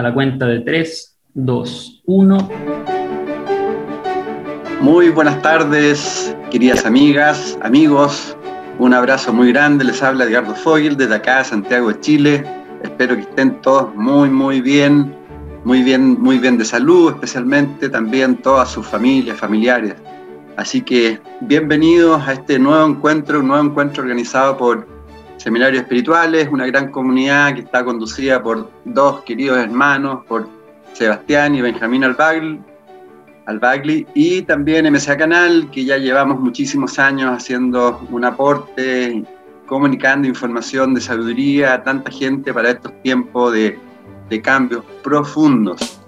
a la cuenta de 3, 2, 1. Muy buenas tardes, queridas amigas, amigos. Un abrazo muy grande. Les habla Edgardo Fogel desde acá, Santiago de Chile. Espero que estén todos muy, muy bien, muy bien, muy bien de salud, especialmente también todas sus familias, familiares. Así que bienvenidos a este nuevo encuentro, un nuevo encuentro organizado por Seminarios Espirituales, una gran comunidad que está conducida por dos queridos hermanos, por Sebastián y Benjamín Albagli, Albagli y también MSA Canal, que ya llevamos muchísimos años haciendo un aporte, comunicando información de sabiduría a tanta gente para estos tiempos de, de cambios profundos.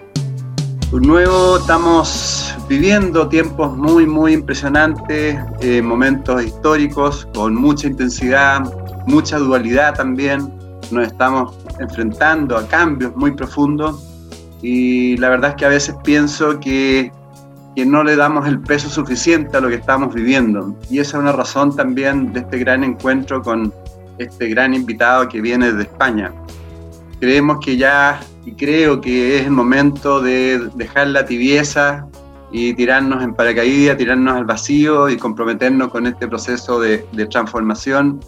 Un nuevo, estamos viviendo tiempos muy, muy impresionantes, eh, momentos históricos con mucha intensidad, mucha dualidad también. Nos estamos enfrentando a cambios muy profundos y la verdad es que a veces pienso que, que no le damos el peso suficiente a lo que estamos viviendo. Y esa es una razón también de este gran encuentro con este gran invitado que viene de España. Creemos que ya, y creo que es el momento de dejar la tibieza y tirarnos en paracaídas, tirarnos al vacío y comprometernos con este proceso de, de transformación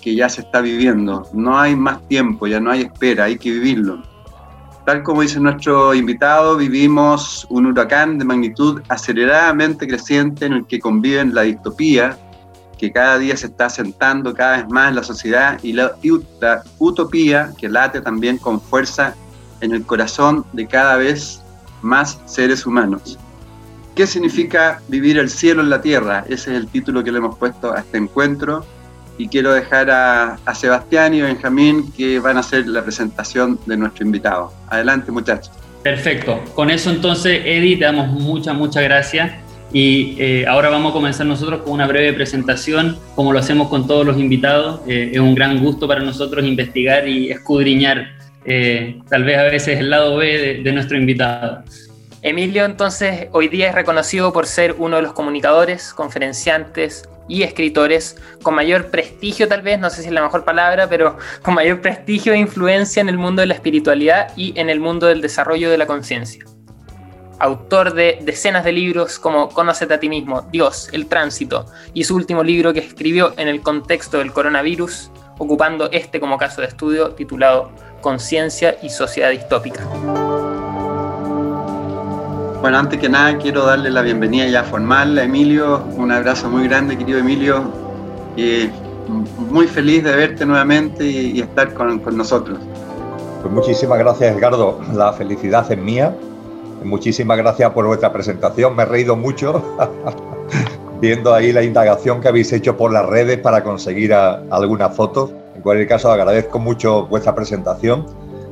que ya se está viviendo. No hay más tiempo, ya no hay espera, hay que vivirlo. Tal como dice nuestro invitado, vivimos un huracán de magnitud aceleradamente creciente en el que conviven la distopía, que cada día se está asentando cada vez más en la sociedad, y la, la utopía, que late también con fuerza en el corazón de cada vez más seres humanos. ¿Qué significa vivir el cielo en la tierra? Ese es el título que le hemos puesto a este encuentro y quiero dejar a, a, Sebastián y Benjamín que van a hacer la presentación de nuestro invitado. Adelante muchachos. Perfecto. Con eso entonces, Eddie, te damos muchas, muchas gracias. Y eh, ahora vamos a comenzar nosotros con una breve presentación, como lo hacemos con todos los invitados. Eh, es un gran gusto para nosotros investigar y escudriñar eh, tal vez a veces el lado B de, de nuestro invitado. Emilio entonces hoy día es reconocido por ser uno de los comunicadores, conferenciantes, y escritores con mayor prestigio, tal vez, no sé si es la mejor palabra, pero con mayor prestigio e influencia en el mundo de la espiritualidad y en el mundo del desarrollo de la conciencia. Autor de decenas de libros como Conócete a ti mismo, Dios, El Tránsito y su último libro que escribió en el contexto del coronavirus, ocupando este como caso de estudio titulado Conciencia y Sociedad Distópica. Bueno, antes que nada quiero darle la bienvenida ya formal a Emilio. Un abrazo muy grande, querido Emilio. Muy feliz de verte nuevamente y, estar con, con, nosotros. Pues muchísimas gracias, Edgardo. La felicidad es mía. Muchísimas gracias por vuestra presentación. Me he reído mucho viendo ahí la indagación que habéis hecho por las redes para conseguir algunas fotos. En cualquier caso, agradezco mucho vuestra presentación,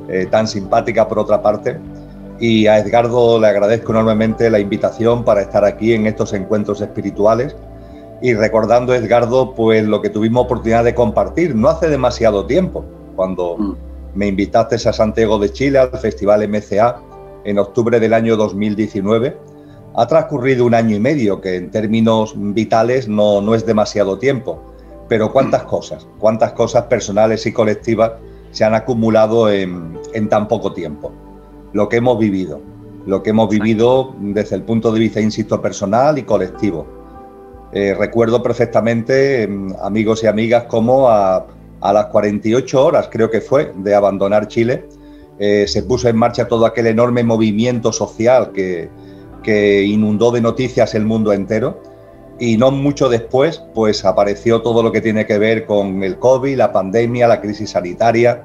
eh, tan simpática por otra parte y a Edgardo le agradezco enormemente la invitación para estar aquí en estos encuentros espirituales. Y recordando Edgardo pues lo que tuvimos oportunidad de compartir no hace demasiado tiempo cuando mm. me invitaste a Santiago de Chile al Festival MCA en octubre del año 2019 ha transcurrido un año y medio que en términos vitales no, no es demasiado tiempo. Pero cuántas cosas cuántas cosas personales y colectivas se han acumulado en, en tan poco tiempo lo que hemos vivido, lo que hemos vivido desde el punto de vista, insisto, personal y colectivo. Eh, recuerdo perfectamente, mm, amigos y amigas, como a, a, las 48 horas, creo que fue, de abandonar Chile, eh, se puso en marcha todo aquel enorme movimiento social que, que inundó de noticias el mundo entero. Y no mucho después, pues apareció todo lo que tiene que ver con el COVID, la pandemia, la crisis sanitaria,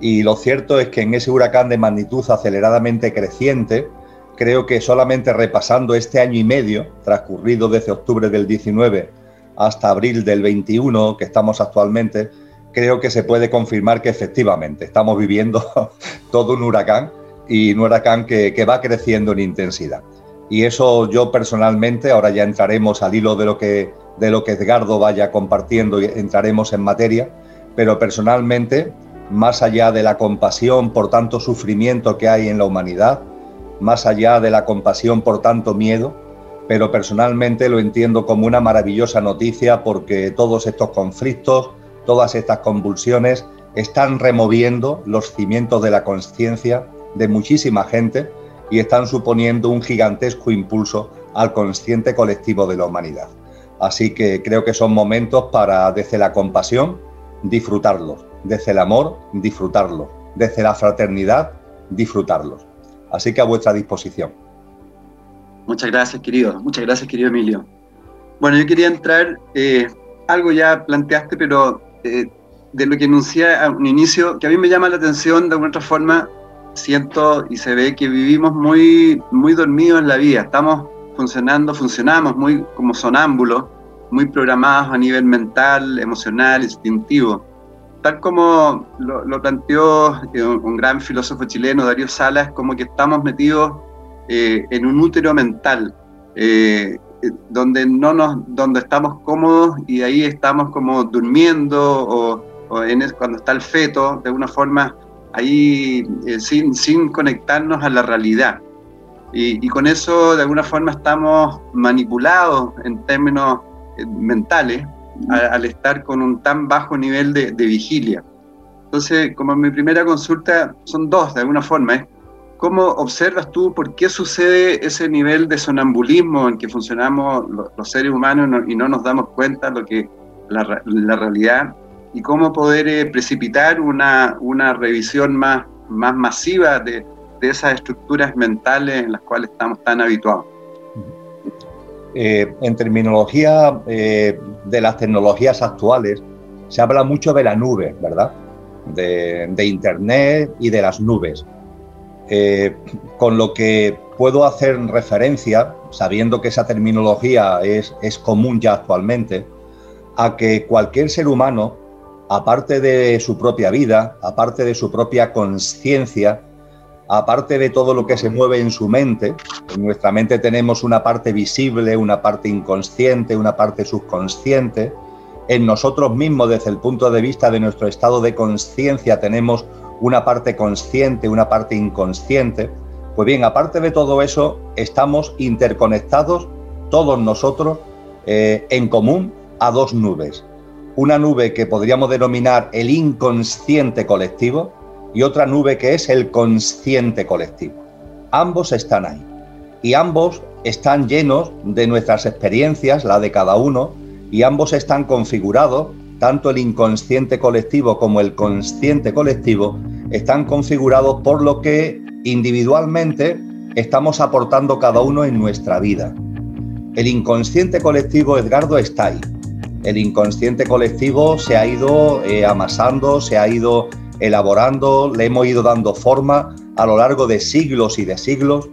y lo cierto es que en ese huracán de magnitud aceleradamente creciente, creo que solamente repasando este año y medio, transcurrido desde octubre del 19 hasta abril del 21, que estamos actualmente, creo que se puede confirmar que efectivamente estamos viviendo todo un huracán y un huracán que, que, va creciendo en intensidad. Y eso yo personalmente, ahora ya entraremos al hilo de lo que, de lo que Edgardo vaya compartiendo y entraremos en materia, pero personalmente más allá de la compasión por tanto sufrimiento que hay en la humanidad, más allá de la compasión por tanto miedo, pero personalmente lo entiendo como una maravillosa noticia porque todos estos conflictos, todas estas convulsiones están removiendo los cimientos de la conciencia de muchísima gente y están suponiendo un gigantesco impulso al consciente colectivo de la humanidad. Así que creo que son momentos para, desde la compasión, disfrutarlos, desde el amor, disfrutarlos, desde la fraternidad, disfrutarlos. Así que a vuestra disposición. Muchas gracias, querido. Muchas gracias, querido Emilio. Bueno, yo quería entrar, eh, algo ya planteaste, pero eh, de lo que enuncié a un inicio, que a mí me llama la atención de alguna otra forma, siento y se ve que vivimos muy, muy dormidos en la vida, estamos funcionando, funcionamos muy como sonámbulos, muy programados a nivel mental, emocional, instintivo. Tal como lo, planteó eh, un, gran filósofo chileno, Darío Salas, como que estamos metidos eh, en un útero mental, eh, donde, no nos, donde estamos cómodos y ahí estamos como durmiendo o, en cuando está el feto, de alguna forma ahí sin, sin conectarnos a la realidad. Y, con eso, de alguna forma, estamos manipulados en términos eh, mentales al estar con un tan bajo nivel de, vigilia. Entonces, como mi primera consulta, son dos, de alguna forma, ¿cómo observas tú por qué sucede ese nivel de sonambulismo en que funcionamos los, seres humanos y no nos damos cuenta de lo que la, la realidad? ¿Y cómo poder eh, precipitar una, una revisión más, más masiva de, de esas estructuras mentales en las cuales estamos tan habituados. Eh, en terminología eh, de las tecnologías actuales, se habla mucho de la nube, ¿verdad? De, Internet y de las nubes. Eh, con lo que puedo hacer referencia, sabiendo que esa terminología es, es común ya actualmente, a que cualquier ser humano, aparte de su propia vida, aparte de su propia conciencia, aparte de todo lo que se mueve en su mente, en nuestra mente tenemos una parte visible, una parte inconsciente, una parte subconsciente, en nosotros mismos desde el punto de vista de nuestro estado de conciencia tenemos una parte consciente, una parte inconsciente. Pues bien, aparte de todo eso, estamos interconectados todos nosotros eh, en común a dos nubes. Una nube que podríamos denominar el inconsciente colectivo, y otra nube que es el consciente colectivo. Ambos están ahí y ambos están llenos de nuestras experiencias, la de cada uno, y ambos están configurados, tanto el inconsciente colectivo como el consciente colectivo, están configurados por lo que individualmente estamos aportando cada uno en nuestra vida. El inconsciente colectivo, Edgardo, está ahí. El inconsciente colectivo se ha ido eh, amasando, se ha ido elaborando, le hemos ido dando forma a lo largo de siglos y de siglos.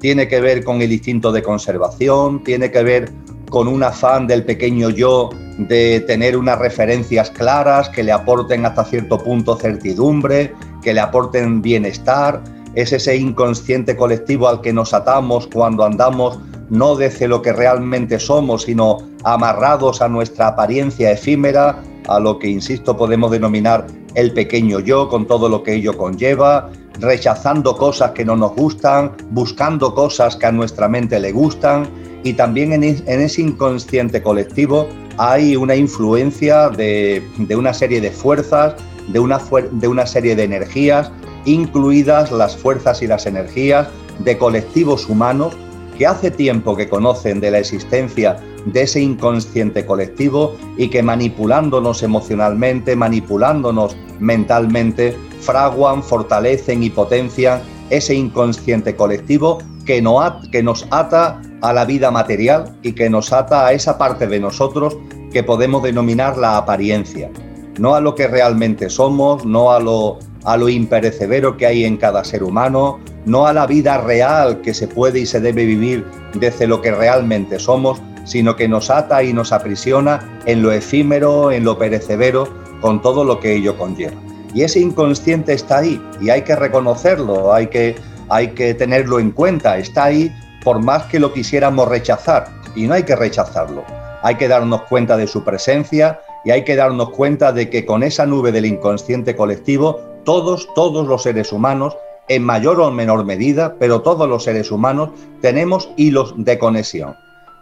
Tiene que ver con el instinto de conservación, tiene que ver con un afán del pequeño yo de tener unas referencias claras que le aporten hasta cierto punto certidumbre, que le aporten bienestar. Es ese inconsciente colectivo al que nos atamos cuando andamos no desde lo que realmente somos, sino amarrados a nuestra apariencia efímera, a lo que, insisto, podemos denominar el pequeño yo con todo lo que ello conlleva, rechazando cosas que no nos gustan, buscando cosas que a nuestra mente le gustan y también en, ese inconsciente colectivo hay una influencia de, una serie de fuerzas, de una, de una serie de energías, incluidas las fuerzas y las energías de colectivos humanos que hace tiempo que conocen de la existencia de ese inconsciente colectivo y que manipulándonos emocionalmente, manipulándonos mentalmente, fraguan, fortalecen y potencian ese inconsciente colectivo que, que nos ata a la vida material y que nos ata a esa parte de nosotros que podemos denominar la apariencia, no a lo que realmente somos, no a lo, a lo imperecedero que hay en cada ser humano, no a la vida real que se puede y se debe vivir desde lo que realmente somos, sino que nos ata y nos aprisiona en lo efímero, en lo perecedero, con todo lo que ello conlleva. Y ese inconsciente está ahí y hay que reconocerlo, hay que, hay que tenerlo en cuenta, está ahí por más que lo quisiéramos rechazar y no hay que rechazarlo. Hay que darnos cuenta de su presencia y hay que darnos cuenta de que con esa nube del inconsciente colectivo, todos, todos los seres humanos, en mayor o menor medida, pero todos los seres humanos tenemos hilos de conexión.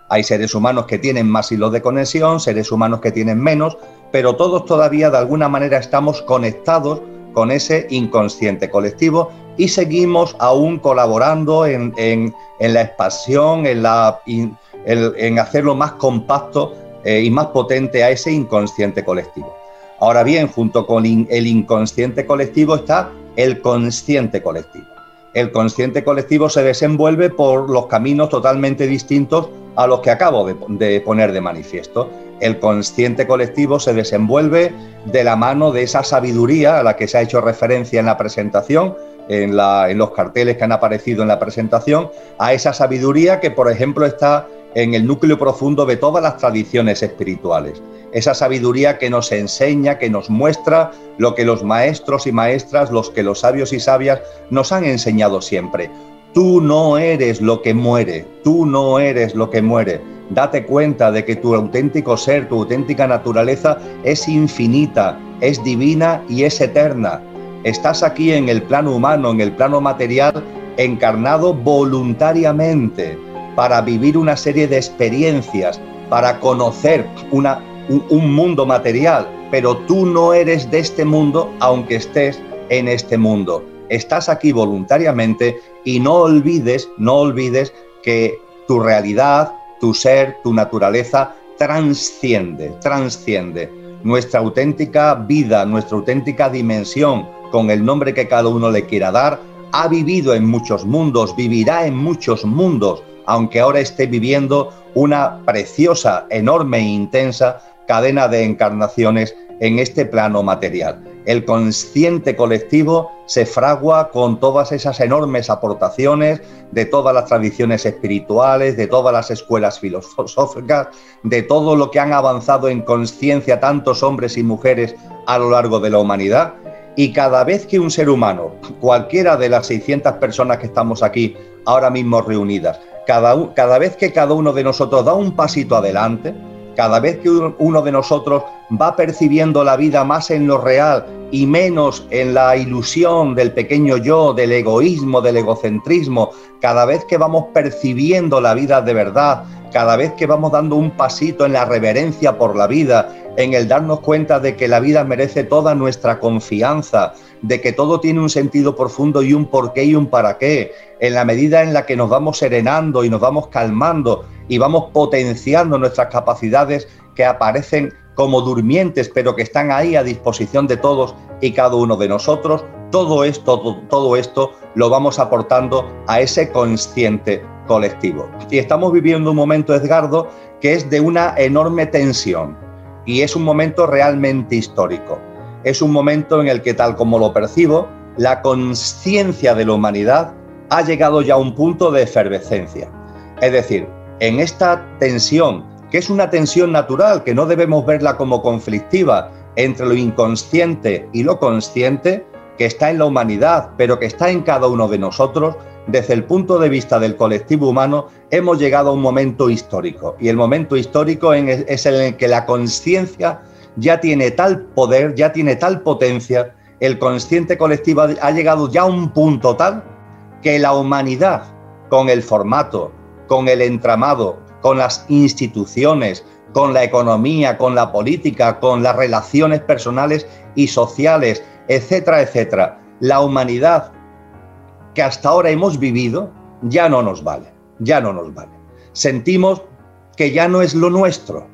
Hay seres humanos que tienen más hilos de conexión, seres humanos que tienen menos, pero todos todavía de alguna manera estamos conectados con ese inconsciente colectivo y seguimos aún colaborando en, la expansión, en, la, en, hacerlo más compacto eh, y más potente a ese inconsciente colectivo. Ahora bien, junto con el inconsciente colectivo está el consciente colectivo. El consciente colectivo se desenvuelve por los caminos totalmente distintos a los que acabo de, poner de manifiesto. El consciente colectivo se desenvuelve de la mano de esa sabiduría a la que se ha hecho referencia en la presentación, en, los carteles que han aparecido en la presentación, a esa sabiduría que, por ejemplo, está en el núcleo profundo de todas las tradiciones espirituales esa sabiduría que nos enseña, que nos muestra lo que los maestros y maestras, los que los sabios y sabias nos han enseñado siempre. Tú no eres lo que muere, tú no eres lo que muere. Date cuenta de que tu auténtico ser, tu auténtica naturaleza es infinita, es divina y es eterna. Estás aquí en el plano humano, en el plano material, encarnado voluntariamente para vivir una serie de experiencias, para conocer una un, mundo material, pero tú no eres de este mundo aunque estés en este mundo. Estás aquí voluntariamente y no olvides, no olvides que tu realidad, tu ser, tu naturaleza transciende, transciende. Nuestra auténtica vida, nuestra auténtica dimensión, con el nombre que cada uno le quiera dar, ha vivido en muchos mundos, vivirá en muchos mundos, aunque ahora esté viviendo una preciosa, enorme e intensa cadena de encarnaciones en este plano material. El consciente colectivo se fragua con todas esas enormes aportaciones de todas las tradiciones espirituales, de todas las escuelas filosóficas, de todo lo que han avanzado en conciencia tantos hombres y mujeres a lo largo de la humanidad. Y cada vez que un ser humano, cualquiera de las 600 personas que estamos aquí ahora mismo reunidas, cada, cada vez que cada uno de nosotros da un pasito adelante, cada vez que uno de nosotros va percibiendo la vida más en lo real y menos en la ilusión del pequeño yo, del egoísmo, del egocentrismo, cada vez que vamos percibiendo la vida de verdad, cada vez que vamos dando un pasito en la reverencia por la vida, en el darnos cuenta de que la vida merece toda nuestra confianza, de que todo tiene un sentido profundo y un porqué y un para qué, en la medida en la que nos vamos serenando y nos vamos calmando y vamos potenciando nuestras capacidades que aparecen como durmientes, pero que están ahí a disposición de todos y cada uno de nosotros, todo esto, todo, esto lo vamos aportando a ese consciente colectivo. Y estamos viviendo un momento, Edgardo, que es de una enorme tensión y es un momento realmente histórico. Es un momento en el que, tal como lo percibo, la conciencia de la humanidad ha llegado ya a un punto de efervescencia. Es decir, en esta tensión, que es una tensión natural, que no debemos verla como conflictiva entre lo inconsciente y lo consciente, que está en la humanidad, pero que está en cada uno de nosotros, desde el punto de vista del colectivo humano, hemos llegado a un momento histórico. Y el momento histórico es el en que la conciencia ya tiene tal poder, ya tiene tal potencia, el consciente colectivo ha llegado ya a un punto tal que la humanidad, con el formato, con el entramado, con las instituciones, con la economía, con la política, con las relaciones personales y sociales, etcétera, etcétera. La humanidad que hasta ahora hemos vivido ya no nos vale, ya no nos vale. Sentimos que ya no es lo nuestro.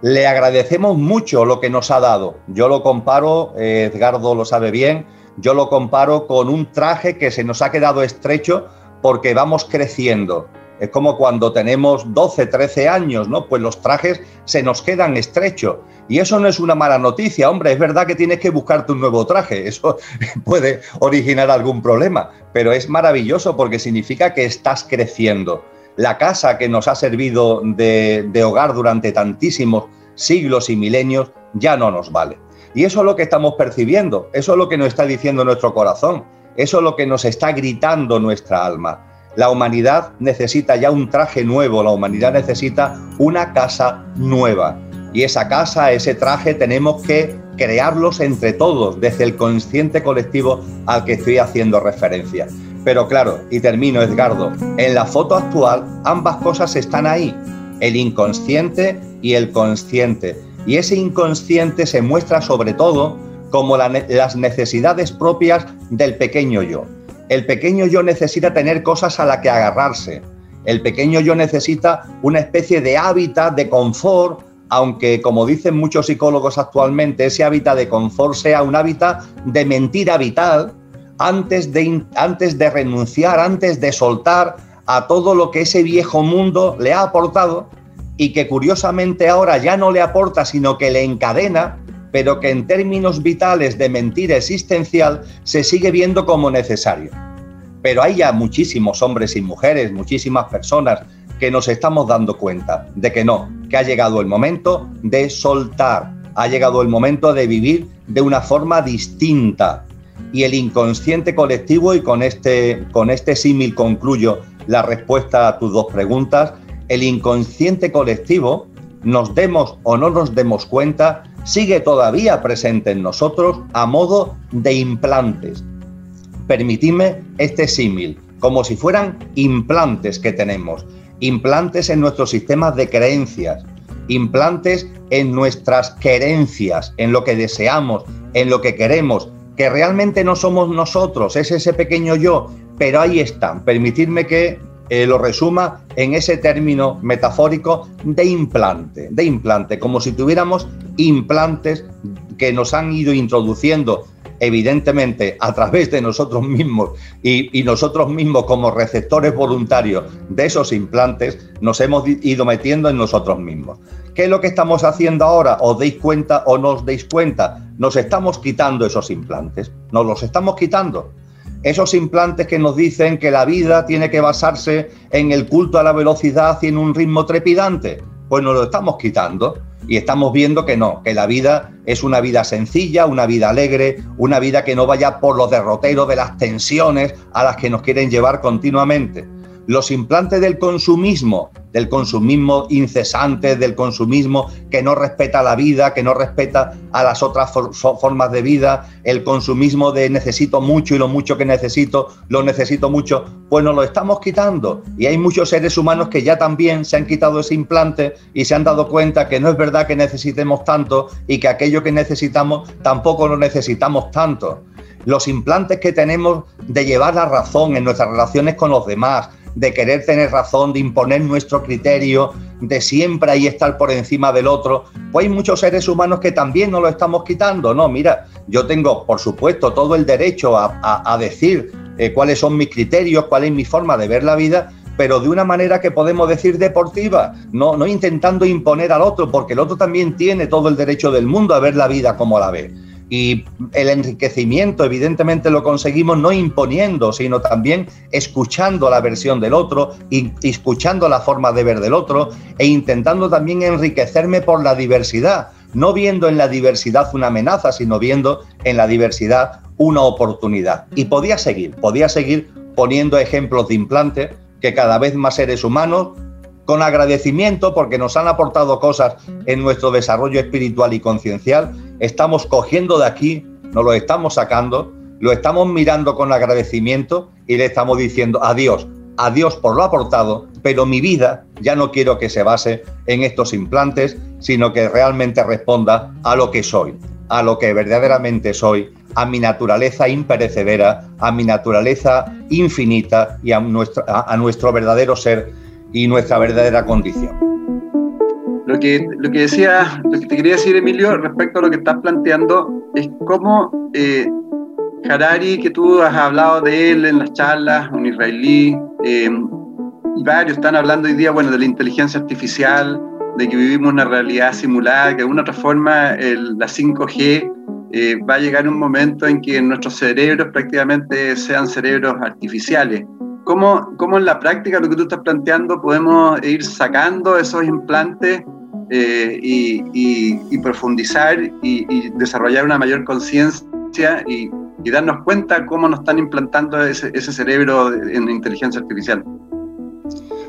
Le agradecemos mucho lo que nos ha dado. Yo lo comparo, eh, Edgardo lo sabe bien, yo lo comparo con un traje que se nos ha quedado estrecho porque vamos creciendo es como cuando tenemos 12, 13 años, ¿no? Pues los trajes se nos quedan estrechos. Y eso no es una mala noticia, hombre, es verdad que tienes que buscarte un nuevo traje, eso puede originar algún problema, pero es maravilloso porque significa que estás creciendo. La casa que nos ha servido de, de hogar durante tantísimos siglos y milenios ya no nos vale. Y eso es lo que estamos percibiendo, eso es lo que nos está diciendo nuestro corazón, eso es lo que nos está gritando nuestra alma. La humanidad necesita ya un traje nuevo, la humanidad necesita una casa nueva. Y esa casa, ese traje, tenemos que crearlos entre todos, desde el consciente colectivo al que estoy haciendo referencia. Pero claro, y termino Edgardo, en la foto actual ambas cosas están ahí, el inconsciente y el consciente. Y ese inconsciente se muestra sobre todo como las necesidades propias del pequeño yo El pequeño yo necesita tener cosas a las que agarrarse. El pequeño yo necesita una especie de hábitat, de confort, aunque como dicen muchos psicólogos actualmente, ese hábitat de confort sea un hábitat de mentira vital antes de, antes de renunciar, antes de soltar a todo lo que ese viejo mundo le ha aportado y que curiosamente ahora ya no le aporta, sino que le encadena, pero que en términos vitales de mentira existencial se sigue viendo como necesario. Pero hay ya muchísimos hombres y mujeres, muchísimas personas que nos estamos dando cuenta de que no, que ha llegado el momento de soltar, ha llegado el momento de vivir de una forma distinta. Y el inconsciente colectivo, y con este, con este símil concluyo la respuesta a tus dos preguntas, el inconsciente colectivo, nos demos o no nos demos cuenta, sigue todavía presente en nosotros a modo de implantes. Permitidme este símil, como si fueran implantes que tenemos, implantes en nuestros sistemas de creencias, implantes en nuestras querencias, en lo que deseamos, en lo que queremos, que realmente no somos nosotros, es ese pequeño yo, pero ahí están. Permitidme que eh, lo resuma en ese término metafórico de implante, de implante, como si tuviéramos implantes que nos han ido introduciendo evidentemente a través de nosotros mismos y, nosotros mismos como receptores voluntarios de esos implantes, nos hemos ido metiendo en nosotros mismos. ¿Qué es lo que estamos haciendo ahora? ¿Os deis cuenta o no os deis cuenta? Nos estamos quitando esos implantes, nos los estamos quitando. Esos implantes que nos dicen que la vida tiene que basarse en el culto a la velocidad y en un ritmo trepidante, pues nos lo estamos quitando. Y estamos viendo que no, que la vida es una vida sencilla, una vida alegre, una vida que no vaya por los derroteros de las tensiones a las que nos quieren llevar continuamente. Los implantes del consumismo, del consumismo incesante, del consumismo que no respeta la vida, que no respeta a las otras formas de vida, el consumismo de necesito mucho y lo mucho que necesito, lo necesito mucho, pues nos lo estamos quitando. Y hay muchos seres humanos que ya también se han quitado ese implante y se han dado cuenta que no es verdad que necesitemos tanto y que aquello que necesitamos tampoco lo necesitamos tanto. Los implantes que tenemos de llevar la razón en nuestras relaciones con los demás, de querer tener razón, de imponer nuestro criterio, de siempre ahí estar por encima del otro, pues hay muchos seres humanos que también no lo estamos quitando. No, mira, yo tengo, por supuesto, todo el derecho a, decir eh, cuáles son mis criterios, cuál es mi forma de ver la vida, pero de una manera que podemos decir deportiva, no, no intentando imponer al otro, porque el otro también tiene todo el derecho del mundo a ver la vida como la ve. Y el enriquecimiento, evidentemente, lo conseguimos no imponiendo, sino también escuchando la versión del otro, y escuchando la forma de ver del otro, e intentando también enriquecerme por la diversidad, no viendo en la diversidad una amenaza, sino viendo en la diversidad una oportunidad. Y podía seguir, podía seguir poniendo ejemplos de implantes que cada vez más seres humanos con agradecimiento porque nos han aportado cosas en nuestro desarrollo espiritual y conciencial, estamos cogiendo de aquí, nos lo estamos sacando, lo estamos mirando con agradecimiento y le estamos diciendo adiós, adiós por lo aportado, pero mi vida ya no quiero que se base en estos implantes, sino que realmente responda a lo que soy, a lo que verdaderamente soy, a mi naturaleza imperecedera, a mi naturaleza infinita y a, a nuestro verdadero ser y nuestra verdadera condición. Lo que, lo que decía, lo que te quería decir, Emilio, respecto a lo que estás planteando, es cómo eh, Harari, que tú has hablado de él en las charlas, un israelí, eh, y varios están hablando hoy día, bueno, de la inteligencia artificial, de que vivimos una realidad simulada, que de alguna otra forma la 5G eh, va a llegar un momento en que nuestros cerebros prácticamente sean cerebros artificiales. ¿Cómo, ¿Cómo, en la práctica lo que tú estás planteando podemos ir sacando esos implantes eh, y, profundizar y, desarrollar una mayor conciencia y, darnos cuenta cómo nos están implantando ese, cerebro en inteligencia artificial?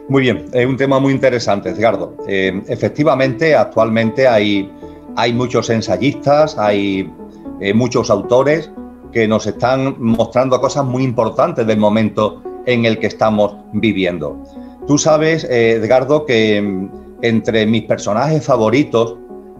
Muy bien, es un tema muy interesante, Edgardo. Eh, efectivamente, actualmente hay, hay muchos ensayistas, hay eh, muchos autores que nos están mostrando cosas muy importantes del momento en el que estamos viviendo. Tú sabes, eh, Edgardo, que entre mis personajes favoritos,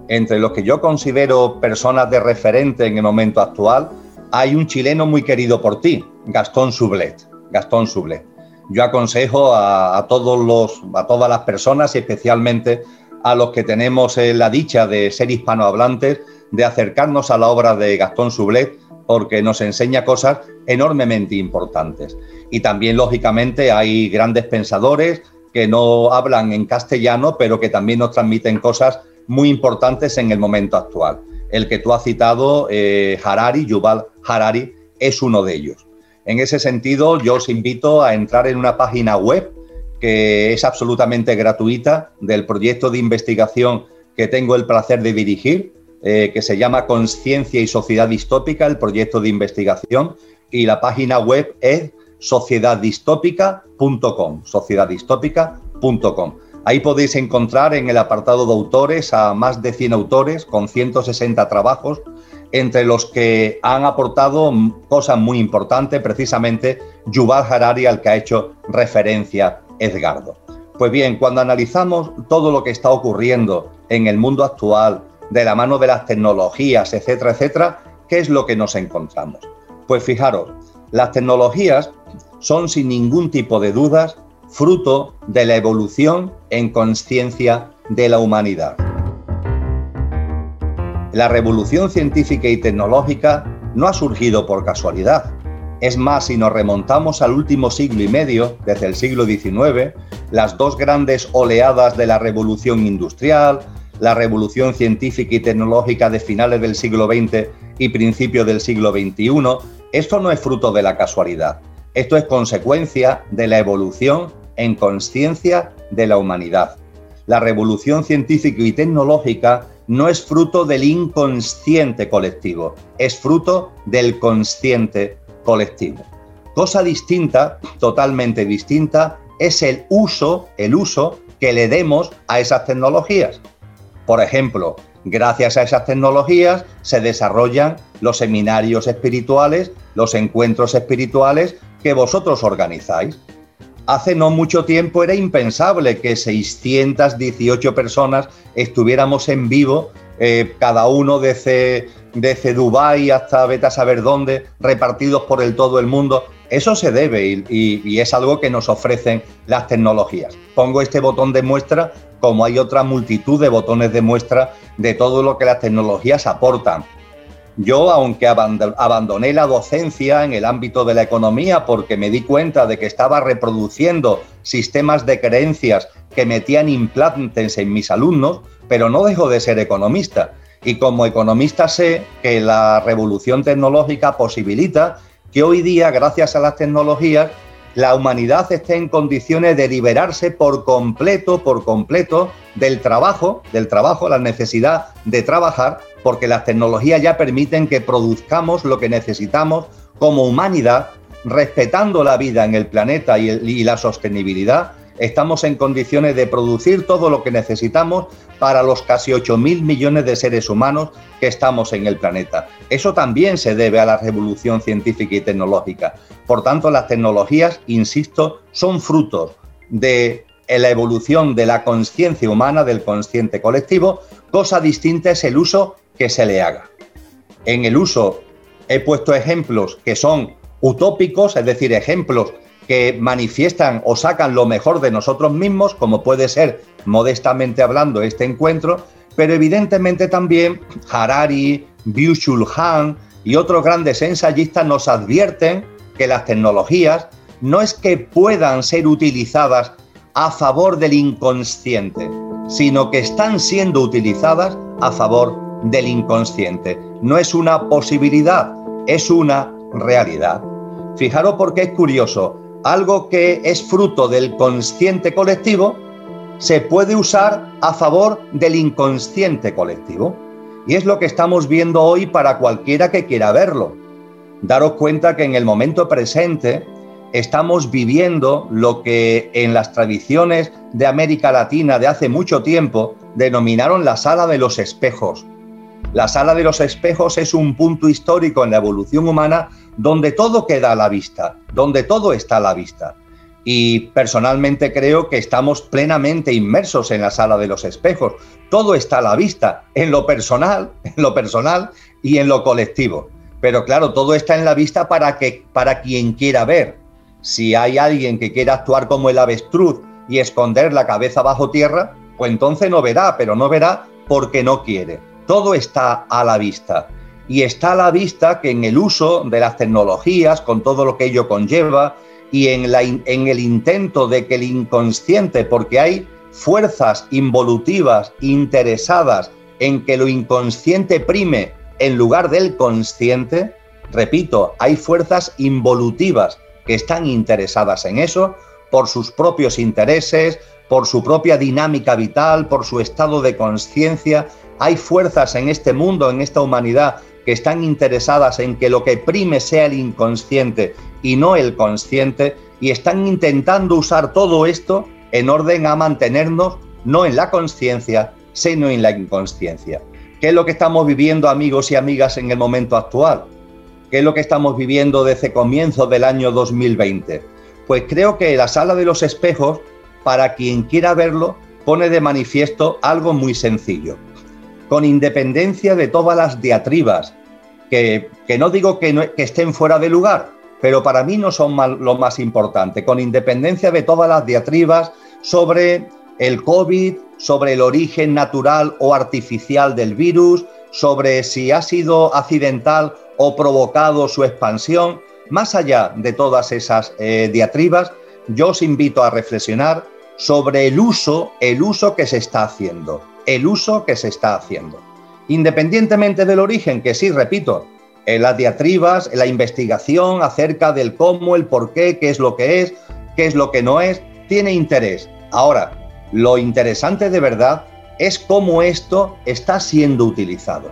entre los que yo considero personas de referente en el momento actual, hay un chileno muy querido por ti, Gastón Sublet. Gastón Sublet. Yo aconsejo a, todos los, a todas las personas, especialmente a los que tenemos eh, la dicha de ser hispanohablantes, de acercarnos a la obra de Gastón Sublet, porque nos enseña cosas enormemente importantes. Y también, lógicamente, hay grandes pensadores que no hablan en castellano, pero que también nos transmiten cosas muy importantes en el momento actual. El que tú has citado, eh, Harari, Yuval Harari, es uno de ellos. En ese sentido, yo os invito a entrar en una página web que es absolutamente gratuita del proyecto de investigación que tengo el placer de dirigir, eh, que se llama Conciencia y Sociedad Distópica, el proyecto de investigación, y la página web es sociedaddistópica.com, sociedaddistópica.com. Ahí podéis encontrar en el apartado de autores a más de 100 autores con 160 trabajos, entre los que han aportado cosas muy importantes, precisamente Yuval Harari, al que ha hecho referencia Edgardo. Pues bien, cuando analizamos todo lo que está ocurriendo en el mundo actual, de la mano de las tecnologías, etcétera, etcétera, ¿qué es lo que nos encontramos? Pues fijaros, las tecnologías son sin ningún tipo de dudas fruto de la evolución en conciencia de la humanidad. La revolución científica y tecnológica no ha surgido por casualidad. Es más, si nos remontamos al último siglo y medio, desde el siglo XIX, las dos grandes oleadas de la revolución industrial, la revolución científica y tecnológica de finales del siglo XX y principios del siglo XXI, esto no es fruto de la casualidad, esto es consecuencia de la evolución en conciencia de la humanidad. La revolución científica y tecnológica no es fruto del inconsciente colectivo, es fruto del consciente colectivo. Cosa distinta, totalmente distinta, es el uso, el uso que le demos a esas tecnologías. Por ejemplo, gracias a esas tecnologías se desarrollan los seminarios espirituales, los encuentros espirituales que vosotros organizáis. Hace no mucho tiempo era impensable que 618 personas estuviéramos en vivo, eh, cada uno desde, desde Dubái hasta vete a saber dónde, repartidos por el todo el mundo. Eso se debe y, es algo que nos ofrecen las tecnologías. Pongo este botón de muestra como hay otra multitud de botones de muestra de todo lo que las tecnologías aportan. Yo, aunque abandoné la docencia en el ámbito de la economía porque me di cuenta de que estaba reproduciendo sistemas de creencias que metían implantes en mis alumnos, pero no dejo de ser economista. Y como economista sé que la revolución tecnológica posibilita que hoy día, gracias a las tecnologías, la humanidad esté en condiciones de liberarse por completo, por completo del trabajo, del trabajo, la necesidad de trabajar, porque las tecnologías ya permiten que produzcamos lo que necesitamos como humanidad, respetando la vida en el planeta y, y la sostenibilidad, estamos en condiciones de producir todo lo que necesitamos para los casi 8.000 millones de seres humanos que estamos en el planeta. Eso también se debe a la revolución científica y tecnológica. Por tanto, las tecnologías, insisto, son frutos de la evolución de la conciencia humana, del consciente colectivo. Cosa distinta es el uso que se le haga. En el uso he puesto ejemplos que son utópicos, es decir, ejemplos que manifiestan o sacan lo mejor de nosotros mismos, como puede ser, modestamente hablando, este encuentro, pero evidentemente también Harari, Byung-Chul Han y otros grandes ensayistas nos advierten que las tecnologías no es que puedan ser utilizadas a favor del inconsciente, sino que están siendo utilizadas a favor del inconsciente. No es una posibilidad, es una realidad. Fijaros porque es curioso, algo que es fruto del consciente colectivo, se puede usar a favor del inconsciente colectivo. Y es lo que estamos viendo hoy para cualquiera que quiera verlo. Daros cuenta que en el momento presente estamos viviendo lo que en las tradiciones de América Latina de hace mucho tiempo denominaron la sala de los espejos. La sala de los espejos es un punto histórico en la evolución humana donde todo queda a la vista, donde todo está a la vista. Y personalmente creo que estamos plenamente inmersos en la sala de los espejos. Todo está a la vista, en lo personal, en lo personal y en lo colectivo. Pero claro, todo está en la vista para, que, para quien quiera ver. Si hay alguien que quiera actuar como el avestruz y esconder la cabeza bajo tierra, pues entonces no verá, pero no verá porque no quiere. Todo está a la vista. Y está a la vista que en el uso de las tecnologías, con todo lo que ello conlleva, y en, el intento de que el inconsciente, porque hay fuerzas involutivas interesadas en que lo inconsciente prime en lugar del consciente, repito, hay fuerzas involutivas que están interesadas en eso por sus propios intereses, por su propia dinámica vital, por su estado de conciencia. Hay fuerzas en este mundo, en esta humanidad, que están interesadas en que lo que prime sea el inconsciente y no el consciente, y están intentando usar todo esto en orden a mantenernos no en la conciencia, sino en la inconsciencia. ¿Qué es lo que estamos viviendo, amigos y amigas, en el momento actual? ¿Qué es lo que estamos viviendo desde comienzo del año 2020? Pues creo que la sala de los espejos, para quien quiera verlo, pone de manifiesto algo muy sencillo. Con independencia de todas las diatribas, que, no digo que, estén fuera de lugar, pero para mí no son lo más importante, con independencia de todas las diatribas sobre el COVID, sobre el origen natural o artificial del virus, sobre si ha sido accidental o provocado su expansión, más allá de todas esas eh, diatribas, yo os invito a reflexionar sobre el uso, el uso que se está haciendo, el uso que se está haciendo. Independientemente del origen, que sí, repito, en las diatribas, en la investigación acerca del cómo, el por qué, qué es lo que es, qué es lo que no es, tiene interés. Ahora, lo interesante de verdad es cómo esto está siendo utilizado.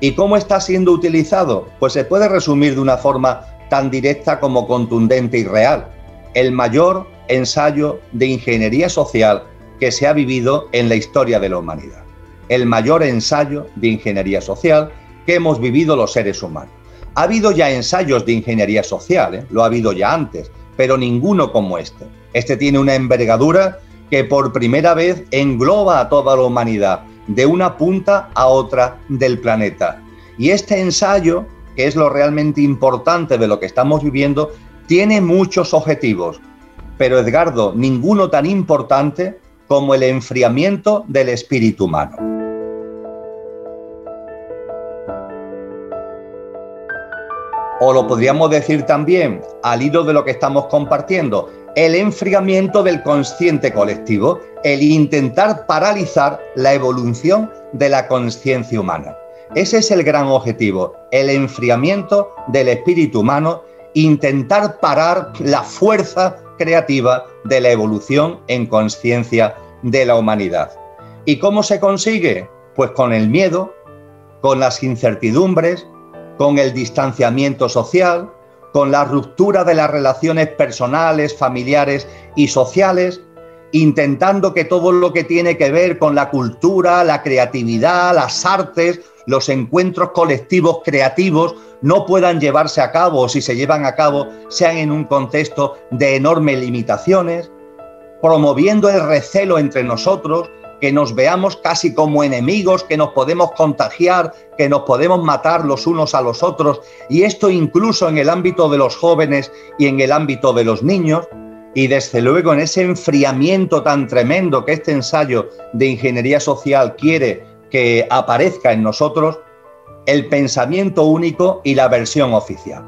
¿Y cómo está siendo utilizado? Pues se puede resumir de una forma tan directa como contundente y real. El mayor ensayo de ingeniería social que se ha vivido en la historia de la humanidad. El mayor ensayo de ingeniería social que hemos vivido los seres humanos. Ha habido ya ensayos de ingeniería social, ¿eh? lo ha habido ya antes, pero ninguno como este. Este tiene una envergadura que por primera vez engloba a toda la humanidad, de una punta a otra del planeta. Y este ensayo, que es lo realmente importante de lo que estamos viviendo, tiene muchos objetivos, pero Edgardo, ninguno tan importante como el enfriamiento del espíritu humano. O lo podríamos decir también, al hilo de lo que estamos compartiendo, el enfriamiento del consciente colectivo, el intentar paralizar la evolución de la conciencia humana. Ese es el gran objetivo, el enfriamiento del espíritu humano, intentar parar la fuerza creativa de la evolución en conciencia de la humanidad. ¿Y cómo se consigue? Pues con el miedo, con las incertidumbres, con el distanciamiento social, con la ruptura de las relaciones personales, familiares y sociales, intentando que todo lo que tiene que ver con la cultura, la creatividad, las artes, los encuentros colectivos creativos no puedan llevarse a cabo o si se llevan a cabo sean en un contexto de enormes limitaciones, promoviendo el recelo entre nosotros, que nos veamos casi como enemigos, que nos podemos contagiar, que nos podemos matar los unos a los otros, y esto incluso en el ámbito de los jóvenes y en el ámbito de los niños, y desde luego en ese enfriamiento tan tremendo que este ensayo de ingeniería social quiere que aparezca en nosotros, el pensamiento único y la versión oficial,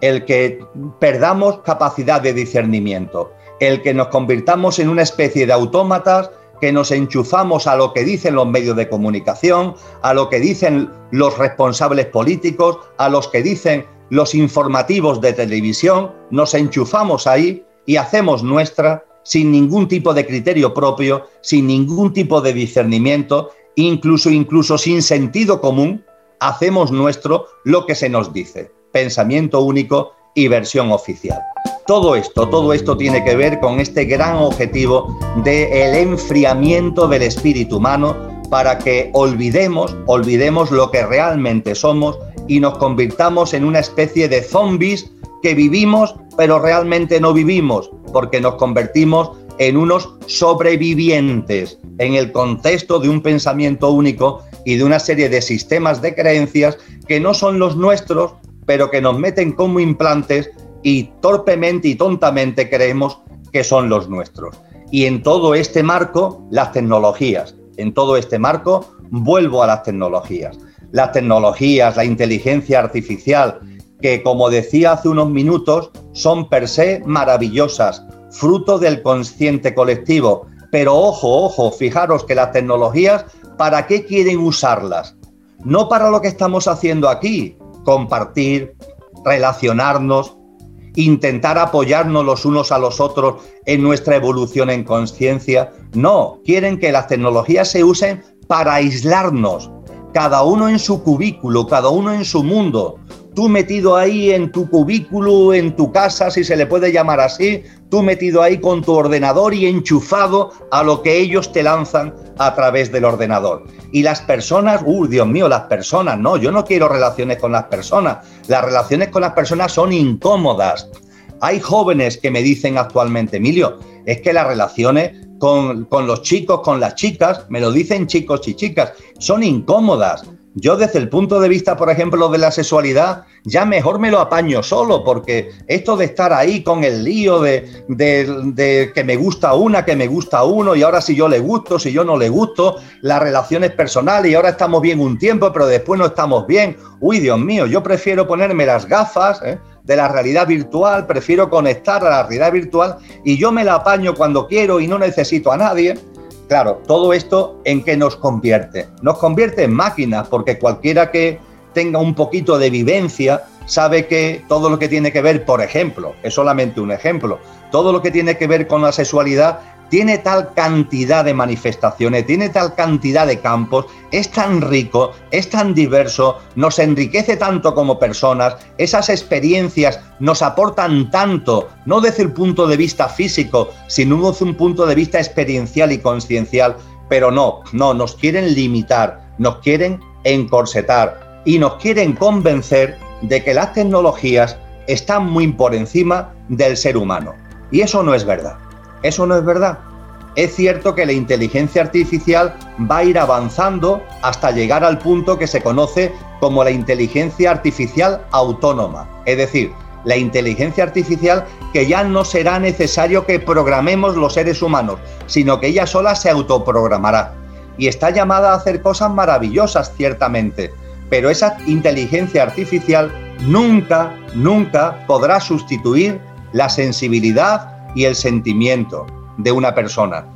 el que perdamos capacidad de discernimiento, el que nos convirtamos en una especie de autómatas que nos enchufamos a lo que dicen los medios de comunicación, a lo que dicen los responsables políticos, a los que dicen los informativos de televisión, nos enchufamos ahí y hacemos nuestra sin ningún tipo de criterio propio, sin ningún tipo de discernimiento, incluso incluso sin sentido común, hacemos nuestro lo que se nos dice. Pensamiento único y versión oficial. Todo esto, todo esto tiene que ver con este gran objetivo del enfriamiento del espíritu humano para que olvidemos, olvidemos lo que realmente somos y nos convirtamos en una especie de zombies que vivimos pero realmente no vivimos porque nos convertimos en unos sobrevivientes en el contexto de un pensamiento único y de una serie de sistemas de creencias que no son los nuestros, pero que nos meten como implantes y torpemente y tontamente creemos que son los nuestros. Y en todo este marco, las tecnologías. En todo este marco, vuelvo a las tecnologías. Las tecnologías, la inteligencia artificial, que como decía hace unos minutos, son per se maravillosas, fruto del consciente colectivo. Pero ojo, ojo, fijaros que las tecnologías, ¿para qué quieren usarlas? No para lo que estamos haciendo aquí, compartir, relacionarnos, intentar apoyarnos los unos a los otros en nuestra evolución en conciencia. No, quieren que las tecnologías se usen para aislarnos, cada uno en su cubículo, cada uno en su mundo. Tú metido ahí en tu cubículo, en tu casa, si se le puede llamar así, tú metido ahí con tu ordenador y enchufado a lo que ellos te lanzan a través del ordenador. Y las personas, uh, Dios mío, las personas, no, yo no quiero relaciones con las personas. Las relaciones con las personas son incómodas. Hay jóvenes que me dicen actualmente, Emilio, es que las relaciones con, con, los chicos, con las chicas, me lo dicen chicos y chicas, son incómodas. Yo desde el punto de vista, por ejemplo, de la sexualidad, ya mejor me lo apaño solo, porque esto de estar ahí con el lío de, que me gusta una, que me gusta uno, y ahora si yo le gusto, si yo no le gusto, las relaciones personales, y ahora estamos bien un tiempo, pero después no estamos bien. Uy, Dios mío, yo prefiero ponerme las gafas ¿eh? de la realidad virtual, prefiero conectar a la realidad virtual y yo me la apaño cuando quiero y no necesito a nadie. Claro, todo esto en qué nos convierte? Nos convierte en máquinas, porque cualquiera que tenga un poquito de vivencia sabe que todo lo que tiene que ver, por ejemplo, es solamente un ejemplo, todo lo que tiene que ver con la sexualidad tiene tal cantidad de manifestaciones, tiene tal cantidad de campos, es tan rico, es tan diverso, nos enriquece tanto como personas, esas experiencias nos aportan tanto, no desde el punto de vista físico, sino desde un punto de vista experiencial y conciencial, pero no, no, nos quieren limitar, nos quieren encorsetar y nos quieren convencer de que las tecnologías están muy por encima del ser humano. Y eso no es verdad. Eso no es verdad. Es cierto que la inteligencia artificial va a ir avanzando hasta llegar al punto que se conoce como la inteligencia artificial autónoma. Es decir, la inteligencia artificial que ya no será necesario que programemos los seres humanos, sino que ella sola se autoprogramará. Y está llamada a hacer cosas maravillosas, ciertamente, pero esa inteligencia artificial nunca, nunca podrá sustituir la sensibilidad y el sentimiento de una persona.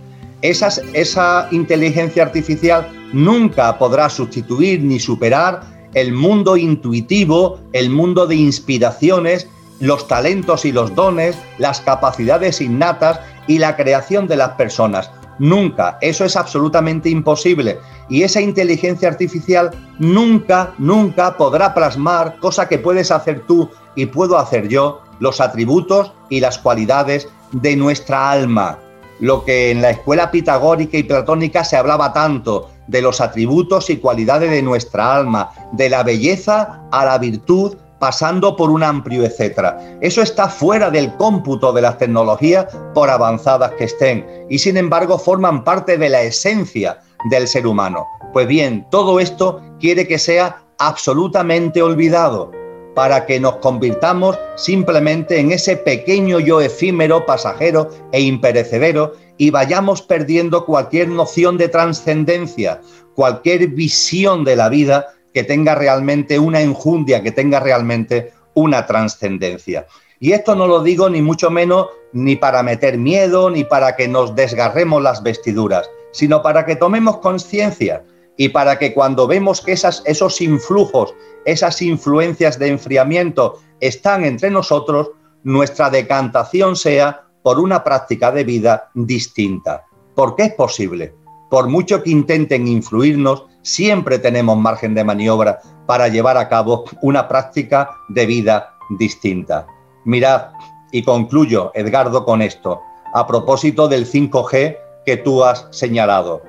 esa inteligencia artificial nunca podrá sustituir ni superar el mundo intuitivo, el mundo de inspiraciones, los talentos y los dones, las capacidades innatas y la creación de las personas. Nunca, eso es absolutamente imposible. Y esa inteligencia artificial nunca, nunca podrá plasmar, cosa que puedes hacer tú y puedo hacer yo, los atributos y las cualidades de nuestra alma. Lo que en la escuela pitagórica y platónica se hablaba tanto de los atributos y cualidades de nuestra alma, de la belleza a la virtud, pasando por un amplio etcétera. Eso está fuera del cómputo de las tecnologías, por avanzadas que estén, y sin embargo forman parte de la esencia del ser humano. Pues bien, todo esto quiere que sea absolutamente olvidado para que nos convirtamos simplemente en ese pequeño yo efímero, pasajero e imperecedero y vayamos perdiendo cualquier noción de trascendencia, cualquier visión de la vida que tenga realmente una enjundia, que tenga realmente una trascendencia. Y esto no lo digo ni mucho menos ni para meter miedo, ni para que nos desgarremos las vestiduras, sino para que tomemos conciencia y para que cuando vemos que esos influjos, esas influencias de enfriamiento están entre nosotros, nuestra decantación sea por una práctica de vida distinta. Porque es posible. Por mucho que intenten influirnos, siempre tenemos margen de maniobra para llevar a cabo una práctica de vida distinta. Mirad, y concluyo, Edgardo, con esto, a propósito del 5G que tú has señalado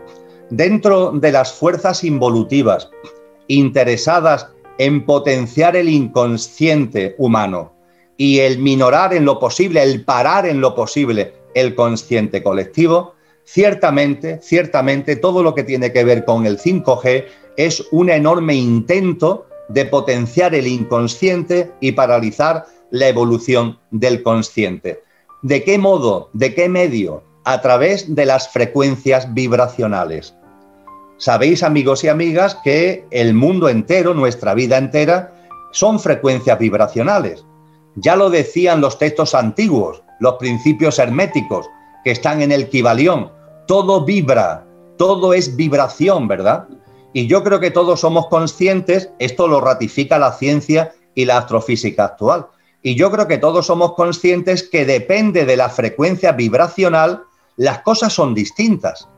dentro de las fuerzas involutivas interesadas en potenciar el inconsciente humano y el minorar en lo posible, el parar en lo posible el consciente colectivo, ciertamente, ciertamente todo lo que tiene que ver con el 5G es un enorme intento de potenciar el inconsciente y paralizar la evolución del consciente. ¿De qué modo? ¿De qué medio? A través de las frecuencias vibracionales. Sabéis, amigos y amigas, que el mundo entero, nuestra vida entera, son frecuencias vibracionales. Ya lo decían los textos antiguos, los principios herméticos, que están en el Kibalión. Todo vibra, todo es vibración, ¿verdad? Y yo creo que todos somos conscientes, esto lo ratifica la ciencia y la astrofísica actual. Y yo creo que todos somos conscientes que depende de la frecuencia vibracional, las cosas son distintas.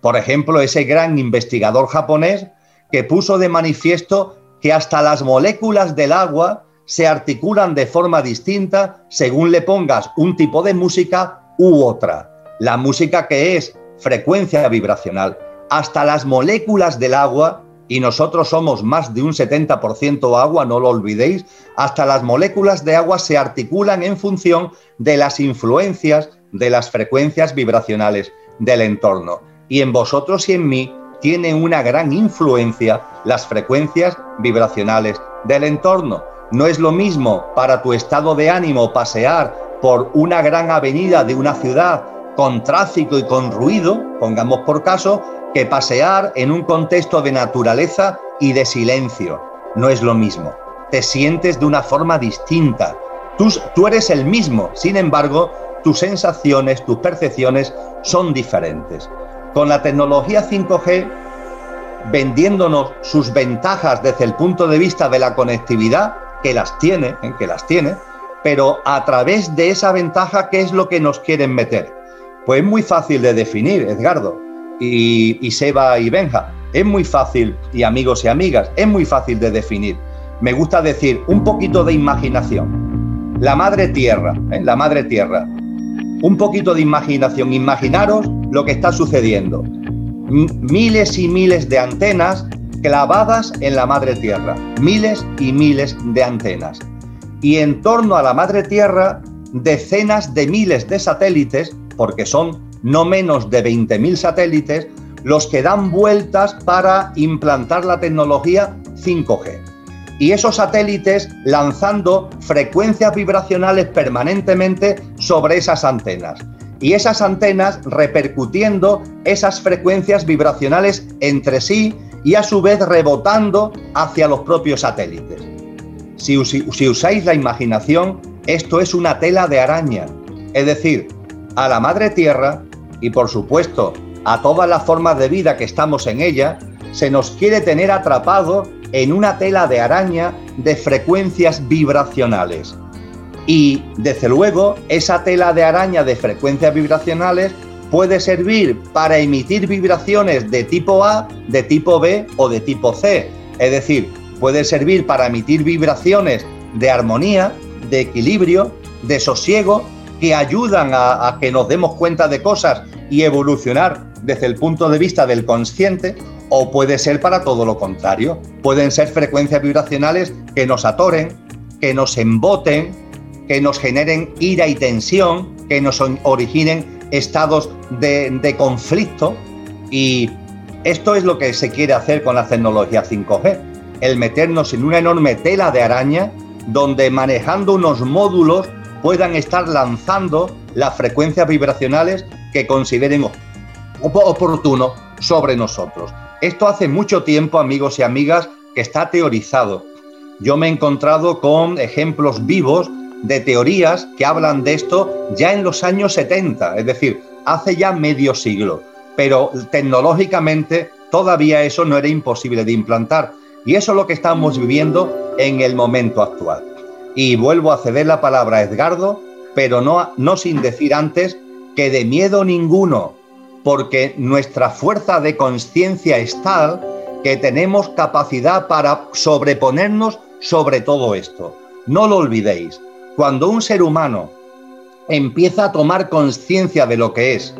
Por ejemplo, ese gran investigador japonés que puso de manifiesto que hasta las moléculas del agua se articulan de forma distinta según le pongas un tipo de música u otra. La música que es frecuencia vibracional. Hasta las moléculas del agua, y nosotros somos más de un 70% agua, no lo olvidéis, hasta las moléculas de agua se articulan en función de las influencias de las frecuencias vibracionales del entorno. Y en vosotros y en mí tienen una gran influencia las frecuencias vibracionales del entorno. No es lo mismo para tu estado de ánimo pasear por una gran avenida de una ciudad con tráfico y con ruido, pongamos por caso, que pasear en un contexto de naturaleza y de silencio. No es lo mismo. Te sientes de una forma distinta. Tú, tú eres el mismo, sin embargo, tus sensaciones, tus percepciones son diferentes. Con la tecnología 5G, vendiéndonos sus ventajas desde el punto de vista de la conectividad, que las tiene, ¿eh? que las tiene, pero a través de esa ventaja, ¿qué es lo que nos quieren meter? Pues es muy fácil de definir, Edgardo, y, Seba y Benja. Es muy fácil, y amigos y amigas, es muy fácil de definir. Me gusta decir un poquito de imaginación. La madre tierra, ¿eh? la madre tierra. Un poquito de imaginación. Imaginaros lo que está sucediendo. miles y miles de antenas clavadas en la madre tierra. Miles y miles de antenas. Y en torno a la madre tierra, decenas de miles de satélites porque son no menos de 20.000 satélites los que dan vueltas para implantar la tecnología 5G. Y esos satélites lanzando frecuencias vibracionales permanentemente sobre esas antenas. Y esas antenas repercutiendo esas frecuencias vibracionales entre sí y a su vez rebotando hacia los propios satélites. Si, usáis la imaginación, esto es una tela de araña. Es decir, a la madre tierra y por supuesto a todas las formas de vida que estamos en ella, se nos quiere tener atrapado en una tela de araña de frecuencias vibracionales. Y desde luego esa tela de araña de frecuencias vibracionales puede servir para emitir vibraciones de tipo A, de tipo B o de tipo C. Es decir, puede servir para emitir vibraciones de armonía, de equilibrio, de sosiego que ayudan a, que nos demos cuenta de cosas y evolucionar desde el punto de vista del consciente, o puede ser para todo lo contrario. Pueden ser frecuencias vibracionales que nos atoren, que nos emboten, que nos generen ira y tensión, que nos originen estados de, conflicto. Y esto es lo que se quiere hacer con la tecnología 5G, el meternos en una enorme tela de araña donde manejando unos módulos puedan estar lanzando las frecuencias vibracionales que consideren oportuno sobre nosotros. Esto hace mucho tiempo, amigos y amigas, que está teorizado. Yo me he encontrado con ejemplos vivos de teorías que hablan de esto ya en los años 70, es decir, hace ya medio siglo, pero tecnológicamente todavía eso no era imposible de implantar. Y eso es lo que estamos viviendo en el momento actual. Y vuelvo a ceder la palabra a Edgardo, pero no, no sin decir antes que de miedo ninguno, porque nuestra fuerza de conciencia es tal que tenemos capacidad para sobreponernos sobre todo esto. No lo olvidéis, cuando un ser humano empieza a tomar conciencia de lo que es,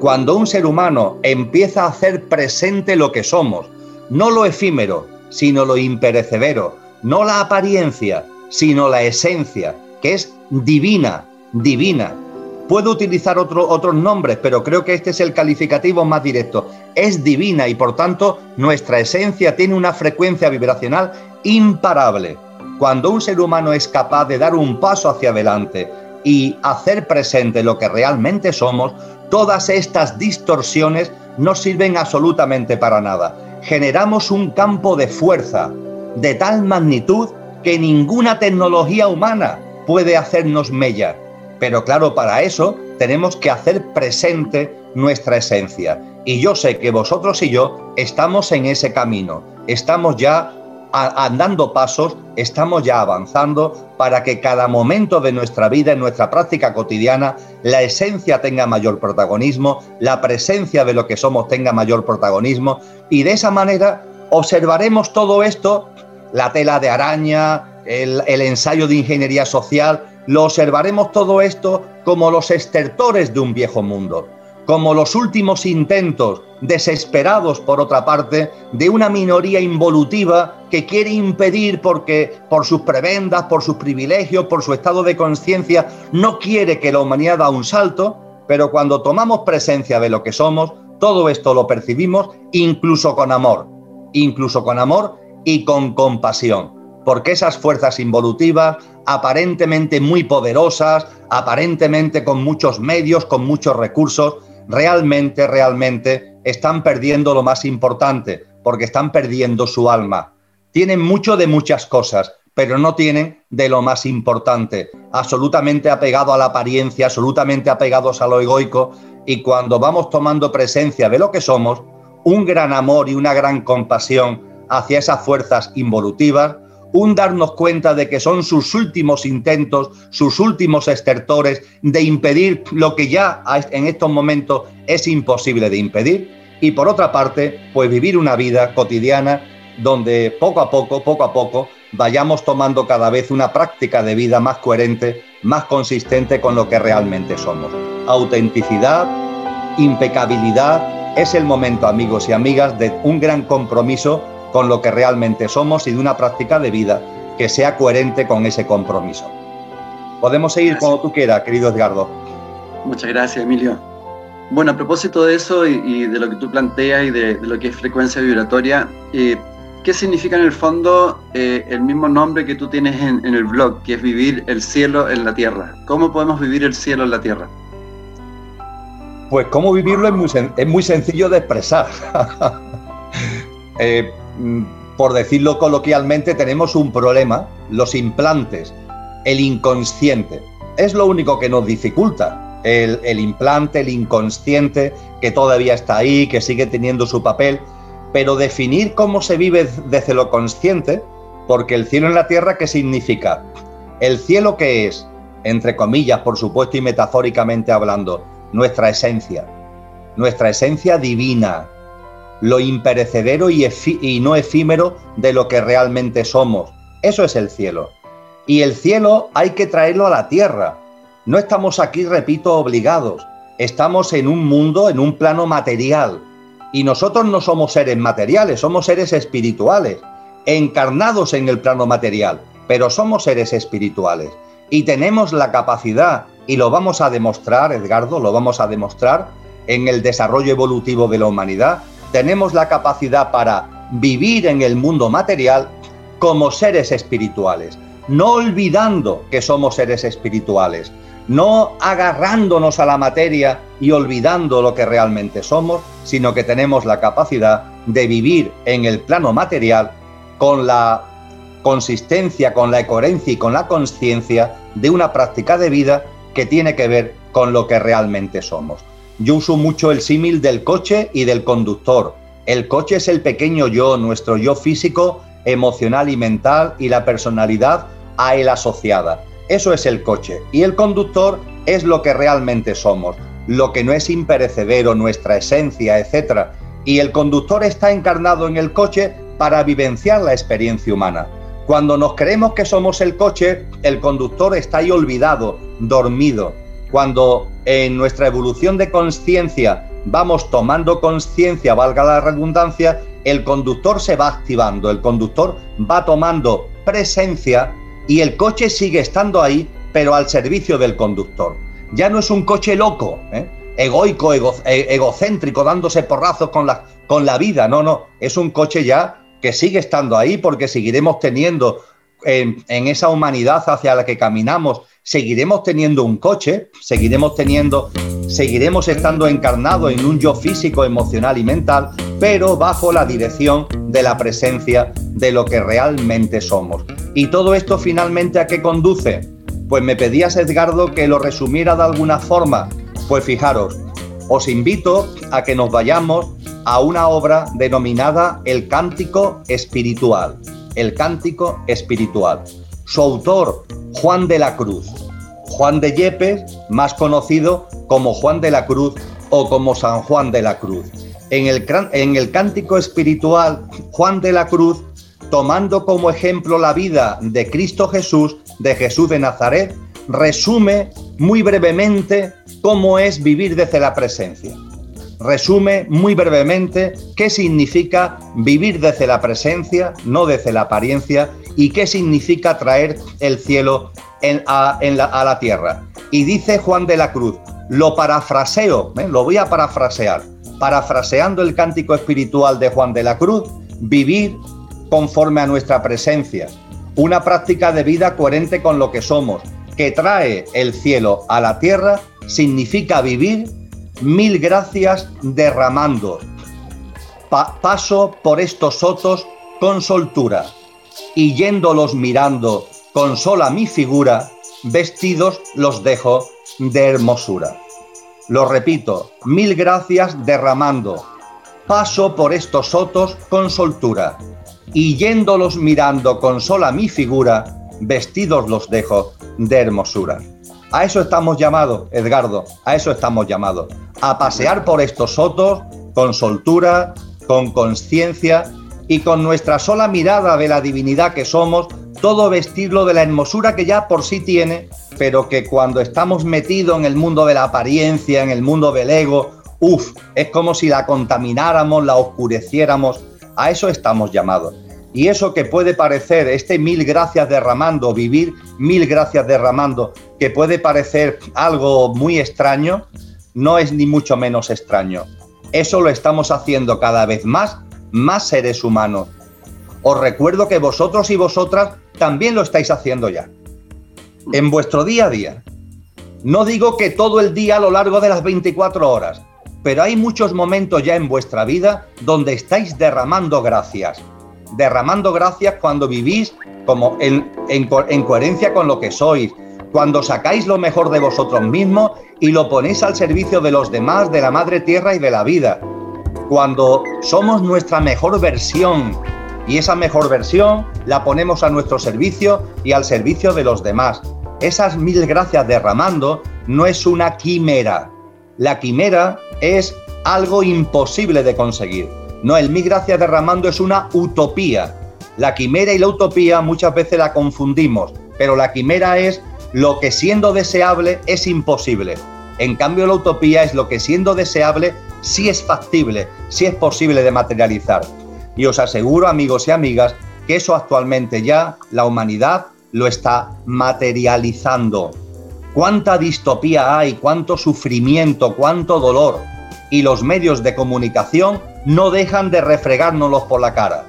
cuando un ser humano empieza a hacer presente lo que somos, no lo efímero, sino lo imperecedero, no la apariencia, sino la esencia, que es divina, divina. Puedo utilizar otros nombres, pero creo que este es el calificativo más directo. Es divina y por tanto nuestra esencia tiene una frecuencia vibracional imparable. Cuando un ser humano es capaz de dar un paso hacia adelante y hacer presente lo que realmente somos, todas estas distorsiones no sirven absolutamente para nada. Generamos un campo de fuerza de tal magnitud que ninguna tecnología humana puede hacernos mellar. Pero claro, para eso tenemos que hacer presente nuestra esencia. Y yo sé que vosotros y yo estamos en ese camino, estamos ya andando pasos, estamos ya avanzando para que cada momento de nuestra vida, en nuestra práctica cotidiana, la esencia tenga mayor protagonismo, la presencia de lo que somos tenga mayor protagonismo y de esa manera observaremos todo esto, la tela de araña, el, el ensayo de ingeniería social, lo observaremos todo esto como los estertores de un viejo mundo como los últimos intentos, desesperados por otra parte, de una minoría involutiva que quiere impedir porque por sus prebendas, por sus privilegios, por su estado de conciencia, no quiere que la humanidad da un salto, pero cuando tomamos presencia de lo que somos, todo esto lo percibimos incluso con amor, incluso con amor y con compasión, porque esas fuerzas involutivas, aparentemente muy poderosas, aparentemente con muchos medios, con muchos recursos, realmente, realmente están perdiendo lo más importante, porque están perdiendo su alma. Tienen mucho de muchas cosas, pero no tienen de lo más importante, absolutamente apegado a la apariencia, absolutamente apegados a lo egoico, y cuando vamos tomando presencia de lo que somos, un gran amor y una gran compasión hacia esas fuerzas involutivas, un darnos cuenta de que son sus últimos intentos, sus últimos estertores de impedir lo que ya en estos momentos es imposible de impedir. Y por otra parte, pues vivir una vida cotidiana donde poco a poco, poco a poco, vayamos tomando cada vez una práctica de vida más coherente, más consistente con lo que realmente somos. Autenticidad, impecabilidad, es el momento, amigos y amigas, de un gran compromiso con lo que realmente somos y de una práctica de vida que sea coherente con ese compromiso. Podemos seguir como tú quieras, querido Edgardo. Muchas gracias, Emilio. Bueno, a propósito de eso y, de lo que tú planteas y de, lo que es frecuencia vibratoria, eh, ¿qué significa en el fondo eh, el mismo nombre que tú tienes en, el blog, que es vivir el cielo en la tierra? ¿Cómo podemos vivir el cielo en la tierra? Pues cómo vivirlo es muy, es muy sencillo de expresar. eh, por decirlo coloquialmente, tenemos un problema, los implantes, el inconsciente. Es lo único que nos dificulta. El, implante, el inconsciente, que todavía está ahí, que sigue teniendo su papel, pero definir cómo se vive desde lo consciente, porque el cielo en la tierra, ¿qué significa? El cielo que es, entre comillas, por supuesto y metafóricamente hablando, nuestra esencia, nuestra esencia divina, lo imperecedero y, no efímero de lo que realmente somos. Eso es el cielo. Y el cielo hay que traerlo a la tierra. No estamos aquí, repito, obligados. Estamos en un mundo, en un plano material. Y nosotros no somos seres materiales, somos seres espirituales, encarnados en el plano material, pero somos seres espirituales. Y tenemos la capacidad, y lo vamos a demostrar, Edgardo, lo vamos a demostrar en el desarrollo evolutivo de la humanidad, tenemos la capacidad para vivir en el mundo material como seres espirituales, no olvidando que somos seres espirituales, no agarrándonos a la materia y olvidando lo que realmente somos, sino que tenemos la capacidad de vivir en el plano material con la consistencia, con la coherencia y con la conciencia de una práctica de vida que tiene que ver con lo que realmente somos. Yo uso mucho el símil del coche y del conductor. El coche es el pequeño yo, nuestro yo físico, emocional y mental y la personalidad a él asociada. Eso es el coche. Y el conductor es lo que realmente somos, lo que no es imperecedero, nuestra esencia, etc. Y el conductor está encarnado en el coche para vivenciar la experiencia humana. Cuando nos creemos que somos el coche, el conductor está ahí olvidado, dormido. Cuando en nuestra evolución de conciencia vamos tomando conciencia, valga la redundancia, el conductor se va activando, el conductor va tomando presencia y el coche sigue estando ahí, pero al servicio del conductor. Ya no es un coche loco, ¿eh? egoico, e, egocéntrico, dándose porrazos con la, con la vida, no, no, es un coche ya que sigue estando ahí porque seguiremos teniendo en, esa humanidad hacia la que caminamos, seguiremos teniendo un coche, seguiremos teniendo, seguiremos estando encarnados en un yo físico, emocional y mental, pero bajo la dirección de la presencia de lo que realmente somos. ¿Y todo esto finalmente a qué conduce? Pues me pedías, Edgardo, que lo resumiera de alguna forma. Pues fijaros, os invito a que nos vayamos a una obra denominada El Cántico Espiritual. El Cántico Espiritual. Su autor, Juan de la Cruz. Juan de Yepes, más conocido como Juan de la Cruz o como San Juan de la Cruz. En el, en el Cántico Espiritual, Juan de la Cruz, tomando como ejemplo la vida de Cristo Jesús, de Jesús de Nazaret, resume muy brevemente cómo es vivir desde la presencia resume muy brevemente qué significa vivir desde la presencia, no desde la apariencia, y qué significa traer el cielo a, la, tierra. Y dice Juan de la Cruz, lo parafraseo, ¿eh? lo voy a parafrasear, parafraseando el cántico espiritual de Juan de la Cruz, vivir conforme a nuestra presencia, una práctica de vida coherente con lo que somos, que trae el cielo a la tierra, significa vivir mil gracias derramando. paso por estos sotos con soltura, y yéndolos mirando con sola mi figura, vestidos los dejo de hermosura. Lo repito, mil gracias derramando. Paso por estos sotos con soltura, y yéndolos mirando con sola mi figura, vestidos los dejo de hermosura. A eso estamos llamados, Edgardo, a eso estamos llamados, a pasear por estos sotos con soltura, con conciencia y con nuestra sola mirada de la divinidad que somos, todo vestirlo de la hermosura que ya por sí tiene, pero que cuando estamos metidos en el mundo de la apariencia, en el mundo del ego, uff, es como si la contamináramos, la oscureciéramos, a eso estamos llamados. Y eso que puede parecer, este mil gracias derramando, vivir mil gracias derramando, que puede parecer algo muy extraño, no es ni mucho menos extraño. Eso lo estamos haciendo cada vez más, más seres humanos. Os recuerdo que vosotros y vosotras también lo estáis haciendo ya. En vuestro día a día. No digo que todo el día a lo largo de las 24 horas, pero hay muchos momentos ya en vuestra vida donde estáis derramando gracias derramando gracias cuando vivís como en, en, coherencia con lo que sois, cuando sacáis lo mejor de vosotros mismos y lo ponéis al servicio de los demás, de la madre tierra y de la vida. Cuando somos nuestra mejor versión y esa mejor versión la ponemos a nuestro servicio y al servicio de los demás. Esas mil gracias derramando no es una quimera. La quimera es algo imposible de conseguir. No, el Mi Gracias Derramando es una utopía. La quimera y la utopía muchas veces la confundimos, pero la quimera es lo que siendo deseable es imposible. En cambio, la utopía es lo que siendo deseable sí es factible, sí es posible de materializar. Y os aseguro, amigos y amigas, que eso actualmente ya la humanidad lo está materializando. Cuánta distopía hay, cuánto sufrimiento, cuánto dolor. Y los medios de comunicación no dejan de refregárnoslos por la cara.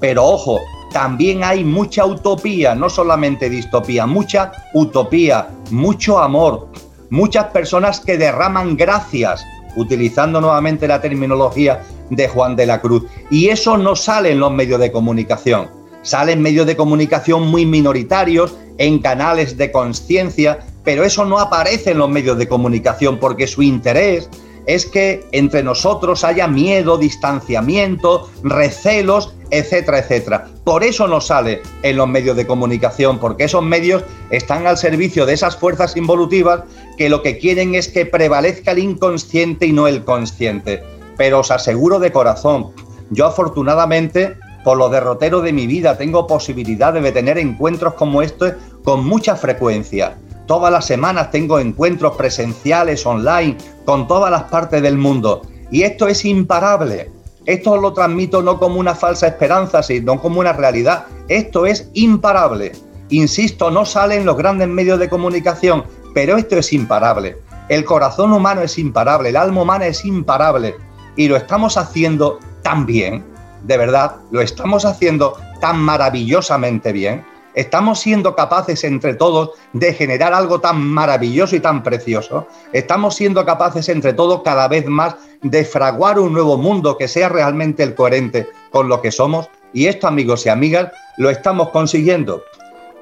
Pero ojo, también hay mucha utopía, no solamente distopía, mucha utopía, mucho amor, muchas personas que derraman gracias, utilizando nuevamente la terminología de Juan de la Cruz. Y eso no sale en los medios de comunicación, sale en medios de comunicación muy minoritarios, en canales de conciencia, pero eso no aparece en los medios de comunicación porque su interés es que entre nosotros haya miedo, distanciamiento, recelos, etcétera, etcétera. Por eso no sale en los medios de comunicación, porque esos medios están al servicio de esas fuerzas involutivas que lo que quieren es que prevalezca el inconsciente y no el consciente. Pero os aseguro de corazón, yo afortunadamente, por lo derrotero de mi vida, tengo posibilidad de tener encuentros como estos con mucha frecuencia. Todas las semanas tengo encuentros presenciales, online, con todas las partes del mundo. Y esto es imparable. Esto lo transmito no como una falsa esperanza, sino como una realidad. Esto es imparable. Insisto, no sale en los grandes medios de comunicación, pero esto es imparable. El corazón humano es imparable, el alma humana es imparable. Y lo estamos haciendo tan bien, de verdad, lo estamos haciendo tan maravillosamente bien. Estamos siendo capaces entre todos de generar algo tan maravilloso y tan precioso. Estamos siendo capaces entre todos cada vez más de fraguar un nuevo mundo que sea realmente el coherente con lo que somos. Y esto, amigos y amigas, lo estamos consiguiendo.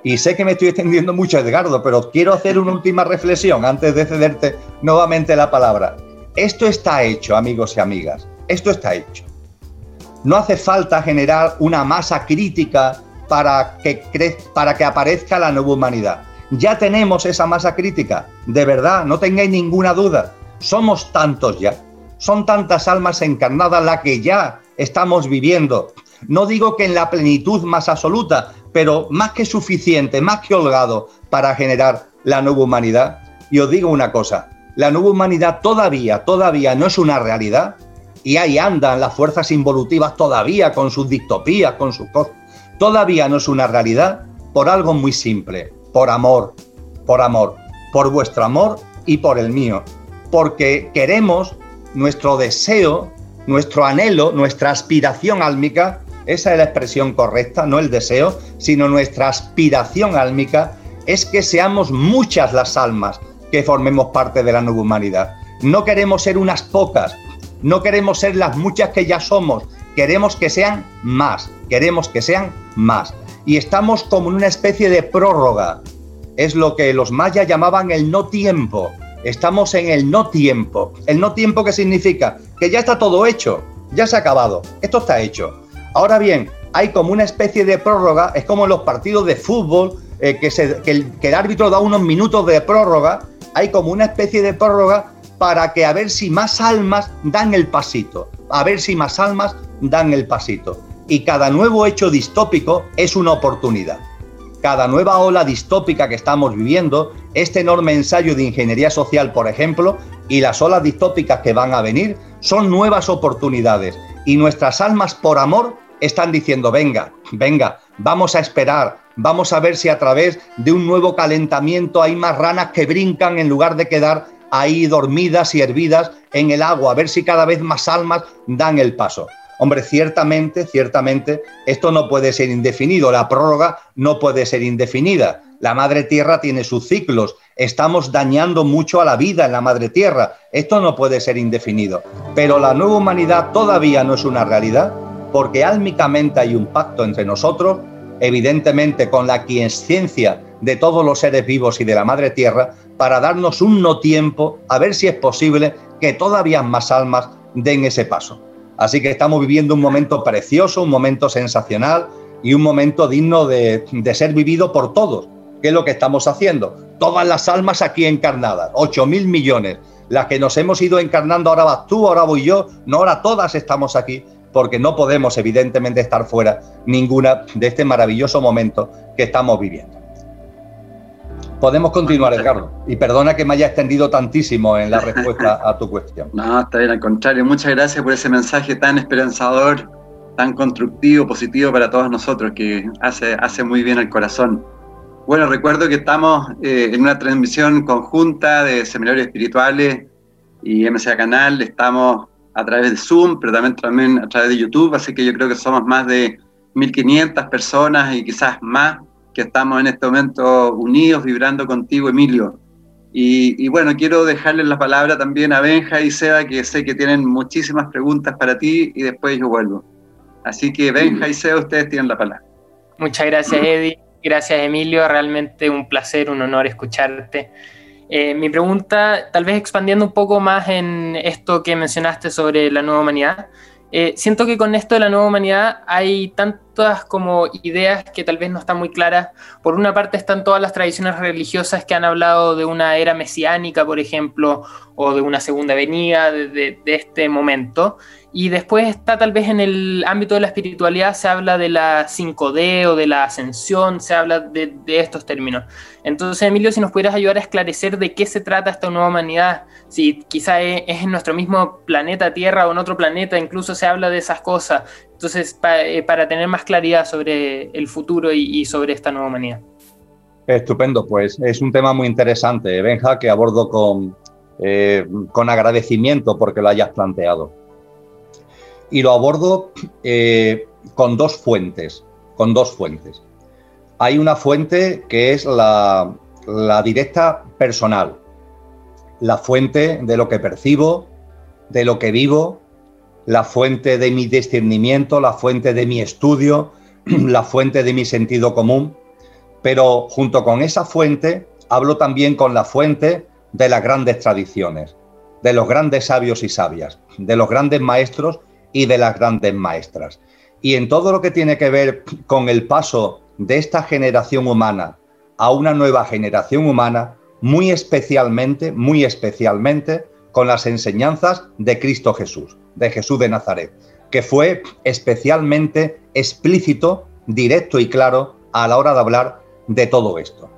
Y sé que me estoy extendiendo mucho, Edgardo, pero quiero hacer una última reflexión antes de cederte nuevamente la palabra. Esto está hecho, amigos y amigas. Esto está hecho. No hace falta generar una masa crítica para que, para que aparezca la nueva humanidad. Ya tenemos esa masa crítica, de verdad, no tengáis ninguna duda. Somos tantos ya, son tantas almas encarnadas las que ya estamos viviendo. No digo que en la plenitud más absoluta, pero más que suficiente, más que holgado para generar la nueva humanidad. Y os digo una cosa, la nueva humanidad todavía, todavía no es una realidad, y ahí andan las fuerzas involutivas todavía con sus distopías, con sus todavía no es una realidad por algo muy simple, por amor, por amor, por vuestro amor y por el mío, porque queremos nuestro deseo, nuestro anhelo, nuestra aspiración álmica, esa es la expresión correcta, no el deseo, sino nuestra aspiración álmica, es que seamos muchas las almas que formemos parte de la nueva humanidad. No queremos ser unas pocas, no queremos ser las muchas que ya somos, queremos que sean más, queremos que sean más. Y estamos como en una especie de prórroga. Es lo que los mayas llamaban el no tiempo. Estamos en el no tiempo. ¿El no tiempo qué significa? Que ya está todo hecho, ya se ha acabado, esto está hecho. Ahora bien, hay como una especie de prórroga, es como en los partidos de fútbol, eh, que, el, que el árbitro da unos minutos de prórroga, hay como una especie de prórroga para que a ver si más almas dan el pasito, a ver si más almas dan el pasito. Y cada nuevo hecho distópico es una oportunidad. Cada nueva ola distópica que estamos viviendo, este enorme ensayo de ingeniería social, por ejemplo, y las olas distópicas que van a venir, son nuevas oportunidades. Y nuestras almas, por amor, están diciendo, venga, venga, vamos a esperar, vamos a ver si a través de un nuevo calentamiento hay más ranas que brincan en lugar de quedar ahí dormidas y hervidas en el agua, a ver si cada vez más almas dan el paso. Hombre, ciertamente, ciertamente, esto no puede ser indefinido, la prórroga no puede ser indefinida. La madre tierra tiene sus ciclos, estamos dañando mucho a la vida en la madre tierra, esto no puede ser indefinido. Pero la nueva humanidad todavía no es una realidad, porque álmicamente hay un pacto entre nosotros, evidentemente con la quiescencia de todos los seres vivos y de la madre tierra, para darnos un no tiempo, a ver si es posible que todavía más almas den ese paso. Así que estamos viviendo un momento precioso, un momento sensacional y un momento digno de, ser vivido por todos. ¿Qué es lo que estamos haciendo? Todas las almas aquí encarnadas, 8 mil millones. Las que nos hemos ido encarnando, ahora vas tú, ahora voy yo, no, ahora todas estamos aquí, porque no podemos evidentemente estar fuera ninguna de este maravilloso momento que estamos viviendo. Podemos continuar, Edgardo. Y perdona que me haya extendido tantísimo en la respuesta a tu cuestión. No, está bien, al contrario. Muchas gracias por ese mensaje tan esperanzador, tan constructivo, positivo para todos nosotros, que hace, hace muy bien al corazón. Bueno, recuerdo que estamos eh, en una transmisión conjunta de seminarios espirituales y MCA Canal. Estamos a través de Zoom, pero también, también a través de YouTube, así que yo creo que somos más de 1.500 personas y quizás más estamos en este momento unidos, vibrando contigo, Emilio. Y, bueno, quiero dejarles la palabra también a Benja y Seba, que sé que tienen muchísimas preguntas para ti y después yo vuelvo. Así que Benja y Seba, ustedes tienen la palabra. Muchas gracias, Eddie. Gracias, Emilio. Realmente un placer, un honor escucharte. Eh, mi pregunta, tal vez expandiendo un poco más en esto que mencionaste sobre la nueva humanidad, eh, siento que con esto de la nueva humanidad hay tantas como ideas que tal vez no están muy claras. Por una parte están todas las tradiciones religiosas que han hablado de una era mesiánica, por ejemplo, o de una segunda venida de este momento. Y después está tal vez en el ámbito de la espiritualidad, se habla de la 5D o de la ascensión, se habla de, estos términos. Entonces, Emilio, si nos pudieras ayudar a esclarecer de qué se trata esta nueva humanidad, si quizá es, en nuestro mismo planeta Tierra o en otro planeta, incluso se habla de esas cosas. Entonces, eh, para tener más claridad sobre el futuro y, sobre esta nueva humanidad. Estupendo, pues es un tema muy interesante, Benja, que abordo con, eh, con agradecimiento porque lo hayas planteado. Y lo abordo eh, con dos fuentes, con dos fuentes. Hay una fuente que es la, la directa personal, la fuente de lo que percibo, de lo que vivo, la fuente de mi discernimiento, la fuente de mi estudio, la fuente de mi sentido común, pero junto con esa fuente hablo también con la fuente de las grandes tradiciones, de los grandes sabios y sabias, de los grandes maestros y de las grandes maestras. Y en todo lo que tiene que ver con el paso de esta generación humana a una nueva generación humana, muy especialmente, muy especialmente con las enseñanzas de Cristo Jesús, de Jesús de Nazaret, que fue especialmente explícito, directo y claro a la hora de hablar de todo esto.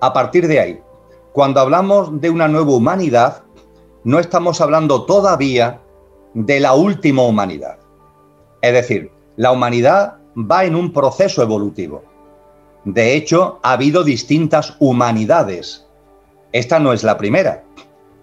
A partir de ahí, cuando hablamos de una nueva humanidad, no estamos hablando todavía de la última humanidad. Es decir, la humanidad va en un proceso evolutivo. De hecho, ha habido distintas humanidades. Esta no es la primera.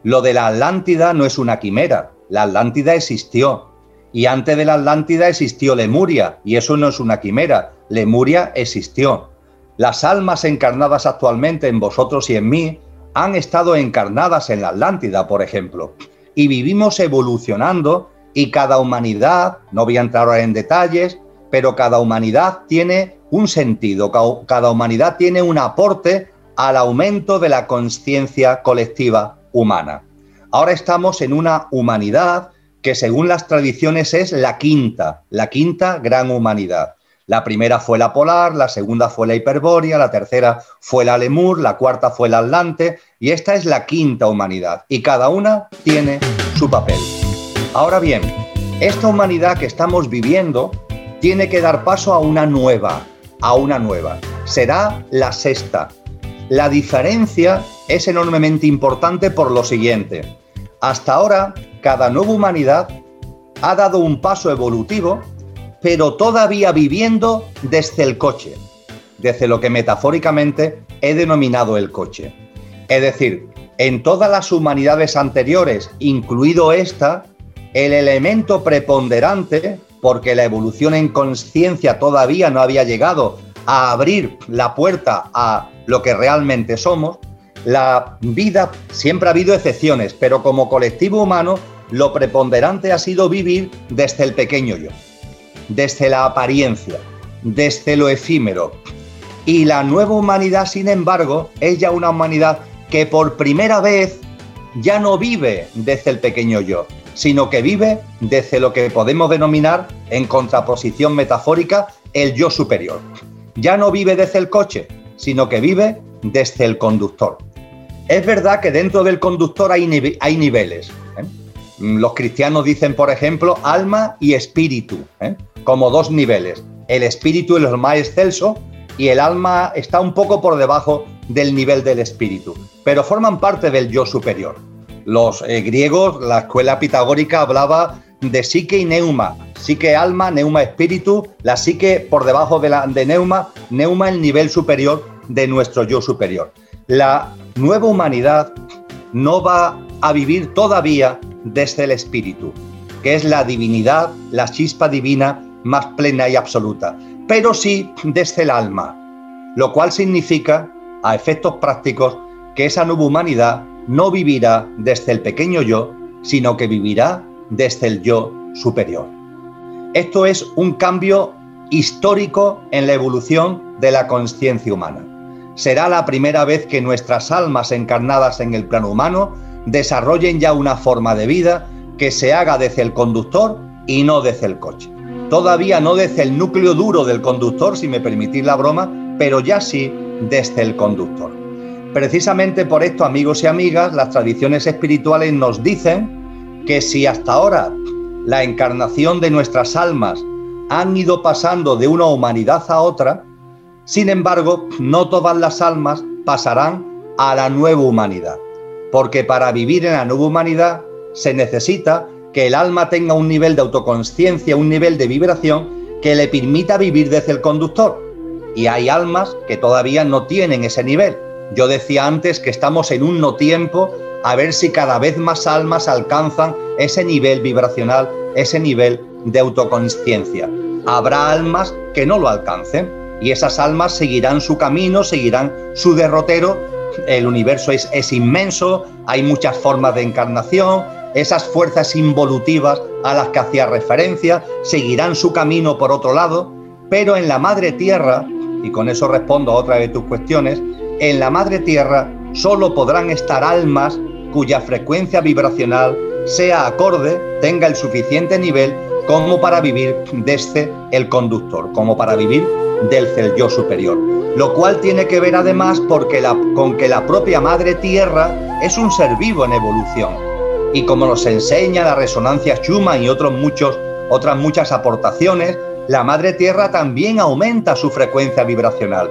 Lo de la Atlántida no es una quimera. La Atlántida existió. Y antes de la Atlántida existió Lemuria. Y eso no es una quimera. Lemuria existió. Las almas encarnadas actualmente en vosotros y en mí han estado encarnadas en la Atlántida, por ejemplo. Y vivimos evolucionando y cada humanidad, no voy a entrar ahora en detalles, pero cada humanidad tiene un sentido, cada humanidad tiene un aporte al aumento de la conciencia colectiva humana. Ahora estamos en una humanidad que según las tradiciones es la quinta, la quinta gran humanidad. La primera fue la polar, la segunda fue la hiperbórea, la tercera fue la lemur, la cuarta fue la atlante y esta es la quinta humanidad y cada una tiene su papel. Ahora bien, esta humanidad que estamos viviendo tiene que dar paso a una nueva, a una nueva. Será la sexta, la diferencia es enormemente importante por lo siguiente. Hasta ahora, cada nueva humanidad ha dado un paso evolutivo, pero todavía viviendo desde el coche, desde lo que metafóricamente he denominado el coche. Es decir, en todas las humanidades anteriores, incluido esta, el elemento preponderante, porque la evolución en conciencia todavía no había llegado a abrir la puerta a lo que realmente somos, la vida siempre ha habido excepciones, pero como colectivo humano lo preponderante ha sido vivir desde el pequeño yo, desde la apariencia, desde lo efímero. Y la nueva humanidad, sin embargo, es ya una humanidad que por primera vez ya no vive desde el pequeño yo, sino que vive desde lo que podemos denominar, en contraposición metafórica, el yo superior ya no vive desde el coche, sino que vive desde el conductor. Es verdad que dentro del conductor hay, niveles. ¿eh? Los cristianos dicen, por ejemplo, alma y espíritu, ¿eh? Como dos niveles. El espíritu es lo más excelso y el alma está un poco por debajo del nivel del espíritu, pero forman parte del yo superior. Los eh, griegos, la escuela pitagórica hablaba de psique y neuma, psique alma, neuma espíritu, la psique por debajo de, la, de neuma, neuma el nivel superior de nuestro yo superior. La nueva humanidad no va a vivir todavía desde el espíritu, que es la divinidad, la chispa divina más plena y absoluta, pero sí desde el alma, lo cual significa, a efectos prácticos, que esa nueva humanidad no vivirá desde el pequeño yo, sino que vivirá desde el yo superior. Esto es un cambio histórico en la evolución de la conciencia humana. Será la primera vez que nuestras almas encarnadas en el plano humano desarrollen ya una forma de vida que se haga desde el conductor y no desde el coche. Todavía no desde el núcleo duro del conductor, si me permitís la broma, pero ya sí desde el conductor. Precisamente por esto, amigos y amigas, las tradiciones espirituales nos dicen que si hasta ahora la encarnación de nuestras almas han ido pasando de una humanidad a otra, sin embargo, no todas las almas pasarán a la nueva humanidad, porque para vivir en la nueva humanidad se necesita que el alma tenga un nivel de autoconsciencia, un nivel de vibración que le permita vivir desde el conductor. Y hay almas que todavía no tienen ese nivel. Yo decía antes que estamos en un no tiempo a ver si cada vez más almas alcanzan ese nivel vibracional, ese nivel de autoconsciencia. Habrá almas que no lo alcancen y esas almas seguirán su camino, seguirán su derrotero. El universo es, es inmenso, hay muchas formas de encarnación, esas fuerzas involutivas a las que hacía referencia seguirán su camino por otro lado, pero en la madre tierra, y con eso respondo a otra de tus cuestiones, en la madre tierra solo podrán estar almas cuya frecuencia vibracional sea acorde, tenga el suficiente nivel como para vivir desde el conductor, como para vivir del el yo superior. Lo cual tiene que ver además porque con que la propia madre tierra es un ser vivo en evolución y como nos enseña la resonancia Schumann y otros muchos, otras muchas aportaciones, la madre tierra también aumenta su frecuencia vibracional.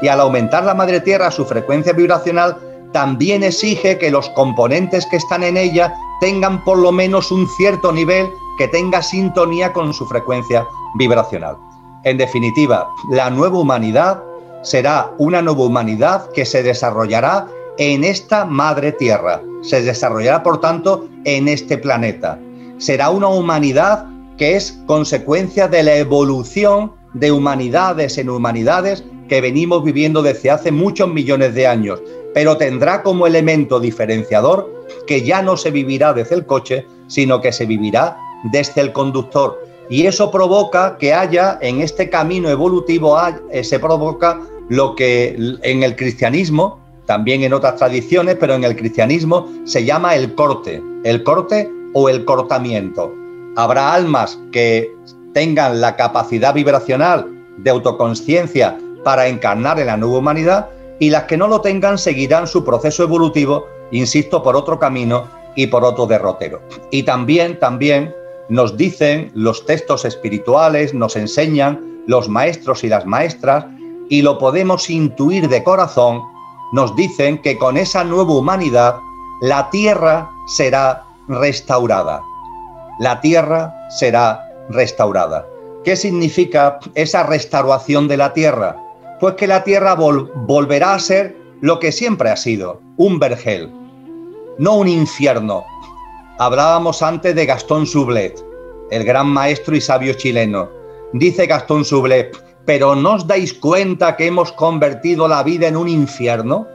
Y al aumentar la madre tierra su frecuencia vibracional, también exige que los componentes que están en ella tengan por lo menos un cierto nivel que tenga sintonía con su frecuencia vibracional. En definitiva, la nueva humanidad será una nueva humanidad que se desarrollará en esta madre tierra. Se desarrollará, por tanto, en este planeta. Será una humanidad que es consecuencia de la evolución de humanidades en humanidades que venimos viviendo desde hace muchos millones de años, pero tendrá como elemento diferenciador que ya no se vivirá desde el coche, sino que se vivirá desde el conductor. Y eso provoca que haya en este camino evolutivo, eh, se provoca lo que en el cristianismo también en otras tradiciones, pero en el cristianismo se llama el corte, el corte o el cortamiento. Habrá almas que tengan la capacidad vibracional de autoconsciencia para encarnar en la nueva humanidad y las que no lo tengan seguirán su proceso evolutivo, insisto, por otro camino y por otro derrotero. Y también, también nos dicen los textos espirituales, nos enseñan los maestros y las maestras, y lo podemos intuir de corazón nos dicen que con esa nueva humanidad la tierra será restaurada. La tierra será restaurada. ¿Qué significa esa restauración de la tierra? Pues que la tierra volverá a ser lo que siempre ha sido, un vergel, no un infierno. Hablábamos antes de Gastón Sublet, el gran maestro y sabio chileno. Dice Gastón Sublet, pero ¿no os dais cuenta que hemos convertido la vida en un infierno?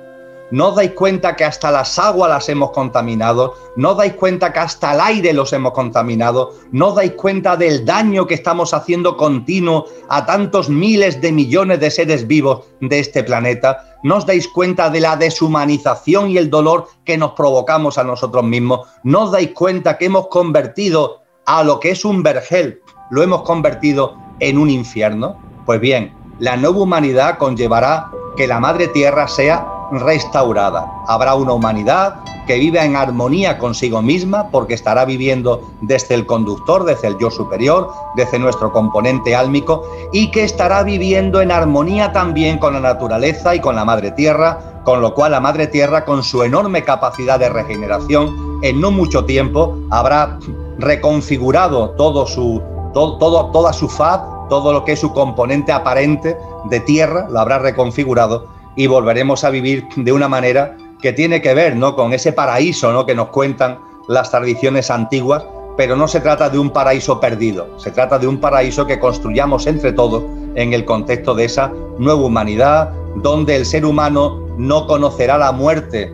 ¿No os dais cuenta que hasta las aguas las hemos contaminado? ¿No os dais cuenta que hasta el aire los hemos contaminado? ¿No os dais cuenta del daño que estamos haciendo continuo a tantos miles de millones de seres vivos de este planeta? ¿No os dais cuenta de la deshumanización y el dolor que nos provocamos a nosotros mismos? ¿No os dais cuenta que hemos convertido a lo que es un vergel, lo hemos convertido en un infierno? Pues bien, la nueva humanidad conllevará que la madre tierra sea restaurada. Habrá una humanidad que viva en armonía consigo misma porque estará viviendo desde el conductor, desde el yo superior, desde nuestro componente álmico y que estará viviendo en armonía también con la naturaleza y con la madre tierra, con lo cual la madre tierra con su enorme capacidad de regeneración en no mucho tiempo habrá reconfigurado todo su todo, toda su faz todo lo que es su componente aparente de tierra, lo habrá reconfigurado y volveremos a vivir de una manera que tiene que ver ¿no? con ese paraíso ¿no? que nos cuentan las tradiciones antiguas, pero no se trata de un paraíso perdido, se trata de un paraíso que construyamos entre todos en el contexto de esa nueva humanidad, donde el ser humano no conocerá la muerte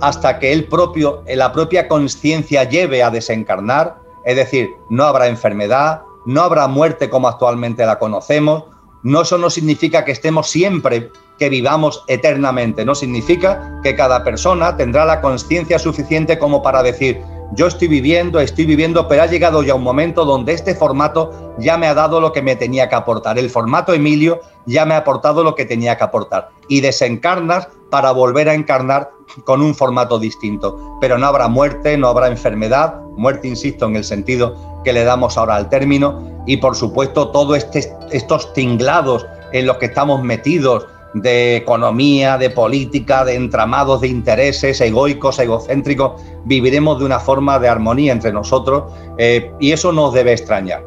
hasta que él propio, la propia conciencia lleve a desencarnar, es decir, no habrá enfermedad, no habrá muerte como actualmente la conocemos. No, eso no significa que estemos siempre, que vivamos eternamente. No significa que cada persona tendrá la conciencia suficiente como para decir, yo estoy viviendo, estoy viviendo, pero ha llegado ya un momento donde este formato ya me ha dado lo que me tenía que aportar. El formato Emilio ya me ha aportado lo que tenía que aportar. Y desencarnas para volver a encarnar con un formato distinto. Pero no habrá muerte, no habrá enfermedad, muerte, insisto, en el sentido que le damos ahora al término, y por supuesto todos este, estos tinglados en los que estamos metidos de economía, de política, de entramados de intereses egoicos, egocéntricos, viviremos de una forma de armonía entre nosotros eh, y eso nos debe extrañar.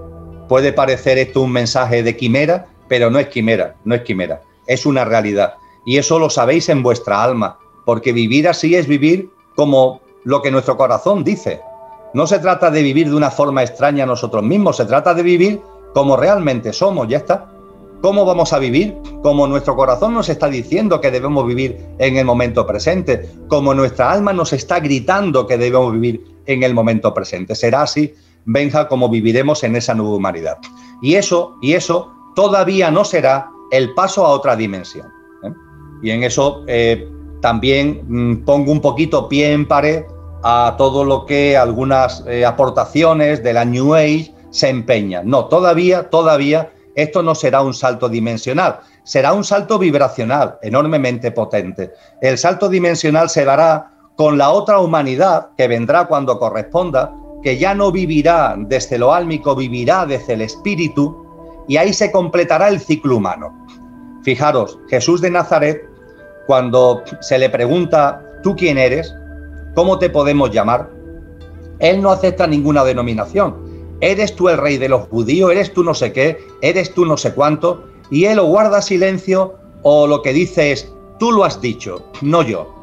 Puede parecer esto un mensaje de quimera, pero no es quimera, no es quimera, es una realidad. Y eso lo sabéis en vuestra alma, porque vivir así es vivir como lo que nuestro corazón dice, No se trata de vivir de una forma extraña a nosotros mismos, se trata de vivir como realmente somos, ya está. ¿Cómo vamos a vivir? Como nuestro corazón nos está diciendo que debemos vivir en el momento presente, como nuestra alma nos está gritando que debemos vivir en el momento presente. Será así, Benja, como viviremos en esa nueva humanidad. Y eso, y eso todavía no será el paso a otra dimensión. ¿eh? Y en eso eh, también mm, pongo un poquito pie en pared a todo lo que algunas eh, aportaciones de la New Age se empeñan. No, todavía, todavía esto no será un salto dimensional, será un salto vibracional enormemente potente. El salto dimensional se dará con la otra humanidad que vendrá cuando corresponda, que ya no vivirá desde lo álmico, vivirá desde el espíritu, y ahí se completará el ciclo humano. Fijaros, Jesús de Nazaret, cuando se le pregunta, ¿tú quién eres? ¿Cómo te podemos llamar? Él no acepta ninguna denominación eres tú el rey de los judíos, eres tú no sé qué, eres tú no sé cuánto, y él o guarda silencio o lo que dice es, tú lo has dicho, no yo.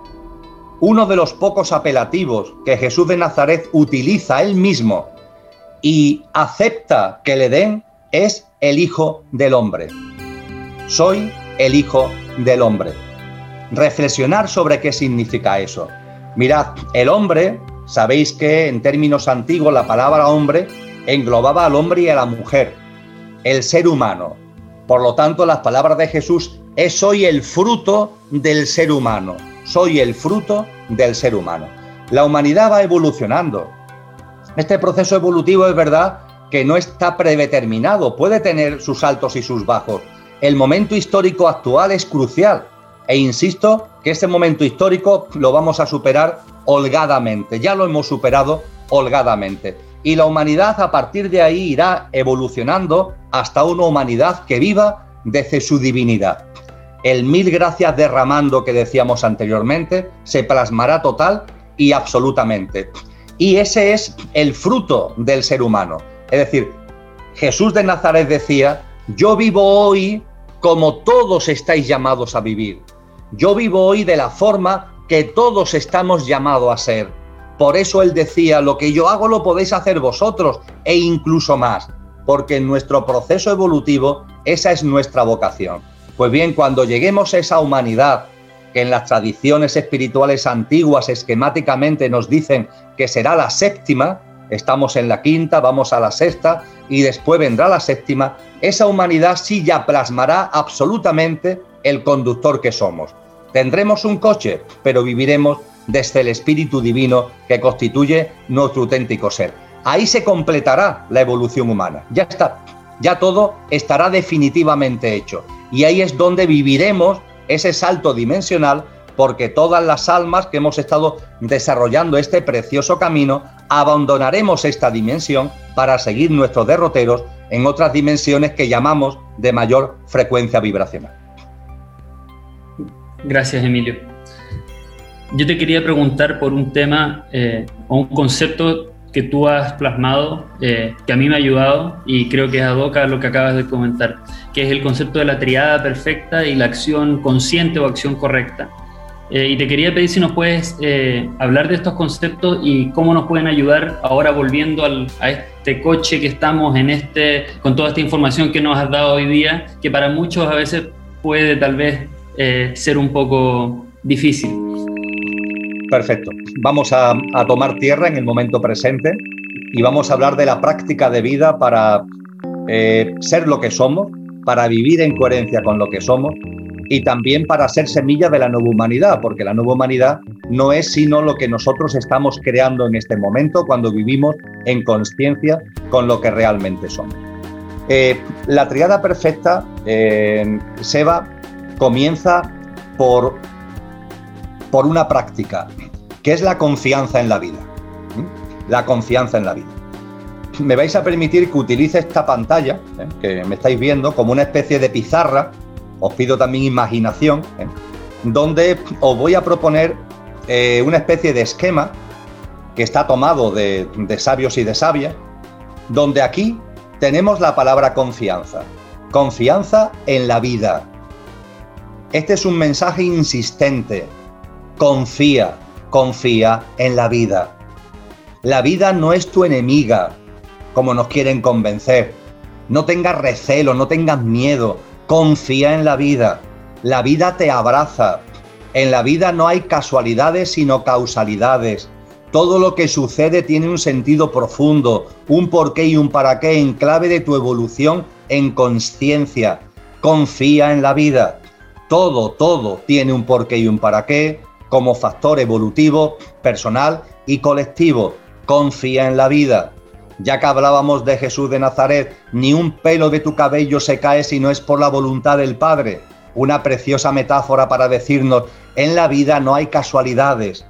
Uno de los pocos apelativos que Jesús de Nazaret utiliza él mismo y acepta que le den es el Hijo del Hombre. Soy el Hijo del Hombre. Reflexionar sobre qué significa eso. Mirad, el hombre, sabéis que en términos antiguos la palabra hombre englobaba al hombre y a la mujer, el ser humano. Por lo tanto, las palabras de Jesús es soy el fruto del ser humano, soy el fruto del ser humano. La humanidad va evolucionando. Este proceso evolutivo es verdad que no está predeterminado, puede tener sus altos y sus bajos. El momento histórico actual es crucial e insisto que este momento histórico lo vamos a superar holgadamente, ya lo hemos superado holgadamente y la humanidad a partir de ahí irá evolucionando hasta una humanidad que viva desde su divinidad. El mil gracias derramando que decíamos anteriormente se plasmará total y absolutamente. Y ese es el fruto del ser humano. Es decir, Jesús de Nazaret decía, yo vivo hoy como todos estáis llamados a vivir. Yo vivo hoy de la forma que todos estamos llamados a ser. Por eso él decía, lo que yo hago lo podéis hacer vosotros e incluso más, porque en nuestro proceso evolutivo esa es nuestra vocación. Pues bien, cuando lleguemos a esa humanidad que en las tradiciones espirituales antiguas esquemáticamente nos dicen que será la séptima, estamos en la quinta, vamos a la sexta y después vendrá la séptima, esa humanidad sí ya plasmará absolutamente el conductor que somos. Tendremos un coche, pero viviremos desde el Espíritu Divino que constituye nuestro auténtico ser. Ahí se completará la evolución humana. Ya está. Ya todo estará definitivamente hecho. Y ahí es donde viviremos ese salto dimensional porque todas las almas que hemos estado desarrollando este precioso camino abandonaremos esta dimensión para seguir nuestros derroteros en otras dimensiones que llamamos de mayor frecuencia vibracional. Gracias, Emilio. Yo te quería preguntar por un tema eh, o un concepto que tú has plasmado, eh, que a mí me ha ayudado y creo que es a lo que acabas de comentar, que es el concepto de la triada perfecta y la acción consciente o acción correcta. Eh, y te quería pedir si nos puedes hablar de estos conceptos y cómo nos pueden ayudar ahora volviendo a este coche que estamos en este, con toda esta información que nos has dado hoy día, que para muchos a veces puede tal vez ser un poco difícil. Perfecto. Vamos a, tomar tierra en el momento presente y vamos a hablar de la práctica de vida para eh, ser lo que somos, para vivir en coherencia con lo que somos y también para ser semilla de la nueva humanidad, porque la nueva humanidad no es sino lo que nosotros estamos creando en este momento cuando vivimos en conciencia con lo que realmente somos. Eh, la triada perfecta, en Seba, comienza por por una práctica, que es la confianza en la vida. La confianza en la vida. Me vais a permitir que utilice esta pantalla, ¿eh? que me estáis viendo, como una especie de pizarra, os pido también imaginación, ¿eh? donde os voy a proponer eh, una especie de esquema que está tomado de, de sabios y de sabias, donde aquí tenemos la palabra confianza. Confianza en la vida. Este es un mensaje insistente, confía, confía en la vida. La vida no es tu enemiga, como nos quieren convencer. No tengas recelo, no tengas miedo, confía en la vida. La vida te abraza. En la vida no hay casualidades sino causalidades. Todo lo que sucede tiene un sentido profundo, un porqué y un para qué en clave de tu evolución en conciencia. Confía en la vida. Todo, todo tiene un porqué y un para qué como factor evolutivo, personal y colectivo. Confía en la vida. Ya que hablábamos de Jesús de Nazaret, ni un pelo de tu cabello se cae si no es por la voluntad del Padre. Una preciosa metáfora para decirnos, en la vida no hay casualidades,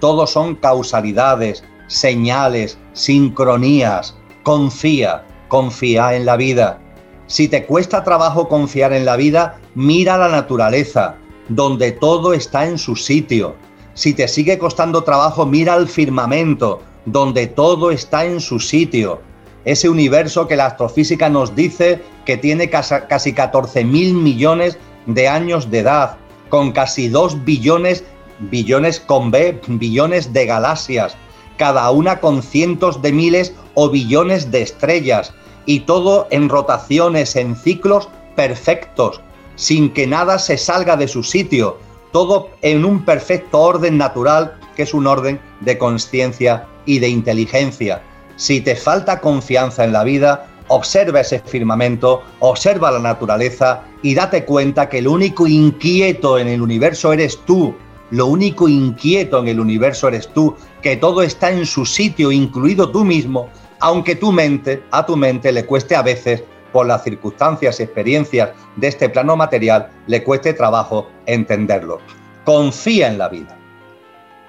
todos son causalidades, señales, sincronías. Confía, confía en la vida. Si te cuesta trabajo confiar en la vida, mira la naturaleza, donde todo está en su sitio. Si te sigue costando trabajo, mira al firmamento, donde todo está en su sitio. Ese universo que la astrofísica nos dice que tiene casi 14 mil millones de años de edad, con casi 2 billones billones con B, billones de galaxias, cada una con cientos de miles o billones de estrellas, y todo en rotaciones, en ciclos perfectos, sin que nada se salga de su sitio, todo en un perfecto orden natural, que es un orden de conciencia y de inteligencia. Si te falta confianza en la vida, observa ese firmamento, observa la naturaleza y date cuenta que el único inquieto en el universo eres tú, lo único inquieto en el universo eres tú, que todo está en su sitio, incluido tú mismo, aunque tu mente, a tu mente le cueste a veces, por las circunstancias y experiencias de este plano material, le cueste trabajo entenderlo. Confía en la vida.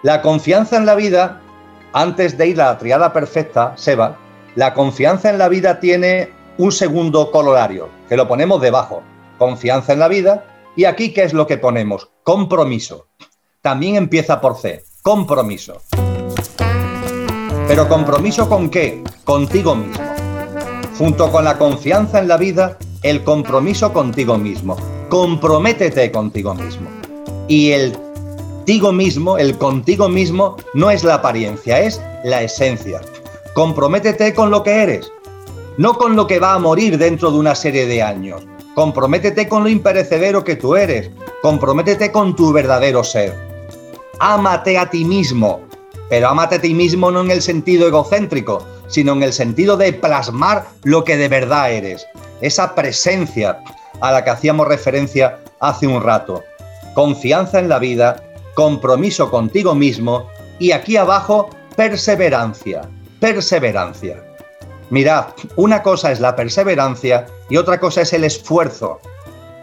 La confianza en la vida, antes de ir a la triada perfecta, Seba, la confianza en la vida tiene un segundo colorario, que lo ponemos debajo. Confianza en la vida. Y aquí, ¿qué es lo que ponemos? Compromiso también empieza por C, compromiso. Pero compromiso con qué? Contigo mismo. Junto con la confianza en la vida, el compromiso contigo mismo. Comprométete contigo mismo. Y el contigo mismo, el contigo mismo, no es la apariencia, es la esencia. Comprométete con lo que eres, no con lo que va a morir dentro de una serie de años. Comprométete con lo imperecedero que tú eres. Comprométete con tu verdadero ser ámate a ti mismo, pero ámate a ti mismo no en el sentido egocéntrico, sino en el sentido de plasmar lo que de verdad eres, esa presencia a la que hacíamos referencia hace un rato. Confianza en la vida, compromiso contigo mismo y aquí abajo perseverancia, perseverancia. Mirad, una cosa es la perseverancia y otra cosa es el esfuerzo.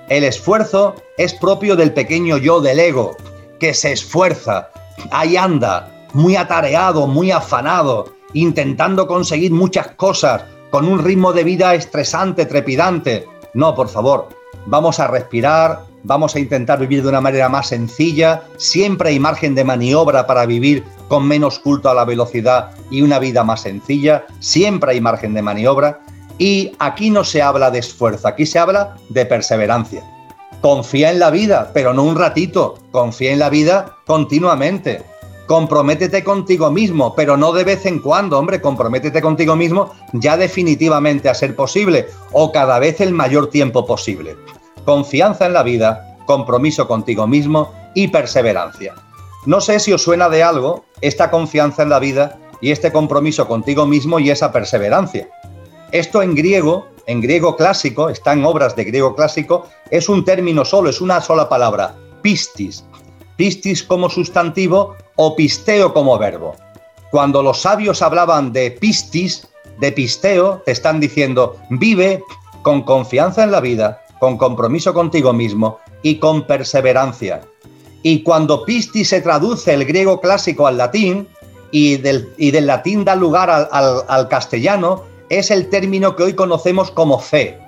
El esfuerzo es propio del pequeño yo del ego, que se esfuerza, ahí anda, muy atareado, muy afanado, intentando conseguir muchas cosas, con un ritmo de vida estresante, trepidante. No, por favor, vamos a respirar, vamos a intentar vivir de una manera más sencilla, siempre hay margen de maniobra para vivir con menos culto a la velocidad y una vida más sencilla, siempre hay margen de maniobra. Y aquí no se habla de esfuerzo, aquí se habla de perseverancia. Confía en la vida, pero no un ratito. Confía en la vida continuamente. Comprométete contigo mismo, pero no de vez en cuando, hombre, comprométete contigo mismo ya definitivamente a ser posible o cada vez el mayor tiempo posible. Confianza en la vida, compromiso contigo mismo y perseverancia. No sé si os suena de algo esta confianza en la vida y este compromiso contigo mismo y esa perseverancia. Esto en griego en griego clásico, está en obras de griego clásico, es un término solo, es una sola palabra, pistis. Pistis como sustantivo o pisteo como verbo. Cuando los sabios hablaban de pistis, de pisteo, te están diciendo, vive con confianza en la vida, con compromiso contigo mismo y con perseverancia. Y cuando pistis se traduce el griego clásico al latín y del, latín da lugar al castellano, es el término que hoy conocemos como fe,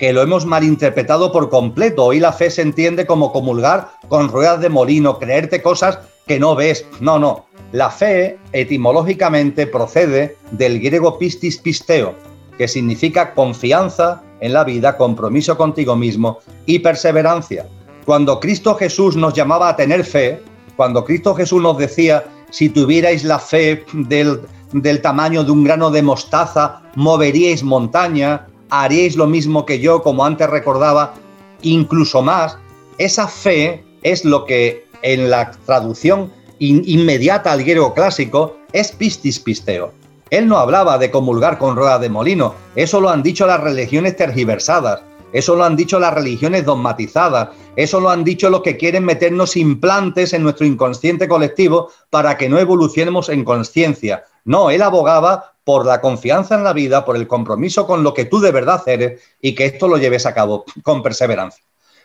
que lo hemos malinterpretado por completo. Hoy la fe se entiende como comulgar con ruedas de molino, creerte cosas que no ves. No, no. La fe etimológicamente procede del griego pistis pisteo, que significa confianza en la vida, compromiso contigo mismo y perseverancia. Cuando Cristo Jesús nos llamaba a tener fe, cuando Cristo Jesús nos decía si tuvierais la fe del, del tamaño de un grano de mostaza, moveríais montaña, haríais lo mismo que yo, como antes recordaba, incluso más. Esa fe es lo que en la traducción inmediata al griego clásico es pistis pisteo. Él no hablaba de comulgar con rueda de molino, eso lo han dicho las religiones tergiversadas, eso lo han dicho las religiones dogmatizadas, eso lo han dicho los que quieren meternos implantes en nuestro inconsciente colectivo para que no evolucionemos en conciencia. No, él abogaba por la confianza en la vida, por el compromiso con lo que tú de verdad eres y que esto lo lleves a cabo con perseverancia.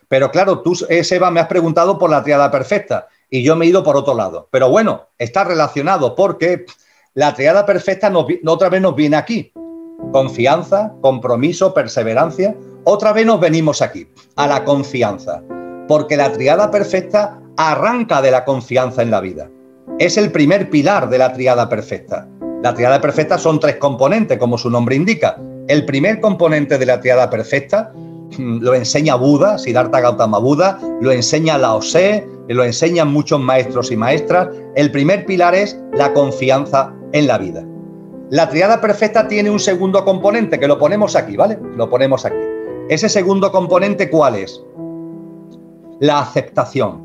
Pero claro, tú, Seba, me has preguntado por la triada perfecta y yo me he ido por otro lado. Pero bueno, está relacionado porque la triada perfecta otra vez nos viene aquí. Confianza, compromiso, perseverancia. Otra vez nos venimos aquí, a la confianza. Porque la triada perfecta arranca de la confianza en la vida. Es el primer pilar de la triada perfecta. La triada perfecta son tres componentes, como su nombre indica. El primer componente de la triada perfecta mm, lo enseña Buda, Siddhartha Gautama Buda, lo enseña Lao Tse, lo enseñan muchos maestros y maestras. El primer pilar es la confianza en la vida. La triada perfecta tiene un segundo componente que lo ponemos aquí, ¿vale? Lo ponemos aquí. Ese segundo componente, ¿cuál es? La aceptación.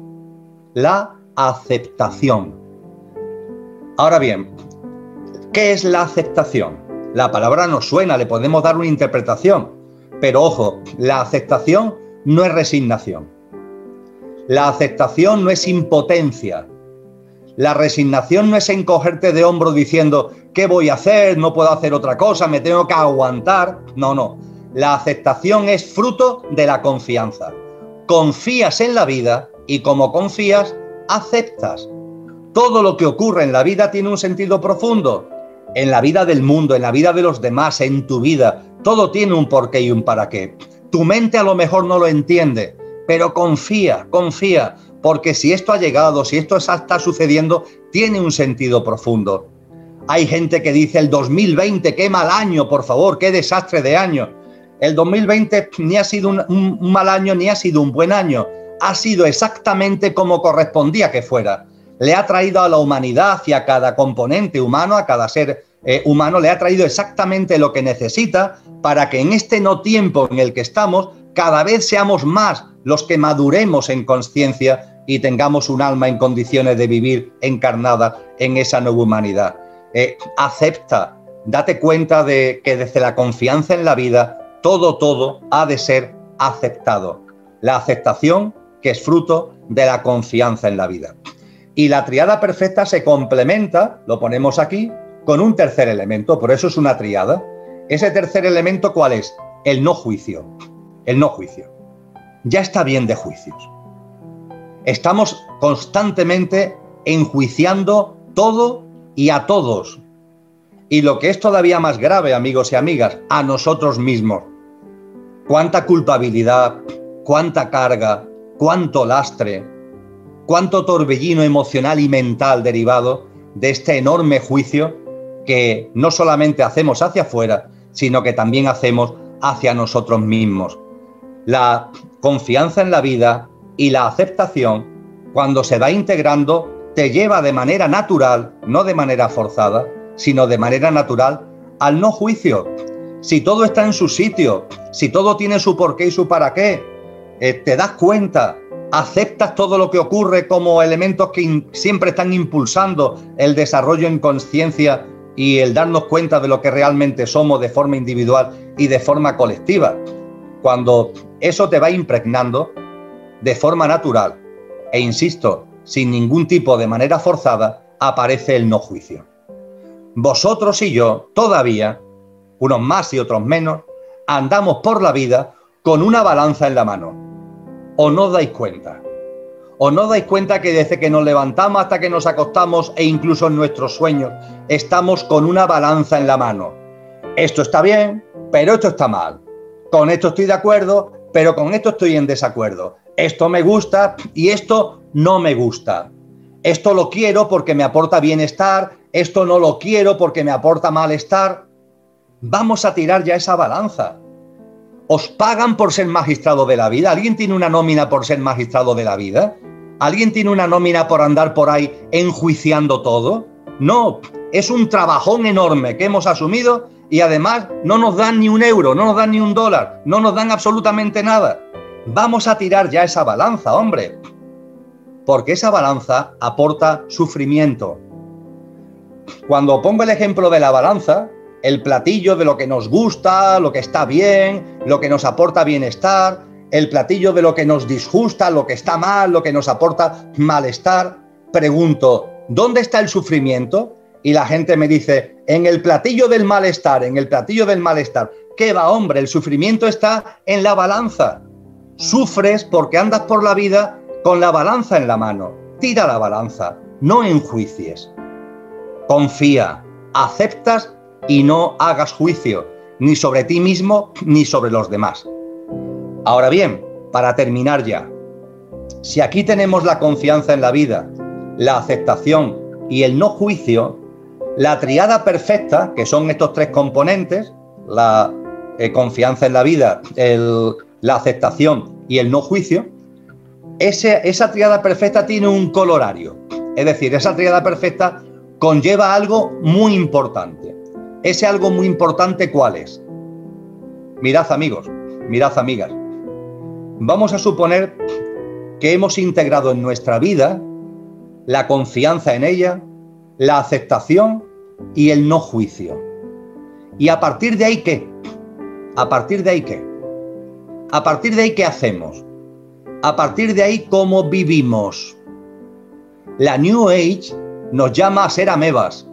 La aceptación. Ahora bien, ¿qué es la aceptación? La palabra nos suena, le podemos dar una interpretación, pero ojo, la aceptación no es resignación. La aceptación no es impotencia. La resignación no es encogerte de hombro diciendo, ¿qué voy a hacer? No puedo hacer otra cosa, me tengo que aguantar. No, no. La aceptación es fruto de la confianza. Confías en la vida y como confías, aceptas. Todo lo que ocurre en la vida tiene un sentido profundo. En la vida del mundo, en la vida de los demás, en tu vida, todo tiene un porqué y un para qué. Tu mente a lo mejor no lo entiende, pero confía, confía, porque si esto ha llegado, si esto está sucediendo, tiene un sentido profundo. Hay gente que dice el 2020, qué mal año, por favor, qué desastre de año. El 2020 ni ha sido un, mal año ni ha sido un buen año. Ha sido exactamente como correspondía que fuera. Le ha traído a la humanidad y a cada componente humano, a cada ser eh, humano, le ha traído exactamente lo que necesita para que en este no tiempo en el que estamos, cada vez seamos más los que maduremos en conciencia y tengamos un alma en condiciones de vivir encarnada en esa nueva humanidad. Eh, acepta, date cuenta de que desde la confianza en la vida, todo, todo ha de ser aceptado. La aceptación que es fruto de la confianza en la vida. Y la triada perfecta se complementa, lo ponemos aquí, con un tercer elemento, por eso es una triada. Ese tercer elemento, ¿cuál es? El no juicio. El no juicio ya está bien de juicios. Estamos constantemente enjuiciando todo y a todos. Y lo que es todavía más grave, amigos y amigas, a nosotros mismos. Cuánta culpabilidad, cuánta carga, cuánto lastre, cuánto torbellino emocional y mental derivado de este enorme juicio que no solamente hacemos hacia afuera, sino que también hacemos hacia nosotros mismos. La confianza en la vida y la aceptación, cuando se va integrando, te lleva de manera natural, no de manera forzada, sino de manera natural, al no juicio. Si todo está en su sitio, si todo tiene su porqué y su para qué, eh, te das cuenta, aceptas todo lo que ocurre como elementos que siempre están impulsando el desarrollo en conciencia y el darnos cuenta de lo que realmente somos de forma individual y de forma colectiva. Cuando eso te va impregnando de forma natural e, insisto, sin ningún tipo de manera forzada, aparece el no juicio. Vosotros y yo todavía, unos más y otros menos, andamos por la vida con una balanza en la mano. ¿O no dais cuenta? ¿O no dais cuenta que desde que nos levantamos hasta que nos acostamos e incluso en nuestros sueños estamos con una balanza en la mano? Esto está bien, pero esto está mal. Con esto estoy de acuerdo, pero con esto estoy en desacuerdo. Esto me gusta y esto no me gusta. Esto lo quiero porque me aporta bienestar, esto no lo quiero porque me aporta malestar. Vamos a tirar ya esa balanza. ¿Os pagan por ser magistrado de la vida? ¿Alguien tiene una nómina por ser magistrado de la vida? ¿Alguien tiene una nómina por andar por ahí enjuiciando todo? No, es un trabajón enorme que hemos asumido y además no nos dan ni un euro, no nos dan ni un dólar, no nos dan absolutamente nada. Vamos a tirar ya esa balanza, hombre, porque esa balanza aporta sufrimiento. Cuando pongo el ejemplo de la balanza, el platillo de lo que nos gusta, lo que está bien, lo que nos aporta bienestar, el platillo de lo que nos disgusta, lo que está mal, lo que nos aporta malestar, pregunto, ¿dónde está el sufrimiento? Y la gente me dice, en el platillo del malestar, en el platillo del malestar. ¿Qué va, hombre? El sufrimiento está en la balanza. Sufres porque andas por la vida con la balanza en la mano. Tira la balanza, no enjuicies. Confía, aceptas y no hagas juicio, ni sobre ti mismo ni sobre los demás. Ahora bien, para terminar ya, si aquí tenemos la confianza en la vida, la aceptación y el no juicio, la triada perfecta, que son estos tres componentes, la eh, confianza en la vida, la aceptación y el no juicio, esa triada perfecta tiene un colorario. Es decir, esa triada perfecta conlleva algo muy importante. Ese algo muy importante, ¿cuál es? Mirad amigos, mirad amigas, Vamos a suponer que hemos integrado en nuestra vida la confianza en ella, la aceptación y el no juicio. ¿Y a partir de ahí qué? ¿A partir de ahí qué? ¿A partir de ahí qué hacemos? ¿A partir de ahí cómo vivimos? La New Age nos llama a ser amebas.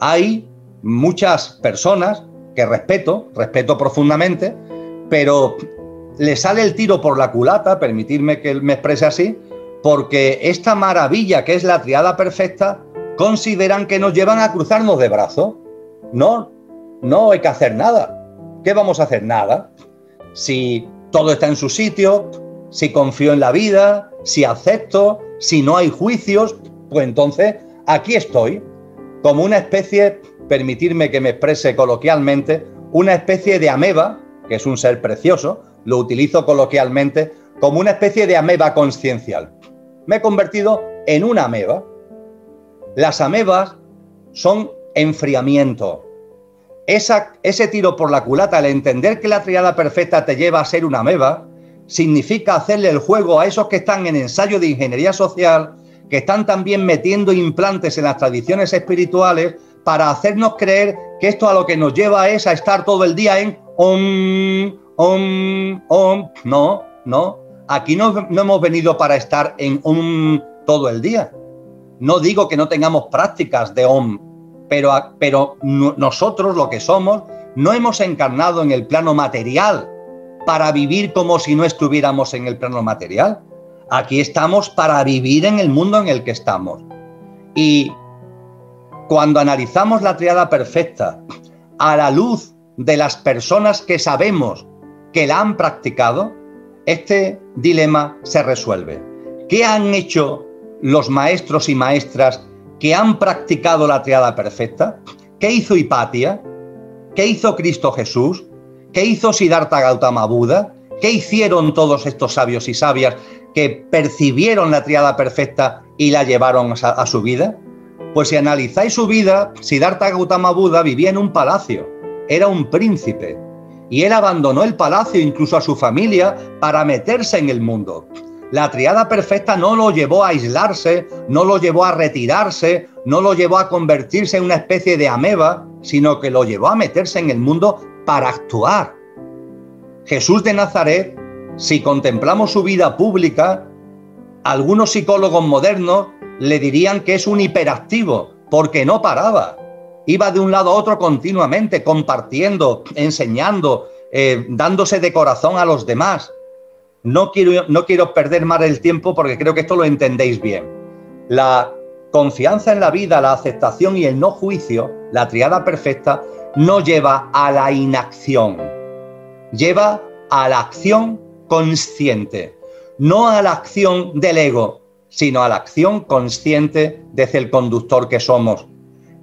Hay muchas personas que respeto, respeto profundamente, pero le sale el tiro por la culata, permitirme que me exprese así, porque esta maravilla que es la triada perfecta, consideran que nos llevan a cruzarnos de brazos. No, no hay que hacer nada. ¿Qué vamos a hacer? Nada. Si todo está en su sitio, si confío en la vida, si acepto, si no hay juicios, pues entonces aquí estoy, como una especie, permitirme que me exprese coloquialmente, una especie de ameba, que es un ser precioso, lo utilizo coloquialmente como una especie de ameba consciencial. Me he convertido en una ameba. Las amebas son enfriamiento. ese tiro por la culata, al entender que la triada perfecta te lleva a ser una ameba, significa hacerle el juego a esos que están en ensayo de ingeniería social, que están también metiendo implantes en las tradiciones espirituales para hacernos creer que esto a lo que nos lleva es a estar todo el día en om, om, om. No, no. Aquí no, no hemos venido para estar en om todo el día. No digo que no tengamos prácticas de om, pero, pero nosotros lo que somos no hemos encarnado en el plano material para vivir como si no estuviéramos en el plano material. Aquí estamos para vivir en el mundo en el que estamos. Y cuando analizamos la triada perfecta a la luz de las personas que sabemos que la han practicado, este dilema se resuelve. ¿Qué han hecho los maestros y maestras que han practicado la triada perfecta? ¿Qué hizo Hipatia? ¿Qué hizo Cristo Jesús? ¿Qué hizo Siddhartha Gautama Buda? ¿Qué hicieron todos estos sabios y sabias que percibieron la triada perfecta y la llevaron a, su vida? Pues si analizáis su vida, Siddhartha Gautama Buda vivía en un palacio, era un príncipe, y él abandonó el palacio, incluso a su familia, para meterse en el mundo. La triada perfecta no lo llevó a aislarse, no lo llevó a retirarse, no lo llevó a convertirse en una especie de ameba, sino que lo llevó a meterse en el mundo para actuar. Jesús de Nazaret, si contemplamos su vida pública, algunos psicólogos modernos le dirían que es un hiperactivo, porque no paraba iba de un lado a otro continuamente, compartiendo, enseñando, eh, dándose de corazón a los demás. No quiero, no quiero perder más el tiempo porque creo que esto lo entendéis bien. La confianza en la vida, la aceptación y el no juicio, la triada perfecta, no lleva a la inacción, lleva a la acción consciente, no a la acción del ego, sino a la acción consciente desde el conductor que somos,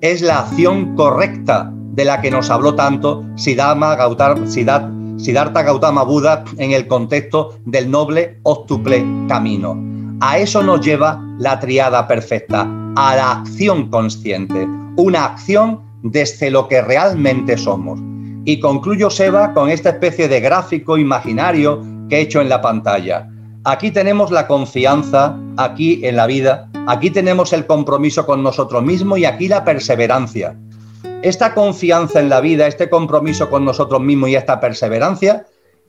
es la acción correcta de la que nos habló tanto Siddhartha Gautama, Buda en el contexto del noble octuple camino. A eso nos lleva la triada perfecta, a la acción consciente, una acción desde lo que realmente somos. Y concluyo, Seba, con esta especie de gráfico imaginario que he hecho en la pantalla. Aquí tenemos la confianza, aquí en la vida, aquí tenemos el compromiso con nosotros mismos y aquí la perseverancia. Esta confianza en la vida, este compromiso con nosotros mismos y esta perseverancia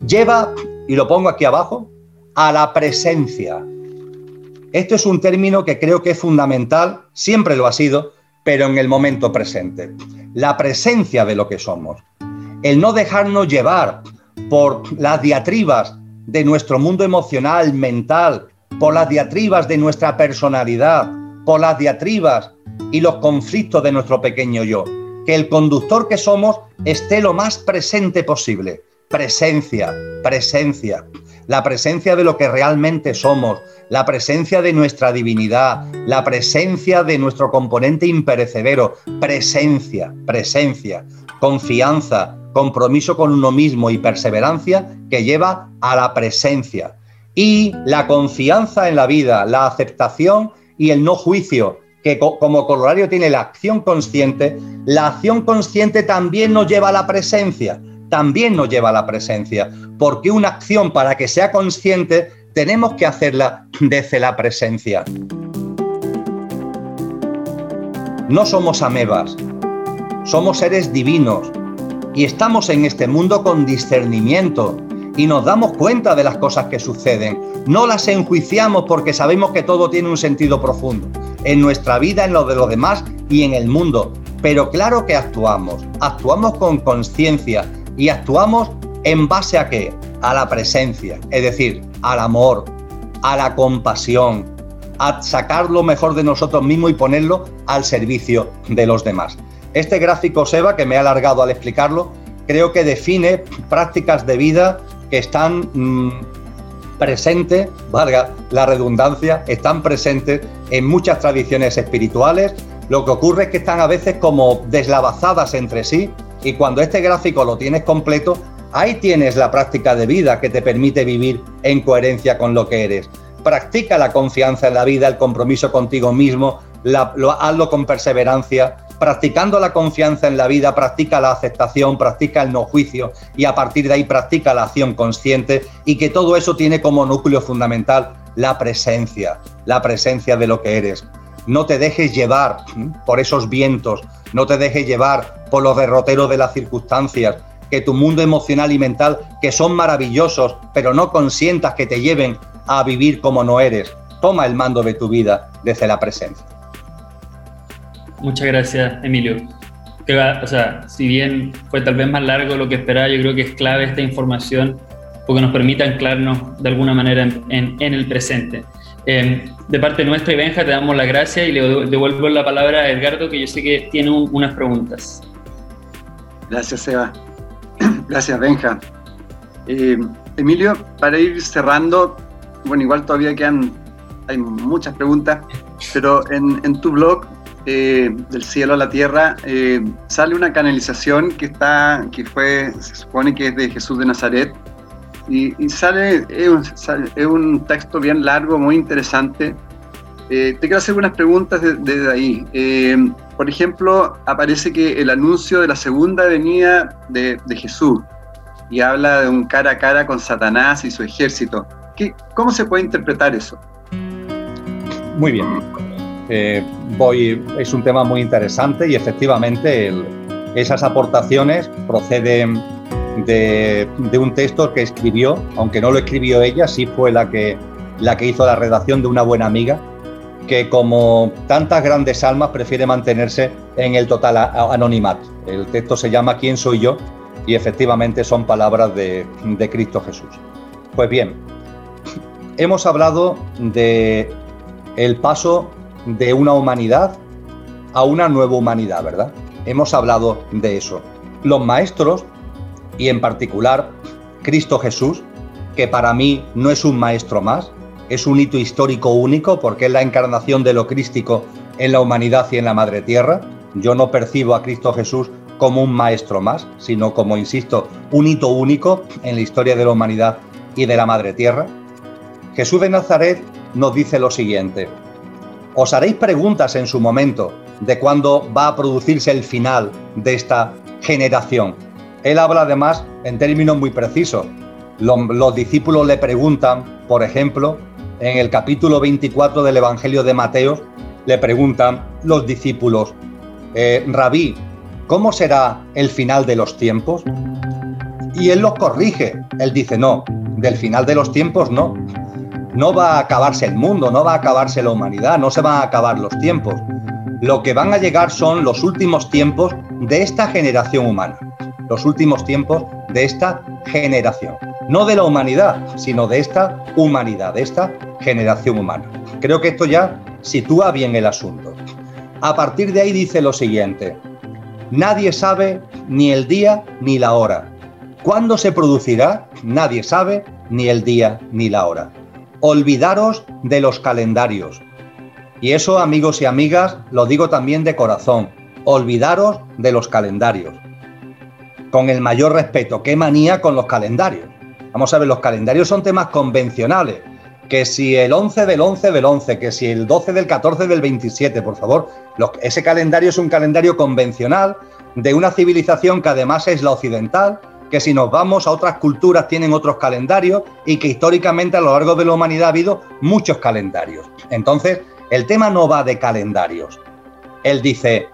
lleva, y lo pongo aquí abajo, a la presencia. Esto es un término que creo que es fundamental, siempre lo ha sido, pero en el momento presente. La presencia de lo que somos. El no dejarnos llevar por las diatribas de nuestro mundo emocional, mental, por las diatribas de nuestra personalidad, por las diatribas y los conflictos de nuestro pequeño yo. Que el conductor que somos esté lo más presente posible. Presencia, presencia. La presencia de lo que realmente somos, la presencia de nuestra divinidad, la presencia de nuestro componente imperecedero. Presencia, presencia. Confianza, compromiso con uno mismo y perseverancia que lleva a la presencia. Y la confianza en la vida, la aceptación y el no juicio, que como corolario tiene la acción consciente, la acción consciente también nos lleva a la presencia, también nos lleva a la presencia, porque una acción para que sea consciente tenemos que hacerla desde la presencia. No somos amebas, somos seres divinos, y estamos en este mundo con discernimiento y nos damos cuenta de las cosas que suceden. No las enjuiciamos porque sabemos que todo tiene un sentido profundo en nuestra vida, en lo de los demás y en el mundo. Pero claro que actuamos, actuamos con conciencia y actuamos en base a qué? A la presencia, es decir, al amor, a la compasión, a sacar lo mejor de nosotros mismos y ponerlo al servicio de los demás. Este gráfico SEBA, que me he alargado al explicarlo, creo que define prácticas de vida que están mm, presentes, valga la redundancia, están presentes en muchas tradiciones espirituales. Lo que ocurre es que están a veces como deslavazadas entre sí y cuando este gráfico lo tienes completo, ahí tienes la práctica de vida que te permite vivir en coherencia con lo que eres. Practica la confianza en la vida, el compromiso contigo mismo, hazlo con perseverancia, practicando la confianza en la vida, practica la aceptación, practica el no juicio y a partir de ahí practica la acción consciente y que todo eso tiene como núcleo fundamental la presencia, la presencia de lo que eres. No te dejes llevar por esos vientos, no te dejes llevar por los derroteros de las circunstancias, que tu mundo emocional y mental, que son maravillosos, pero no consientas que te lleven a vivir como no eres. Toma el mando de tu vida desde la presencia. Muchas gracias, Emilio. o sea, si bien fue tal vez más largo lo que esperaba, yo creo que es clave esta información porque nos permite anclarnos de alguna manera en, el presente. Em, de parte nuestra y Benja, te damos las gracias y le devuelvo la palabra a Edgardo, que yo sé que tiene unas preguntas. Gracias, Eva. Gracias, Benja. Eh, Emilio, para ir cerrando, bueno, igual todavía quedan, hay muchas preguntas, pero en, en tu blog eh, del cielo a la tierra, eh, sale una canalización que está, que fue, se supone que es de Jesús de Nazaret, y, sale, es un, texto bien largo, muy interesante. Eh, te quiero hacer algunas preguntas desde ahí. por ejemplo, aparece que el anuncio de la segunda venida de, de, Jesús y habla de un cara a cara con Satanás y su ejército. ¿Qué, ¿Cómo se puede interpretar eso? Muy bien. Eh, es un tema muy interesante y efectivamente esas aportaciones proceden de, un texto que escribió, aunque no lo escribió ella, sí fue la que, la que hizo la redacción de una buena amiga, que como tantas grandes almas prefiere mantenerse en el total anonimato. El texto se llama ¿Quién soy yo? y efectivamente son palabras de, de Cristo Jesús. Pues bien, hemos hablado de el paso de una humanidad a una nueva humanidad, ¿verdad? Hemos hablado de eso. Los maestros, y en particular Cristo Jesús, que para mí no es un maestro más, es un hito histórico único porque es la encarnación de lo crístico en la humanidad y en la madre tierra. Yo no percibo a Cristo Jesús como un maestro más, sino como, insisto, un hito único en la historia de la humanidad y de la madre tierra. Jesús de Nazaret nos dice lo siguiente. Os haréis preguntas en su momento de cuándo va a producirse el final de esta generación. Él habla además en términos muy precisos. Los, discípulos le preguntan, por ejemplo, en el capítulo 24 del Evangelio de Mateo, le preguntan los discípulos, eh, Rabí, ¿cómo será el final de los tiempos? Y él los corrige. Él dice, no, del final de los tiempos no. No va a acabarse el mundo, no va a acabarse la humanidad, no se van a acabar los tiempos. Lo que van a llegar son los últimos tiempos de esta generación humana. Los últimos tiempos de esta generación. No de la humanidad, sino de esta humanidad, de esta generación humana. Creo que esto ya sitúa bien el asunto. A partir de ahí dice lo siguiente. Nadie sabe ni el día ni la hora ¿Cuándo se producirá? Nadie sabe, ni el día ni la hora. Olvidaros de los calendarios. Y eso, amigos y amigas, lo digo también de corazón. Olvidaros de los calendarios. Con el mayor respeto, qué manía con los calendarios. Vamos a ver, los calendarios son temas convencionales. Que si el 11 del 11 del 11, que si el 12 del 14 del 27, por favor. ese calendario es un calendario convencional de una civilización que además es la occidental, que si nos vamos a otras culturas tienen otros calendarios y que históricamente a lo largo de la humanidad ha habido muchos calendarios. Entonces, el tema no va de calendarios. Él dice,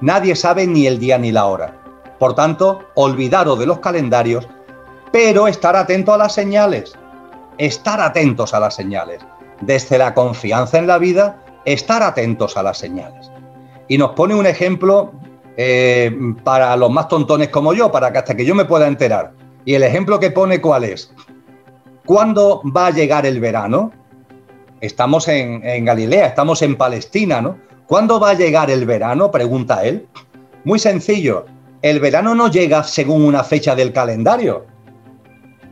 nadie sabe ni el día ni la hora. Por tanto, olvidaros de los calendarios, pero estar atento a las señales. Estar atentos a las señales. Desde la confianza en la vida, estar atentos a las señales. Y nos pone un ejemplo eh, para los más tontones como yo, para que hasta que yo me pueda enterar. Y el ejemplo que pone, ¿cuál es? ¿Cuándo va a llegar el verano? Estamos en, en Galilea, estamos en Palestina, ¿no? ¿Cuándo va a llegar el verano? Pregunta él. Muy sencillo, el verano no llega según una fecha del calendario.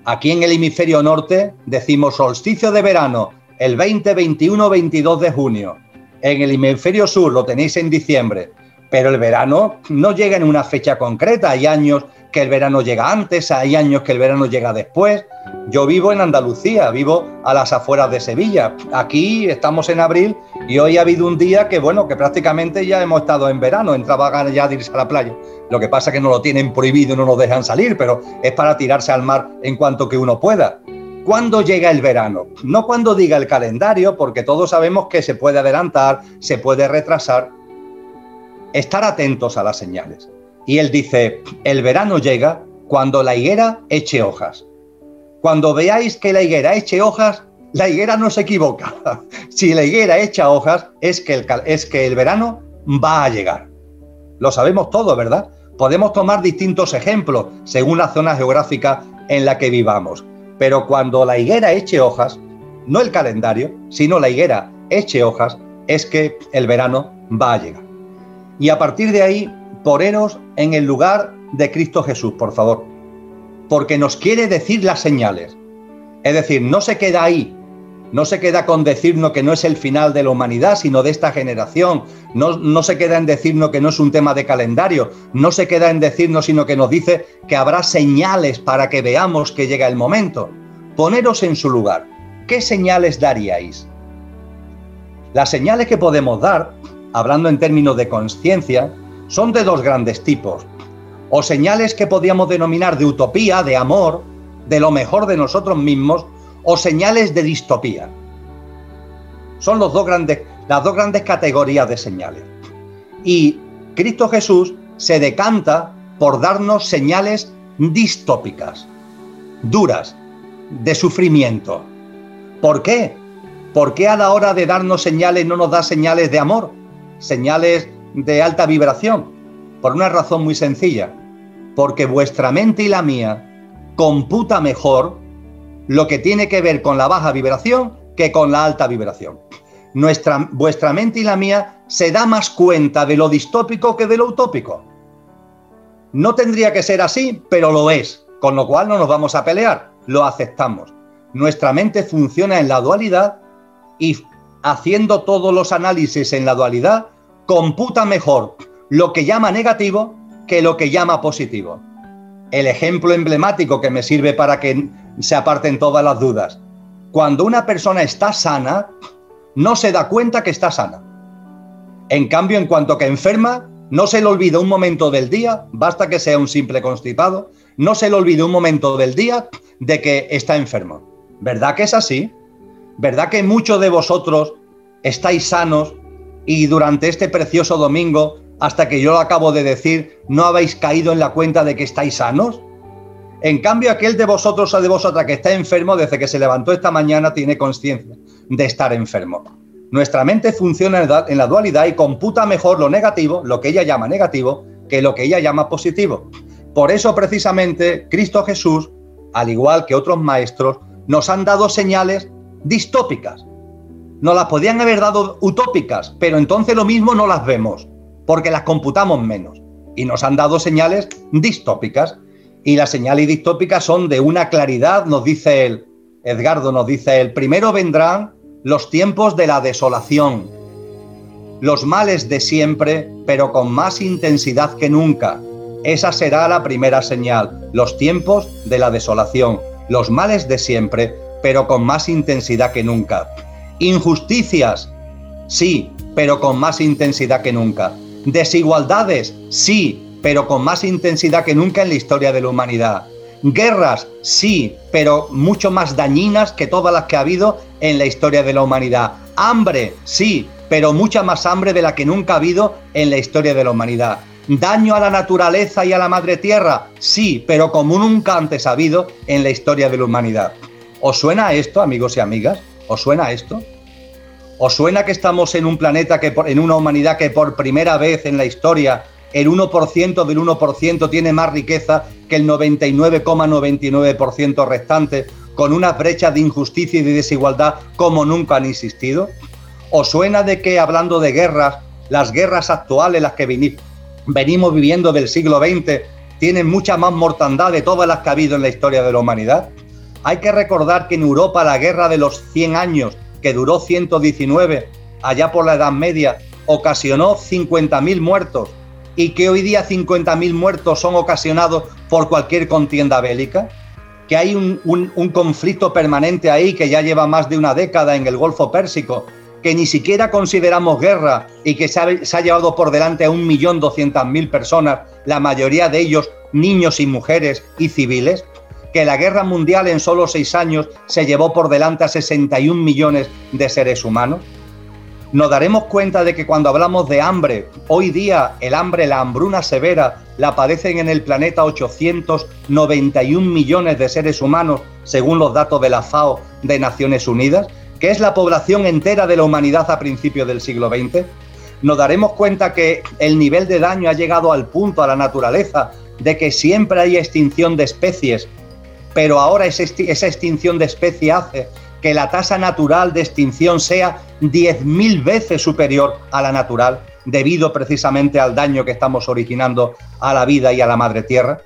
Aquí en el hemisferio norte decimos solsticio de verano, el 20, 21, 22 de junio. En el hemisferio sur lo tenéis en diciembre. Pero el verano no llega en una fecha concreta. Hay años que el verano llega antes, hay años que el verano llega después. Yo vivo en Andalucía, vivo a las afueras de Sevilla. Aquí estamos en abril y hoy ha habido un día que, bueno, que prácticamente ya hemos estado en verano, entraba ganas ya de irse a la playa. Lo que pasa es que no lo tienen prohibido no nos dejan salir, pero es para tirarse al mar en cuanto que uno pueda. ¿Cuándo llega el verano? No cuando diga el calendario, porque todos sabemos que se puede adelantar, se puede retrasar, estar atentos a las señales. Y él dice, el verano llega cuando la higuera eche hojas. Cuando veáis que la higuera eche hojas, la higuera no se equivoca. si la higuera echa hojas, es que, el, es que el verano va a llegar. Lo sabemos todo, ¿verdad? Podemos tomar distintos ejemplos según la zona geográfica en la que vivamos. Pero cuando la higuera eche hojas, no el calendario, sino la higuera eche hojas, es que el verano va a llegar. Y a partir de ahí, poneros en el lugar de Cristo Jesús, por favor. Porque nos quiere decir las señales. Es decir, no se queda ahí, no se queda con decirnos que no es el final de la humanidad, sino de esta generación. No, no, se queda en decirnos que no es un tema de calendario. No se queda en decirnos, sino que nos dice que habrá señales para que veamos que llega el momento. Poneros en su lugar. ¿Qué señales daríais? Las señales que podemos dar hablando en términos de conciencia, son de dos grandes tipos. O señales que podríamos denominar de utopía, de amor, de lo mejor de nosotros mismos, o señales de distopía. Son los dos grandes, las dos grandes categorías de señales. Y Cristo Jesús se decanta por darnos señales distópicas, duras, de sufrimiento. ¿Por qué? ¿Por qué a la hora de darnos señales no nos da señales de amor? Señales de alta vibración? Por una razón muy sencilla, porque vuestra mente y la mía computa mejor lo que tiene que ver con la baja vibración que con la alta vibración. Nuestra, vuestra mente y la mía se da más cuenta de lo distópico que de lo utópico. No tendría que ser así, pero lo es, con lo cual no nos vamos a pelear, lo aceptamos. Nuestra mente funciona en la dualidad y haciendo todos los análisis en la dualidad, computa mejor lo que llama negativo que lo que llama positivo. El ejemplo emblemático que me sirve para que se aparten todas las dudas. cuando una persona está sana, no se da cuenta que está sana. En cambio, en cuanto que enferma, no se le olvida un momento del día, basta que sea un simple constipado, no se le olvida un momento del día de que está enfermo. ¿Verdad que es así? ¿Verdad que muchos de vosotros estáis sanos y durante este precioso domingo, hasta que yo lo acabo de decir, no habéis caído en la cuenta de que estáis sanos? En cambio, aquel de vosotros o de vosotras que está enfermo desde que se levantó esta mañana tiene conciencia de estar enfermo. Nuestra mente funciona en la dualidad y computa mejor lo negativo, lo que ella llama negativo, que lo que ella llama positivo. Por eso precisamente Cristo Jesús, al igual que otros maestros, nos han dado señales distópicas. Nos las podían haber dado utópicas, pero entonces lo mismo no las vemos, porque las computamos menos. Y nos han dado señales distópicas. Y las señales distópicas son de una claridad, nos dice él, Edgardo nos dice él, primero vendrán los tiempos de la desolación, los males de siempre, pero con más intensidad que nunca. Esa será la primera señal, los tiempos de la desolación, los males de siempre, pero con más intensidad que nunca. Injusticias, sí, pero con más intensidad que nunca. Desigualdades, sí, pero con más intensidad que nunca en la historia de la humanidad. Guerras, sí, pero mucho más dañinas que todas las que ha habido en la historia de la humanidad. Hambre, sí, pero mucha más hambre de la que nunca ha habido en la historia de la humanidad. Daño a la naturaleza y a la madre tierra, sí, pero como nunca antes ha habido en la historia de la humanidad. ¿Os suena esto, amigos y amigas? ¿Os suena esto? ¿Os suena que estamos en un planeta, que en una humanidad que por primera vez en la historia el 1% del 1% tiene más riqueza que el 99,99% restante, con unas brechas de injusticia y de desigualdad como nunca han existido? ¿Os suena de que hablando de guerras, las guerras actuales, las que venimos viviendo del siglo XX, tienen mucha más mortandad de todas las que ha habido en la historia de la humanidad? Hay que recordar que en Europa la guerra de los 100 años, que duró 119, allá por la Edad Media, ocasionó 50.000 muertos y que hoy día 50.000 muertos son ocasionados por cualquier contienda bélica, que hay un, conflicto permanente ahí que ya lleva más de una década en el Golfo Pérsico, que ni siquiera consideramos guerra y que se ha, se ha llevado por delante a 1.200.000 personas, la mayoría de ellos niños y mujeres y civiles, que la guerra mundial en solo seis años se llevó por delante a 61 millones de seres humanos? Nos daremos cuenta de que cuando hablamos de hambre, hoy día el hambre, la hambruna severa, la padecen en el planeta 891 millones de seres humanos, según los datos de la FAO de Naciones Unidas, que es la población entera de la humanidad a principios del siglo XX. Nos daremos cuenta que el nivel de daño ha llegado al punto a la naturaleza de que siempre hay extinción de especies pero ahora esa extinción de especie hace que la tasa natural de extinción sea 10.000 veces superior a la natural, debido precisamente al daño que estamos originando a la vida y a la madre tierra?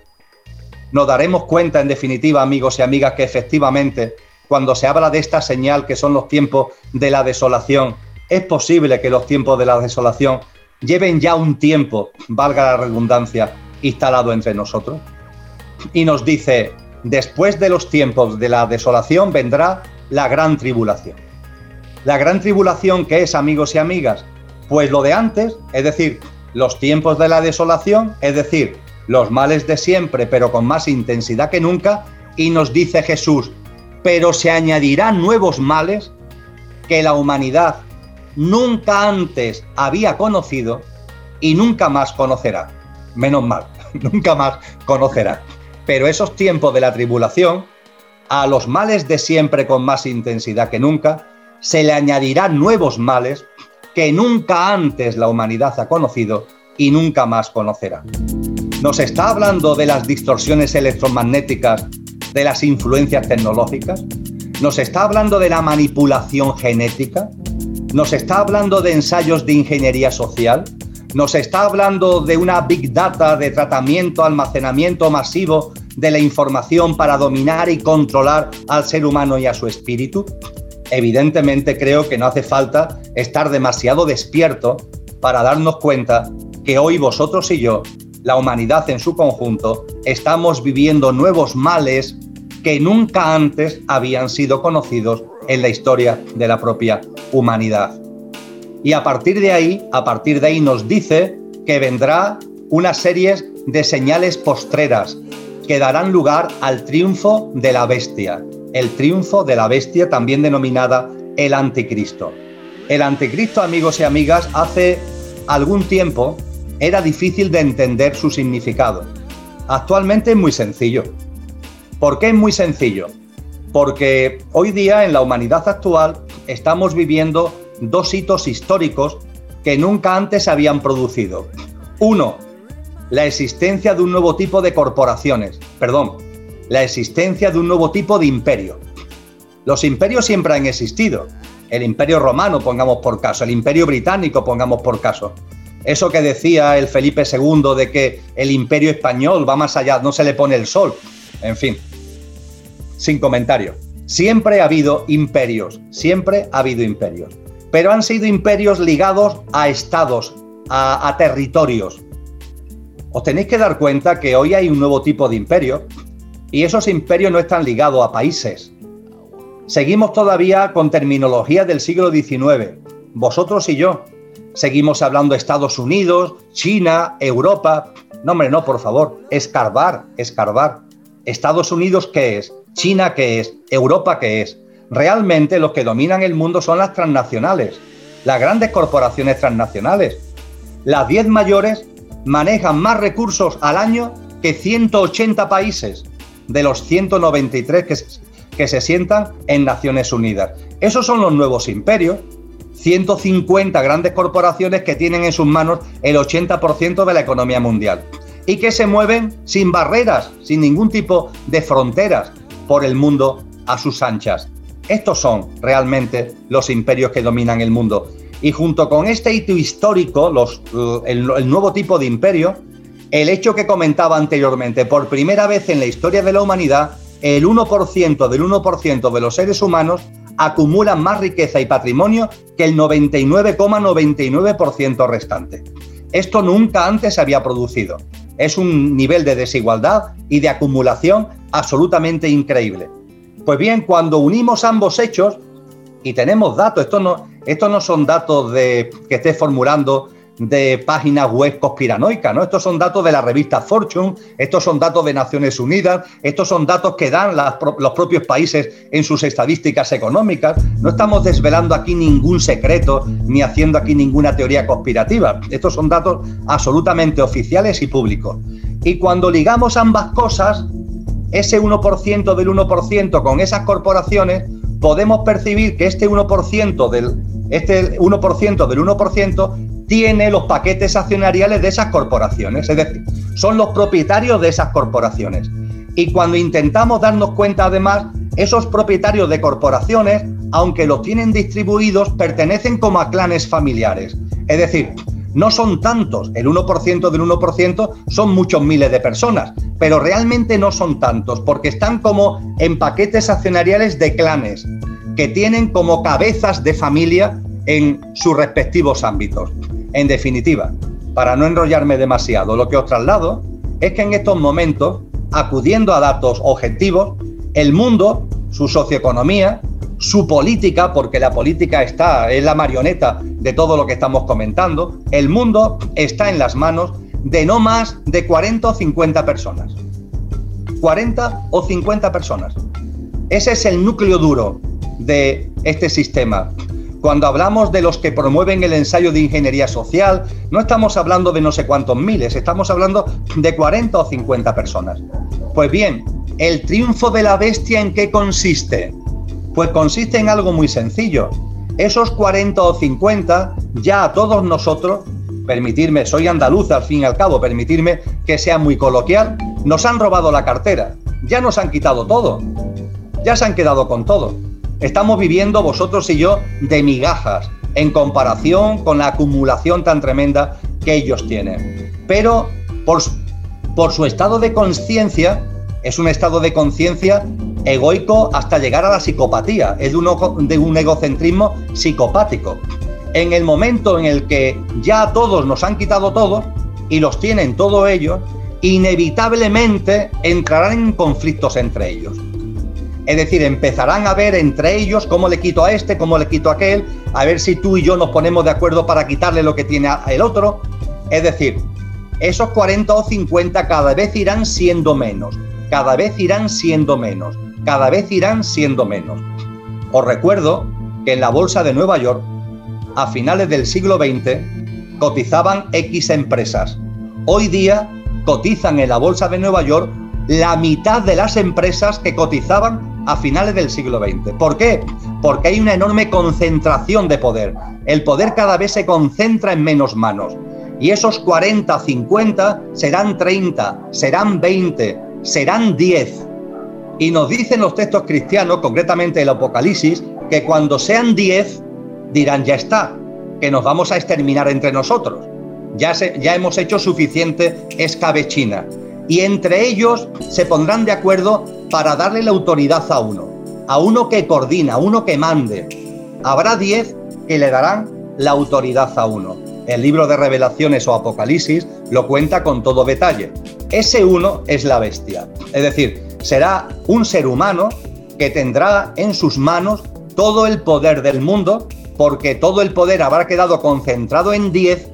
Nos daremos cuenta, en definitiva, amigos y amigas, que efectivamente, cuando se habla de esta señal que son los tiempos de la desolación, es posible que los tiempos de la desolación lleven ya un tiempo, valga la redundancia, instalado entre nosotros. Y nos dice, después de los tiempos de la desolación vendrá la gran tribulación. La gran tribulación que es, amigos y amigas, pues lo de antes, es decir, los tiempos de la desolación, es decir, los males de siempre, pero con más intensidad que nunca, y nos dice Jesús, pero se añadirán nuevos males que la humanidad nunca antes había conocido y nunca más conocerá. Menos mal, nunca más conocerá. Pero esos tiempos de la tribulación, a los males de siempre con más intensidad que nunca, se le añadirán nuevos males que nunca antes la humanidad ha conocido y nunca más conocerá. Nos está hablando de las distorsiones electromagnéticas, de las influencias tecnológicas, nos está hablando de la manipulación genética, nos está hablando de ensayos de ingeniería social, nos está hablando de una big data de tratamiento, almacenamiento masivo de la información para dominar y controlar al ser humano y a su espíritu. Evidentemente creo que no hace falta estar demasiado despierto para darnos cuenta que hoy vosotros y yo, la humanidad en su conjunto, estamos viviendo nuevos males que nunca antes habían sido conocidos en la historia de la propia humanidad. Y a partir de ahí, a partir de ahí nos dice que vendrá una serie de señales postreras que darán lugar al triunfo de la bestia, el triunfo de la bestia también denominada el anticristo. El anticristo, amigos y amigas, hace algún tiempo era difícil de entender su significado. Actualmente es muy sencillo. ¿Por qué es muy sencillo? Porque hoy día en la humanidad actual estamos viviendo dos hitos históricos que nunca antes se habían producido. Uno, la existencia de un nuevo tipo de corporaciones, perdón, la existencia de un nuevo tipo de imperio. Los imperios siempre han existido. El imperio romano, pongamos por caso, el imperio británico, pongamos por caso. Eso que decía el Felipe II de que el imperio español va más allá, no se le pone el sol. En fin, sin comentario. Siempre ha habido imperios, siempre ha habido imperios. Pero han sido imperios ligados a estados, a, territorios. Os tenéis que dar cuenta que hoy hay un nuevo tipo de imperio y esos imperios no están ligados a países. Seguimos todavía con terminología del siglo XIX, vosotros y yo. Seguimos hablando Estados Unidos, China, Europa. No, hombre, no, por favor, escarbar, escarbar. Estados Unidos, ¿qué es? China, ¿qué es? Europa, ¿qué es? Realmente los que dominan el mundo son las transnacionales, las grandes corporaciones transnacionales. Las 10 mayores manejan más recursos al año que 180 países de los 193 que se, que se sientan en Naciones Unidas. Esos son los nuevos imperios. 150 grandes corporaciones que tienen en sus manos el 80% de la economía mundial y que se mueven sin barreras, sin ningún tipo de fronteras por el mundo a sus anchas. Estos son realmente los imperios que dominan el mundo. Y junto con este hito histórico, los, el, nuevo tipo de imperio, el hecho que comentaba anteriormente, por primera vez en la historia de la humanidad, el 1% del 1% de los seres humanos acumulan más riqueza y patrimonio que el 99,99% restante. Esto nunca antes se había producido. Es un nivel de desigualdad y de acumulación absolutamente increíble. Pues bien, cuando unimos ambos hechos, y tenemos datos, estos no, no son datos de, que esté formulando de páginas web conspiranoicas, ¿no? Estos son datos de la revista Fortune, estos son datos de Naciones Unidas, estos son datos que dan los propios países en sus estadísticas económicas. No estamos desvelando aquí ningún secreto ni haciendo aquí ninguna teoría conspirativa. Estos son datos absolutamente oficiales y públicos. Y cuando ligamos ambas cosas, ese 1% del 1% con esas corporaciones, podemos percibir que este 1% del este 1% del 1% tiene los paquetes accionariales de esas corporaciones, es decir, son los propietarios de esas corporaciones. Y cuando intentamos darnos cuenta además, esos propietarios de corporaciones, aunque los tienen distribuidos, pertenecen como a clanes familiares. Es decir, no son tantos, el 1% del 1% son muchos miles de personas, pero realmente no son tantos porque están como en paquetes accionariales de clanes que tienen como cabezas de familia en sus respectivos ámbitos. En definitiva, para no enrollarme demasiado, lo que os traslado es que en estos momentos, acudiendo a datos objetivos, el mundo, su socioeconomía, su política, porque la política está, es la marioneta de todo lo que estamos comentando, el mundo está en las manos de no más de 40 o 50 personas. 40 o 50 personas. Ese es el núcleo duro de este sistema. Cuando hablamos de los que promueven el ensayo de ingeniería social, no estamos hablando de no sé cuántos miles, estamos hablando de 40 o 50 personas. Pues bien, ¿el triunfo de la bestia en qué consiste? Pues consiste en algo muy sencillo. Esos 40 o 50, ya a todos nosotros, permitirme, soy andaluz al fin y al cabo, permitirme que sea muy coloquial, nos han robado la cartera, ya nos han quitado todo, ya se han quedado con todo. Estamos viviendo vosotros y yo de migajas en comparación con la acumulación tan tremenda que ellos tienen. Pero por, por su estado de conciencia, es un estado de conciencia egoico hasta llegar a la psicopatía, es de un, de un egocentrismo psicopático. En el momento en el que ya todos nos han quitado todo y los tienen todos ellos, inevitablemente entrarán en conflictos entre ellos. Es decir, empezarán a ver entre ellos cómo le quito a este, cómo le quito a aquel, a ver si tú y yo nos ponemos de acuerdo para quitarle lo que tiene el otro. Es decir, esos 40 o 50 cada vez irán siendo menos, cada vez irán siendo menos, cada vez irán siendo menos. Os recuerdo que en la bolsa de Nueva York, a finales del siglo XX, cotizaban X empresas. Hoy día cotizan en la bolsa de Nueva York la mitad de las empresas que cotizaban a finales del siglo XX. ¿Por qué? Porque hay una enorme concentración de poder. El poder cada vez se concentra en menos manos. Y esos 40, 50 serán 30, serán 20, serán 10. Y nos dicen los textos cristianos, concretamente el Apocalipsis, que cuando sean 10 dirán ya está, que nos vamos a exterminar entre nosotros. Ya, ya hemos hecho suficiente escabechina. Y entre ellos se pondrán de acuerdo para darle la autoridad a uno, a uno que coordina, a uno que mande. Habrá 10 que le darán la autoridad a uno. El libro de revelaciones o Apocalipsis lo cuenta con todo detalle. Ese uno es la bestia. Es decir, será un ser humano que tendrá en sus manos todo el poder del mundo, porque todo el poder habrá quedado concentrado en 10,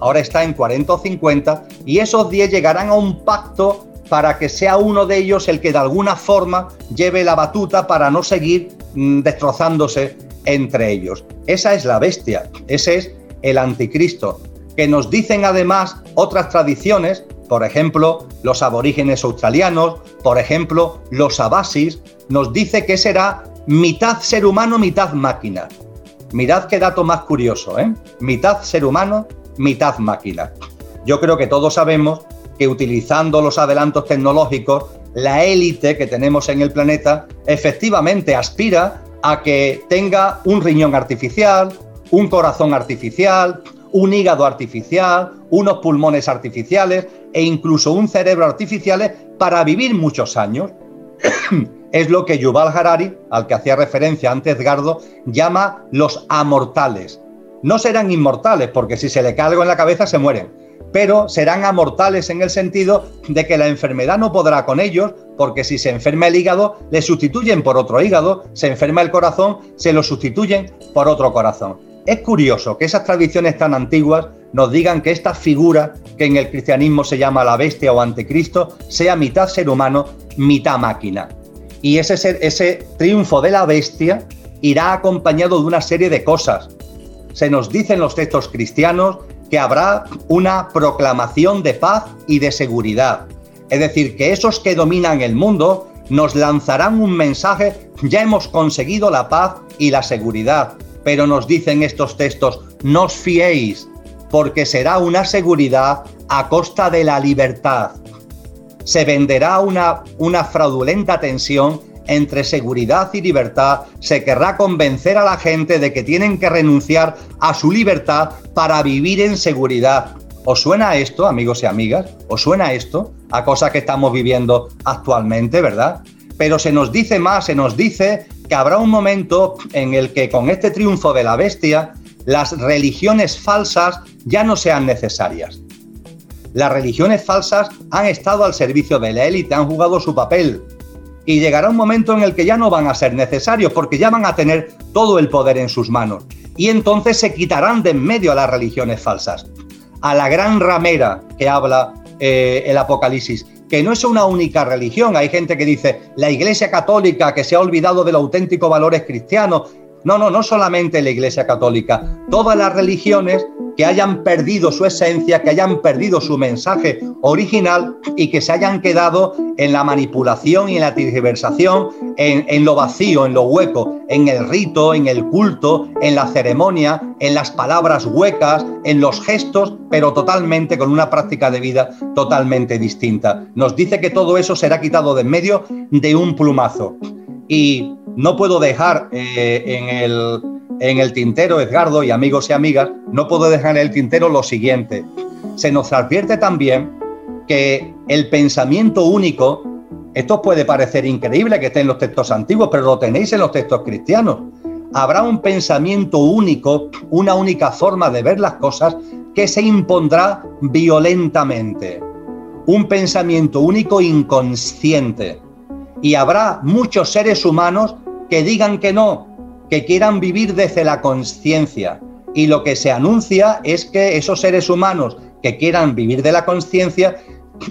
ahora está en 40 o 50, y esos 10 llegarán a un pacto para que sea uno de ellos el que de alguna forma lleve la batuta para no seguir mm, destrozándose entre ellos. Esa es la bestia, ese es el anticristo, que nos dicen además otras tradiciones, por ejemplo, los aborígenes australianos, por ejemplo, los abasis, nos dice que será mitad ser humano, mitad máquina. Mirad qué dato más curioso, ¿eh? Mitad ser humano, mitad máquina. Yo creo que todos sabemos que utilizando los adelantos tecnológicos, la élite que tenemos en el planeta efectivamente aspira a que tenga un riñón artificial, un corazón artificial, un hígado artificial, unos pulmones artificiales e incluso un cerebro artificial para vivir muchos años. es lo que Yuval Harari, al que hacía referencia antes Edgardo, llama los amortales. No serán inmortales, porque si se le cae algo en la cabeza se mueren, pero serán amortales en el sentido de que la enfermedad no podrá con ellos, porque si se enferma el hígado, le sustituyen por otro hígado, se enferma el corazón, se lo sustituyen por otro corazón. Es curioso que esas tradiciones tan antiguas nos digan que esta figura que en el cristianismo se llama la bestia o anticristo sea mitad ser humano, mitad máquina. Y ese, ese triunfo de la bestia irá acompañado de una serie de cosas. Se nos dice en los textos cristianos que habrá una proclamación de paz y de seguridad. Es decir, que esos que dominan el mundo nos lanzarán un mensaje, ya hemos conseguido la paz y la seguridad, pero nos dicen estos textos, no os fiéis, porque será una seguridad a costa de la libertad. Se venderá una, una fraudulenta tensión entre seguridad y libertad, se querrá convencer a la gente de que tienen que renunciar a su libertad para vivir en seguridad. ¿Os suena esto, amigos y amigas? ¿Os suena esto a cosas que estamos viviendo actualmente, verdad? Pero se nos dice más, se nos dice que habrá un momento en el que con este triunfo de la bestia, las religiones falsas ya no sean necesarias. Las religiones falsas han estado al servicio de la élite, han jugado su papel. Y llegará un momento en el que ya no van a ser necesarios porque ya van a tener todo el poder en sus manos. Y entonces se quitarán de en medio a las religiones falsas. A la gran ramera que habla eh, el Apocalipsis que no es una única religión. Hay gente que dice la Iglesia Católica que se ha olvidado de los auténticos valores cristianos. No, no, no solamente la Iglesia Católica, todas las religiones que hayan perdido su esencia, que hayan perdido su mensaje original y que se hayan quedado en la manipulación y en la tergiversación, en, lo vacío, en lo hueco, en el rito, en el culto, en la ceremonia, en las palabras huecas, en los gestos, pero totalmente con una práctica de vida totalmente distinta. Nos dice que todo eso será quitado de en medio de un plumazo. Y no puedo dejar eh, en, el, en el tintero, Edgardo y amigos y amigas, no puedo dejar en el tintero lo siguiente. Se nos advierte también que el pensamiento único, esto puede parecer increíble que esté en los textos antiguos, pero lo tenéis en los textos cristianos. Habrá un pensamiento único, una única forma de ver las cosas que se impondrá violentamente. Un pensamiento único inconsciente y habrá muchos seres humanos que digan que no, que quieran vivir desde la conciencia. Y lo que se anuncia es que esos seres humanos que quieran vivir de la conciencia,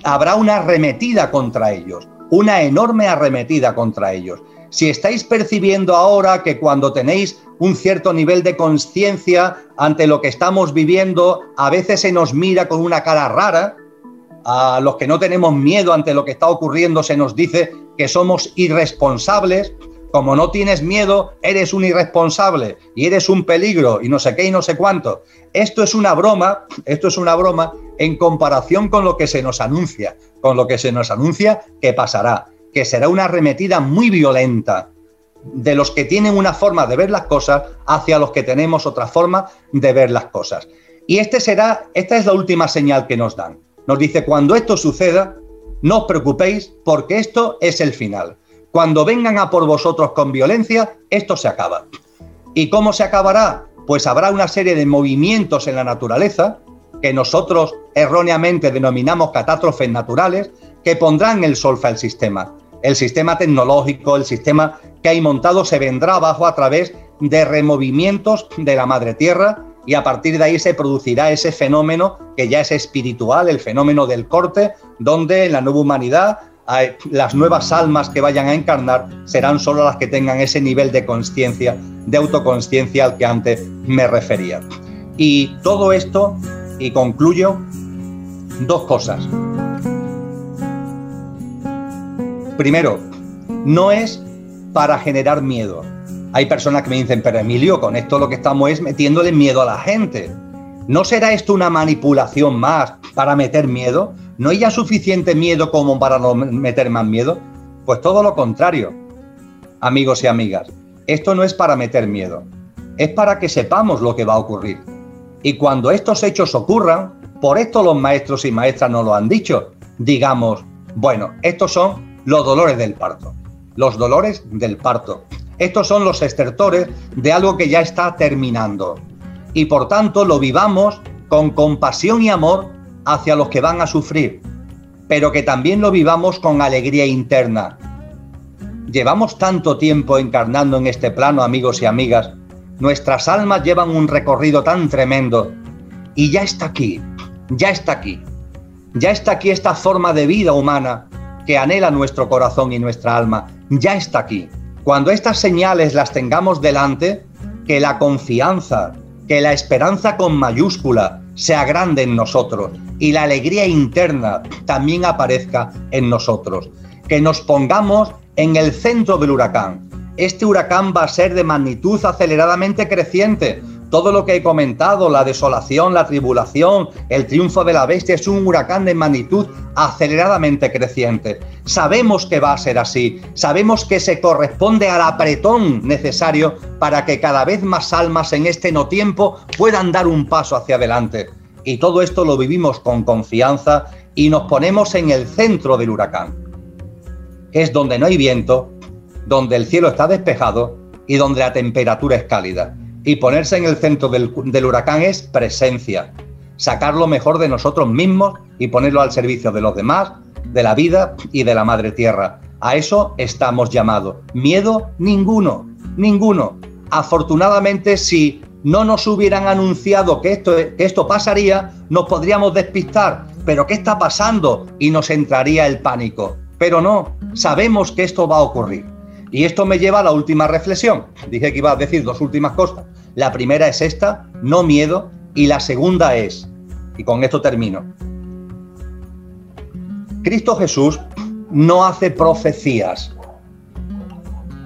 habrá una arremetida contra ellos, una enorme arremetida contra ellos. Si estáis percibiendo ahora que cuando tenéis un cierto nivel de conciencia ante lo que estamos viviendo, a veces se nos mira con una cara rara, a los que no tenemos miedo ante lo que está ocurriendo se nos dice que somos irresponsables, como no tienes miedo, eres un irresponsable y eres un peligro y no sé qué y no sé cuánto. Esto es una broma, esto es una broma en comparación con lo que se nos anuncia, con lo que se nos anuncia que pasará, que será una arremetida muy violenta de los que tienen una forma de ver las cosas hacia los que tenemos otra forma de ver las cosas. Y este será, esta es la última señal que nos dan. Nos dice, cuando esto suceda, no os preocupéis porque esto es el final. Cuando vengan a por vosotros con violencia, esto se acaba. ¿Y cómo se acabará? Pues habrá una serie de movimientos en la naturaleza que nosotros erróneamente denominamos catástrofes naturales que pondrán el solfa al sistema. El sistema tecnológico, el sistema que hay montado se vendrá abajo a través de removimientos de la madre tierra y a partir de ahí se producirá ese fenómeno que ya es espiritual, el fenómeno del corte, donde en la nueva humanidad las nuevas almas que vayan a encarnar serán solo las que tengan ese nivel de conciencia, de autoconsciencia al que antes me refería. Y todo esto, y concluyo, dos cosas. Primero, no es para generar miedo. Hay personas que me dicen, pero Emilio, con esto lo que estamos es metiéndole miedo a la gente. ¿No será esto una manipulación más para meter miedo? ¿No hay ya suficiente miedo como para no meter más miedo? Pues todo lo contrario, amigos y amigas. Esto no es para meter miedo, es para que sepamos lo que va a ocurrir. Y cuando estos hechos ocurran, por esto los maestros y maestras nos lo han dicho, digamos, bueno, estos son los dolores del parto, los dolores del parto. Estos son los estertores de algo que ya está terminando y por tanto lo vivamos con compasión y amor hacia los que van a sufrir, pero que también lo vivamos con alegría interna. Llevamos tanto tiempo encarnando en este plano, amigos y amigas, nuestras almas llevan un recorrido tan tremendo y ya está aquí, ya está aquí, ya está aquí esta forma de vida humana que anhela nuestro corazón y nuestra alma, ya está aquí. Cuando estas señales las tengamos delante, que la confianza, que la esperanza con mayúscula sea grande en nosotros y la alegría interna también aparezca en nosotros. Que nos pongamos en el centro del huracán. Este huracán va a ser de magnitud aceleradamente creciente, todo lo que he comentado, la desolación, la tribulación, el triunfo de la bestia, es un huracán de magnitud aceleradamente creciente. Sabemos que va a ser así, sabemos que se corresponde al apretón necesario para que cada vez más almas en este no tiempo puedan dar un paso hacia adelante. Y todo esto lo vivimos con confianza y nos ponemos en el centro del huracán. Es donde no hay viento, donde el cielo está despejado y donde la temperatura es cálida y ponerse en el centro del, huracán es presencia, sacar lo mejor de nosotros mismos y ponerlo al servicio de los demás, de la vida y de la madre tierra. A eso estamos llamados. Miedo ninguno, ninguno. Afortunadamente, si no nos hubieran anunciado que esto, que esto pasaría, nos podríamos despistar. Pero ¿qué está pasando? Y nos entraría el pánico. Pero no, sabemos que esto va a ocurrir. Y esto me lleva a la última reflexión. Dije que iba a decir dos últimas cosas. La primera es esta, no miedo, y la segunda es, y con esto termino, Cristo Jesús no hace profecías.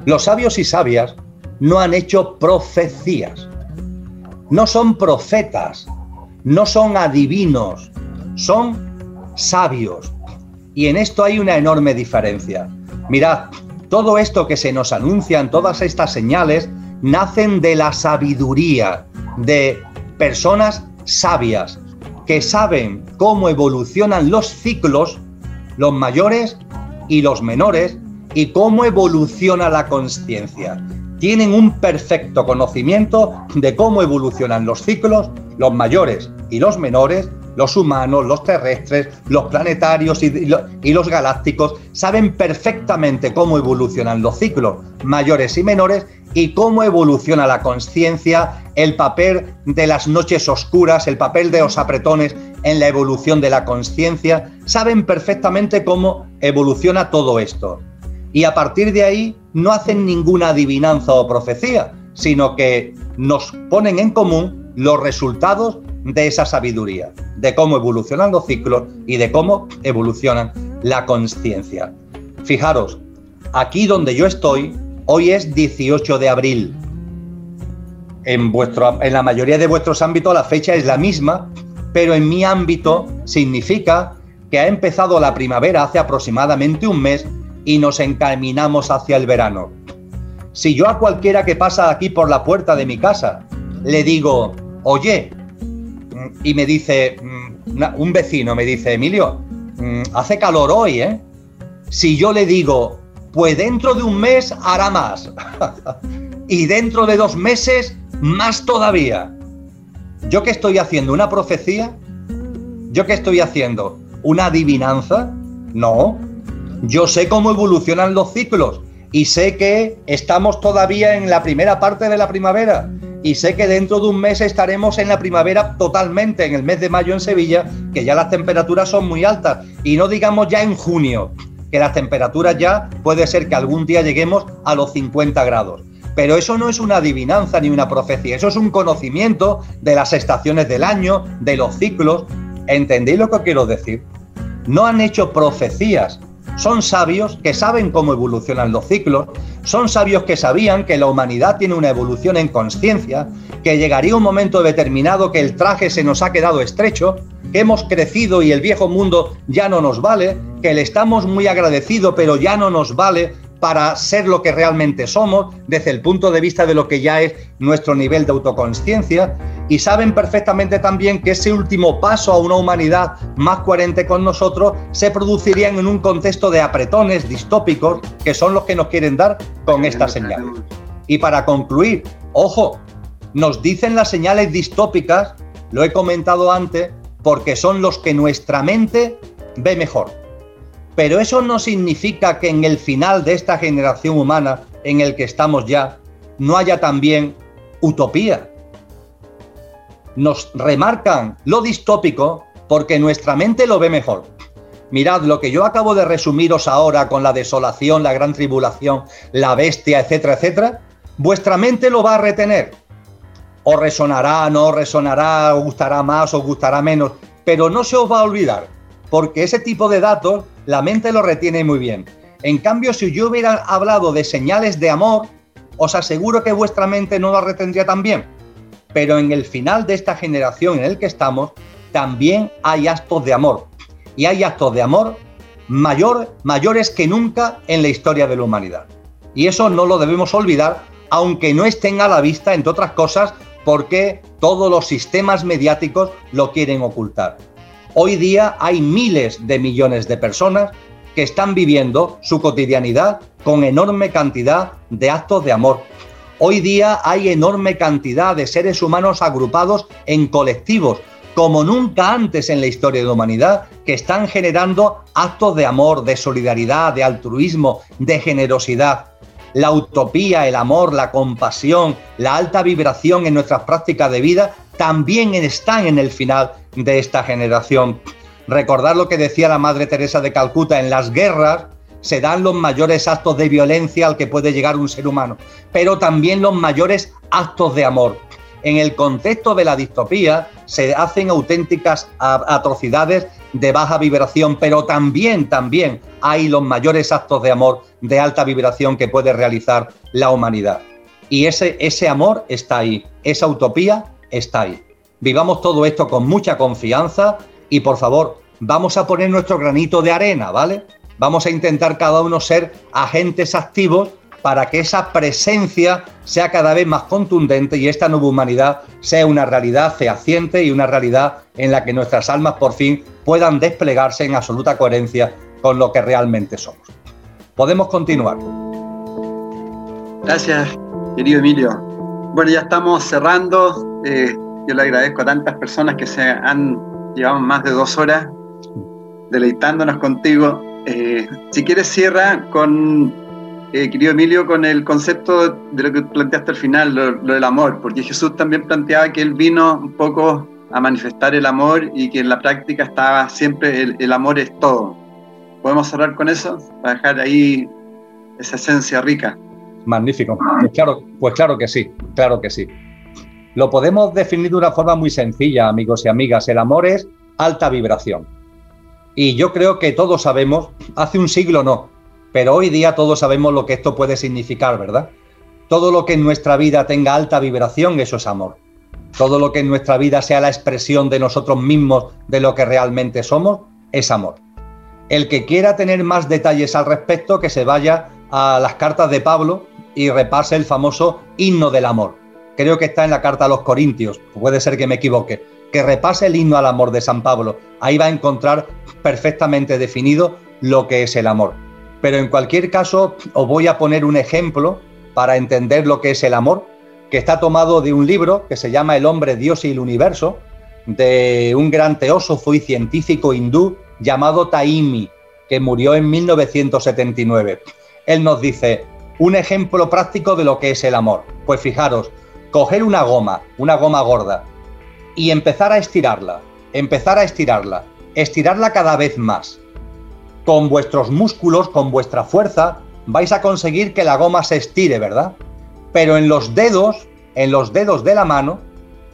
Los sabios y sabias no han hecho profecías. No son profetas, no son adivinos, son sabios. Y en esto hay una enorme diferencia. Mirad, todo esto que se nos anuncian, todas estas señales, nacen de la sabiduría, de personas sabias, que saben cómo evolucionan los ciclos, los mayores y los menores, y cómo evoluciona la conciencia. Tienen un perfecto conocimiento de cómo evolucionan los ciclos, los mayores y los menores, los humanos, los terrestres, los planetarios y, los galácticos saben perfectamente cómo evolucionan los ciclos mayores y menores y cómo evoluciona la conciencia, el papel de las noches oscuras, el papel de los apretones en la evolución de la conciencia, saben perfectamente cómo evoluciona todo esto. Y a partir de ahí no hacen ninguna adivinanza o profecía, sino que nos ponen en común los resultados de esa sabiduría, de cómo evolucionan los ciclos y de cómo evolucionan la conciencia. Fijaros, aquí donde yo estoy, hoy es 18 de abril. En, vuestro, en la mayoría de vuestros ámbitos la fecha es la misma, pero en mi ámbito significa que ha empezado la primavera hace aproximadamente un mes y nos encaminamos hacia el verano. Si yo a cualquiera que pasa aquí por la puerta de mi casa le digo, oye, y me dice, mm, un vecino me dice, Emilio, mm, hace calor hoy, ¿eh? Si yo le digo, pues dentro de un mes hará más, y dentro de dos meses más todavía. ¿Yo qué estoy haciendo? ¿Una profecía? ¿Yo qué estoy haciendo? ¿Una adivinanza? No. Yo sé cómo evolucionan los ciclos y sé que estamos todavía en la primera parte de la primavera y sé que dentro de un mes estaremos en la primavera totalmente, en el mes de mayo en Sevilla, que ya las temperaturas son muy altas y no digamos ya en junio, que las temperaturas ya puede ser que algún día lleguemos a los 50 grados. Pero eso no es una adivinanza ni una profecía, eso es un conocimiento de las estaciones del año, de los ciclos. ¿Entendéis lo que quiero decir? No han hecho profecías, son sabios que saben cómo evolucionan los ciclos, son sabios que sabían que la humanidad tiene una evolución en conciencia, que llegaría un momento determinado que el traje se nos ha quedado estrecho, que hemos crecido y el viejo mundo ya no nos vale, que le estamos muy agradecidos pero ya no nos vale para ser lo que realmente somos desde el punto de vista de lo que ya es nuestro nivel de autoconsciencia y saben perfectamente también que ese último paso a una humanidad más coherente con nosotros se produciría en un contexto de apretones distópicos que son los que nos quieren dar con esta señal. Y para concluir, ojo, nos dicen las señales distópicas, lo he comentado antes, porque son los que nuestra mente ve mejor. Pero eso no significa que en el final de esta generación humana en el que estamos ya no haya también utopía. Nos remarcan lo distópico porque nuestra mente lo ve mejor. Mirad, lo que yo acabo de resumiros ahora con la desolación, la gran tribulación, la bestia, etcétera, etcétera, vuestra mente lo va a retener. O resonará, no resonará, os gustará más, os gustará menos, pero no se os va a olvidar, porque ese tipo de datos la mente lo retiene muy bien. En cambio, si yo hubiera hablado de señales de amor, os aseguro que vuestra mente no lo retendría tan bien. Pero en el final de esta generación en el que estamos, también hay actos de amor. Y hay actos de amor mayor, mayores que nunca en la historia de la humanidad. Y eso no lo debemos olvidar, aunque no estén a la vista, entre otras cosas, porque todos los sistemas mediáticos lo quieren ocultar. Hoy día hay miles de millones de personas que están viviendo su cotidianidad con enorme cantidad de actos de amor. Hoy día hay enorme cantidad de seres humanos agrupados en colectivos, como nunca antes en la historia de la humanidad, que están generando actos de amor, de solidaridad, de altruismo, de generosidad. La utopía, el amor, la compasión, la alta vibración en nuestras prácticas de vida también están en el final de esta generación. Recordar lo que decía la Madre Teresa de Calcuta, en las guerras se dan los mayores actos de violencia al que puede llegar un ser humano, pero también los mayores actos de amor. En el contexto de la distopía se hacen auténticas atrocidades de baja vibración, pero también, también hay los mayores actos de amor de alta vibración que puede realizar la humanidad. Y ese, ese amor está ahí, esa utopía está ahí. Vivamos todo esto con mucha confianza y por favor, vamos a poner nuestro granito de arena, ¿vale? Vamos a intentar cada uno ser agentes activos para que esa presencia sea cada vez más contundente y esta nueva humanidad sea una realidad fehaciente y una realidad en la que nuestras almas por fin puedan desplegarse en absoluta coherencia con lo que realmente somos. Podemos continuar. Gracias, querido Emilio. Bueno, ya estamos cerrando. Eh, yo le agradezco a tantas personas que se han llevamos más de dos horas deleitándonos contigo. Eh, si quieres, cierra con, eh, querido Emilio, con el concepto de lo que planteaste al final, lo, del amor, porque Jesús también planteaba que él vino un poco a manifestar el amor y que en la práctica estaba siempre el, amor es todo. ¿Podemos cerrar con eso? Para dejar ahí esa esencia rica. Magnífico. Pues claro, pues claro que sí, claro que sí. Lo podemos definir de una forma muy sencilla, amigos y amigas. El amor es alta vibración. Y yo creo que todos sabemos, hace un siglo no, pero hoy día todos sabemos lo que esto puede significar, ¿verdad? Todo lo que en nuestra vida tenga alta vibración, eso es amor. Todo lo que en nuestra vida sea la expresión de nosotros mismos, de lo que realmente somos, es amor. El que quiera tener más detalles al respecto, que se vaya a las cartas de Pablo y repase el famoso himno del amor. Creo que está en la carta a los Corintios, puede ser que me equivoque, que repase el himno al amor de San Pablo. Ahí va a encontrar perfectamente definido lo que es el amor. Pero en cualquier caso, os voy a poner un ejemplo para entender lo que es el amor, que está tomado de un libro que se llama El hombre, Dios y el universo, de un gran teósofo y científico hindú llamado Taimi, que murió en 1979. Él nos dice, un ejemplo práctico de lo que es el amor. Pues fijaros, coger una goma, una goma gorda, y empezar a estirarla, empezar a estirarla, estirarla cada vez más. Con vuestros músculos, con vuestra fuerza, vais a conseguir que la goma se estire, ¿verdad? Pero en los dedos, en los dedos de la mano,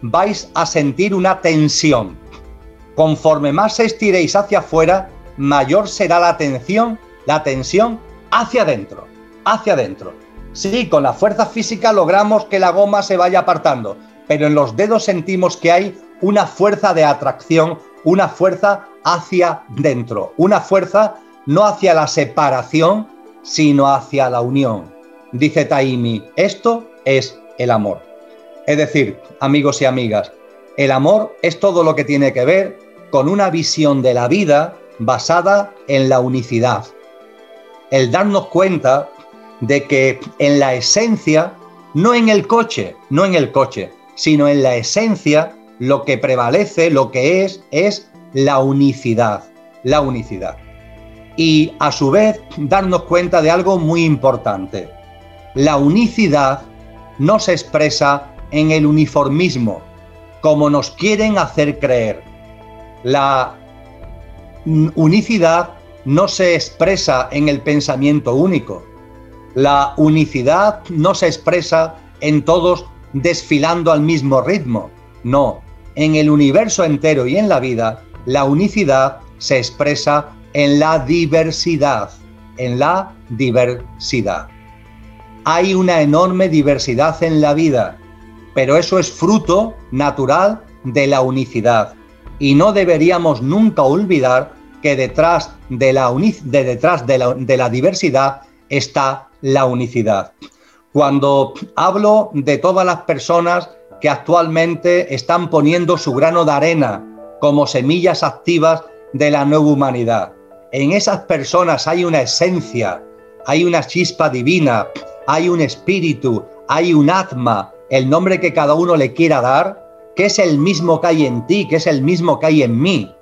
vais a sentir una tensión. Conforme más estiréis hacia afuera, mayor será la tensión, la tensión hacia adentro, hacia adentro. Sí, con la fuerza física logramos que la goma se vaya apartando, pero en los dedos sentimos que hay una fuerza de atracción, una fuerza hacia dentro, una fuerza no hacia la separación, sino hacia la unión. Dice Taimi, esto es el amor. Es decir, amigos y amigas, el amor es todo lo que tiene que ver con una visión de la vida basada en la unicidad. El darnos cuenta de que en la esencia, no en el coche, no en el coche, sino en la esencia, lo que prevalece, lo que es, es la unicidad, la unicidad. Y a su vez darnos cuenta de algo muy importante. La unicidad no se expresa en el uniformismo, como nos quieren hacer creer. La unicidad no se expresa en el pensamiento único. La unicidad no se expresa en todos desfilando al mismo ritmo. No, en el universo entero y en la vida, la unicidad se expresa en la diversidad, en la diversidad. Hay una enorme diversidad en la vida, pero eso es fruto natural de la unicidad. Y no deberíamos nunca olvidar que detrás de la, de detrás de la, de la diversidad está la unicidad. Cuando hablo de todas las personas que actualmente están poniendo su grano de arena como semillas activas de la nueva humanidad, en esas personas hay una esencia, hay una chispa divina, hay un espíritu, hay un atma, el nombre que cada uno le quiera dar, que es el mismo que hay en ti, que es el mismo que hay en mí.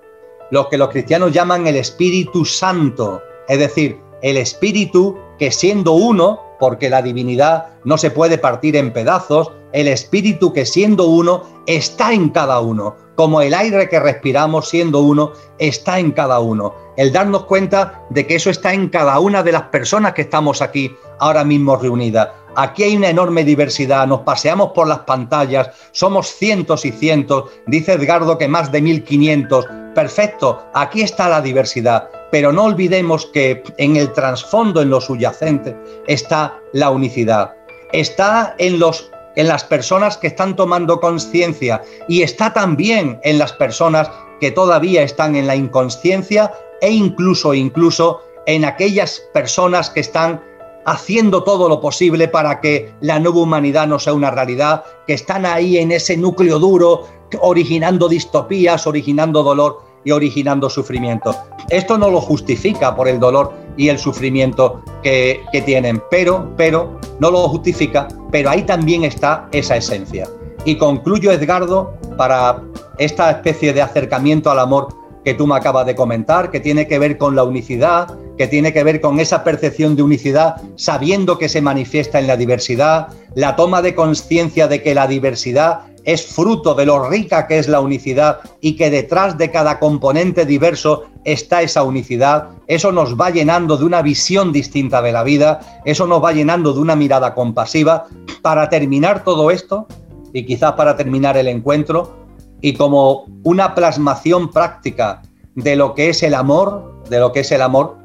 Lo que los cristianos llaman el Espíritu Santo, es decir, el Espíritu que siendo uno, porque la divinidad no se puede partir en pedazos, el Espíritu que siendo uno está en cada uno, como el aire que respiramos siendo uno está en cada uno. El darnos cuenta de que eso está en cada una de las personas que estamos aquí ahora mismo reunidas. Aquí hay una enorme diversidad, nos paseamos por las pantallas, somos cientos y cientos, dice Edgardo que más de 1500. Perfecto, aquí está la diversidad, pero no olvidemos que en el trasfondo, en lo subyacente, está la unicidad. Está en los en las personas que están tomando conciencia y está también en las personas que todavía están en la inconsciencia e incluso incluso en aquellas personas que están haciendo todo lo posible para que la nueva humanidad no sea una realidad, que están ahí en ese núcleo duro, originando distopías, originando dolor y originando sufrimiento. Esto no lo justifica por el dolor y el sufrimiento que, que tienen, pero, pero, no lo justifica, pero ahí también está esa esencia. Y concluyo, Edgardo, para esta especie de acercamiento al amor que tú me acabas de comentar, que tiene que ver con la unicidad, que tiene que ver con esa percepción de unicidad sabiendo que se manifiesta en la diversidad, la toma de conciencia de que la diversidad es fruto de lo rica que es la unicidad y que detrás de cada componente diverso está esa unicidad, eso nos va llenando de una visión distinta de la vida, eso nos va llenando de una mirada compasiva. Para terminar todo esto, y quizás para terminar el encuentro, y como una plasmación práctica de lo que es el amor, de lo que es el amor,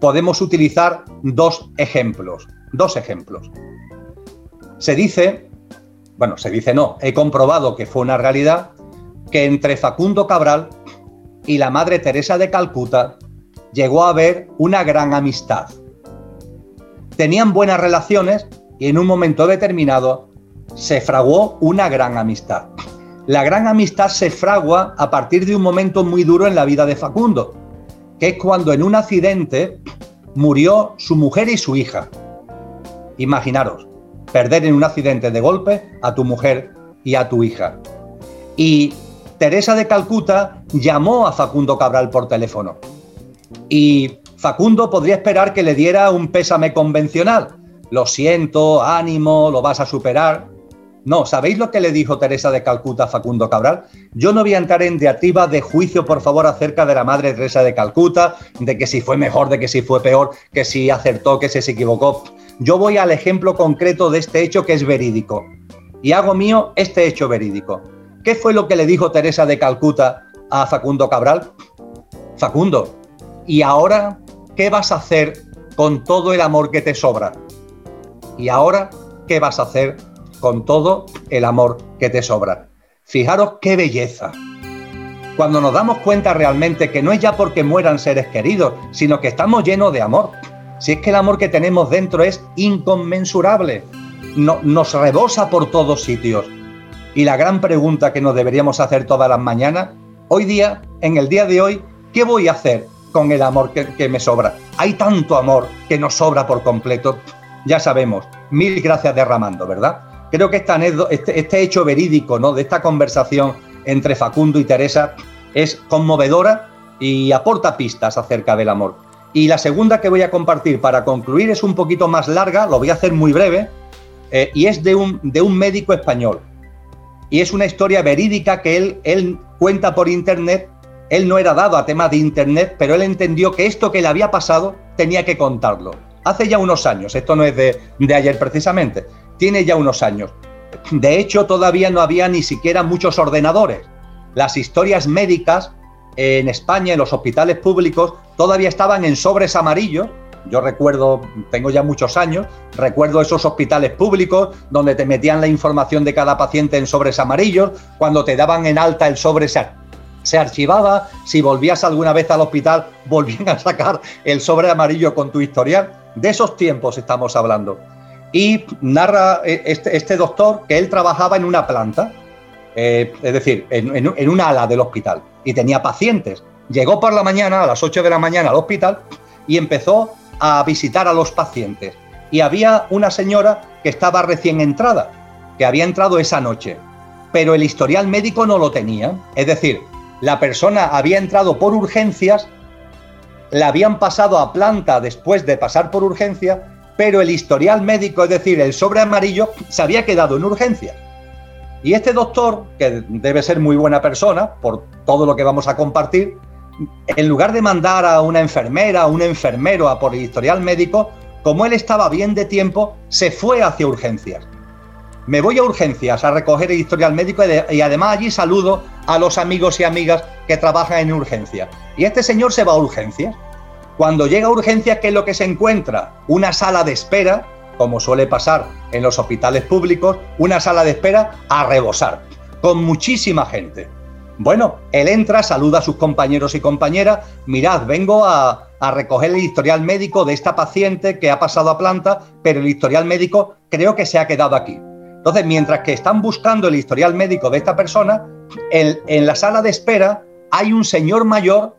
podemos utilizar dos ejemplos, dos ejemplos. Se dice, bueno, se dice no, he comprobado que fue una realidad, que entre Facundo Cabral y la Madre Teresa de Calcuta llegó a haber una gran amistad. Tenían buenas relaciones y en un momento determinado se fraguó una gran amistad. La gran amistad se fragua a partir de un momento muy duro en la vida de Facundo, que es cuando en un accidente murió su mujer y su hija. Imaginaros, perder en un accidente de golpe a tu mujer y a tu hija. Y Teresa de Calcuta llamó a Facundo Cabral por teléfono. Y Facundo podría esperar que le diera un pésame convencional. Lo siento, ánimo, lo vas a superar. No, ¿sabéis lo que le dijo Teresa de Calcuta a Facundo Cabral? Yo no voy a entrar en diatriba de juicio, por favor, acerca de la madre Teresa de Calcuta, de que si fue mejor, de que si fue peor, que si acertó, que se equivocó. Yo voy al ejemplo concreto de este hecho que es verídico. Y hago mío este hecho verídico. ¿Qué fue lo que le dijo Teresa de Calcuta a Facundo Cabral? Facundo, ¿y ahora qué vas a hacer con todo el amor que te sobra? ¿Y ahora qué vas a hacer con todo el amor que te sobra. Fijaros qué belleza. Cuando nos damos cuenta realmente que no es ya porque mueran seres queridos, sino que estamos llenos de amor. Si es que el amor que tenemos dentro es inconmensurable, no, nos rebosa por todos sitios. Y la gran pregunta que nos deberíamos hacer todas las mañanas, hoy día, en el día de hoy, ¿qué voy a hacer con el amor que, que me sobra? Hay tanto amor que nos sobra por completo. Ya sabemos, mil gracias derramando, ¿verdad? Creo que esta este, este, hecho verídico ¿no? de esta conversación entre Facundo y Teresa es conmovedora y aporta pistas acerca del amor. Y la segunda que voy a compartir para concluir es un poquito más larga, lo voy a hacer muy breve, eh, y es de un, de un médico español. Y es una historia verídica que él, él cuenta por internet. Él no era dado a temas de internet, pero él entendió que esto que le había pasado tenía que contarlo. Hace ya unos años, esto no es de, de ayer precisamente, tiene ya unos años. De hecho, todavía no había ni siquiera muchos ordenadores. Las historias médicas en España, en los hospitales públicos, todavía estaban en sobres amarillos. Yo recuerdo, tengo ya muchos años, recuerdo esos hospitales públicos donde te metían la información de cada paciente en sobres amarillos, cuando te daban en alta el sobre se, se archivaba, si volvías alguna vez al hospital volvían a sacar el sobre amarillo con tu historial. De esos tiempos estamos hablando y narra eh, este, este, doctor que él trabajaba en una planta, eh, es decir, en, en, una ala del hospital, y tenía pacientes. Llegó por la mañana, a las 8 de la mañana al hospital, y empezó a visitar a los pacientes. Y había una señora que estaba recién entrada, que había entrado esa noche, pero el historial médico no lo tenía. Es decir, la persona había entrado por urgencias, la habían pasado a planta después de pasar por urgencia pero el historial médico, es decir, el sobre amarillo, se había quedado en urgencia. Y este doctor, que debe ser muy buena persona, por todo lo que vamos a compartir, en lugar de mandar a una enfermera, o un enfermero a por el historial médico, como él estaba bien de tiempo, se fue hacia urgencias. Me voy a urgencias a recoger el historial médico y, además allí saludo a los amigos y amigas que trabajan en urgencias. Y este señor se va a urgencias cuando llega a urgencias, ¿qué es lo que se encuentra? Una sala de espera, como suele pasar en los hospitales públicos, una sala de espera a rebosar, con muchísima gente. Bueno, él entra, saluda a sus compañeros y compañeras, mirad, vengo a, recoger el historial médico de esta paciente que ha pasado a planta, pero el historial médico creo que se ha quedado aquí. Entonces, mientras que están buscando el historial médico de esta persona, en la sala de espera hay un señor mayor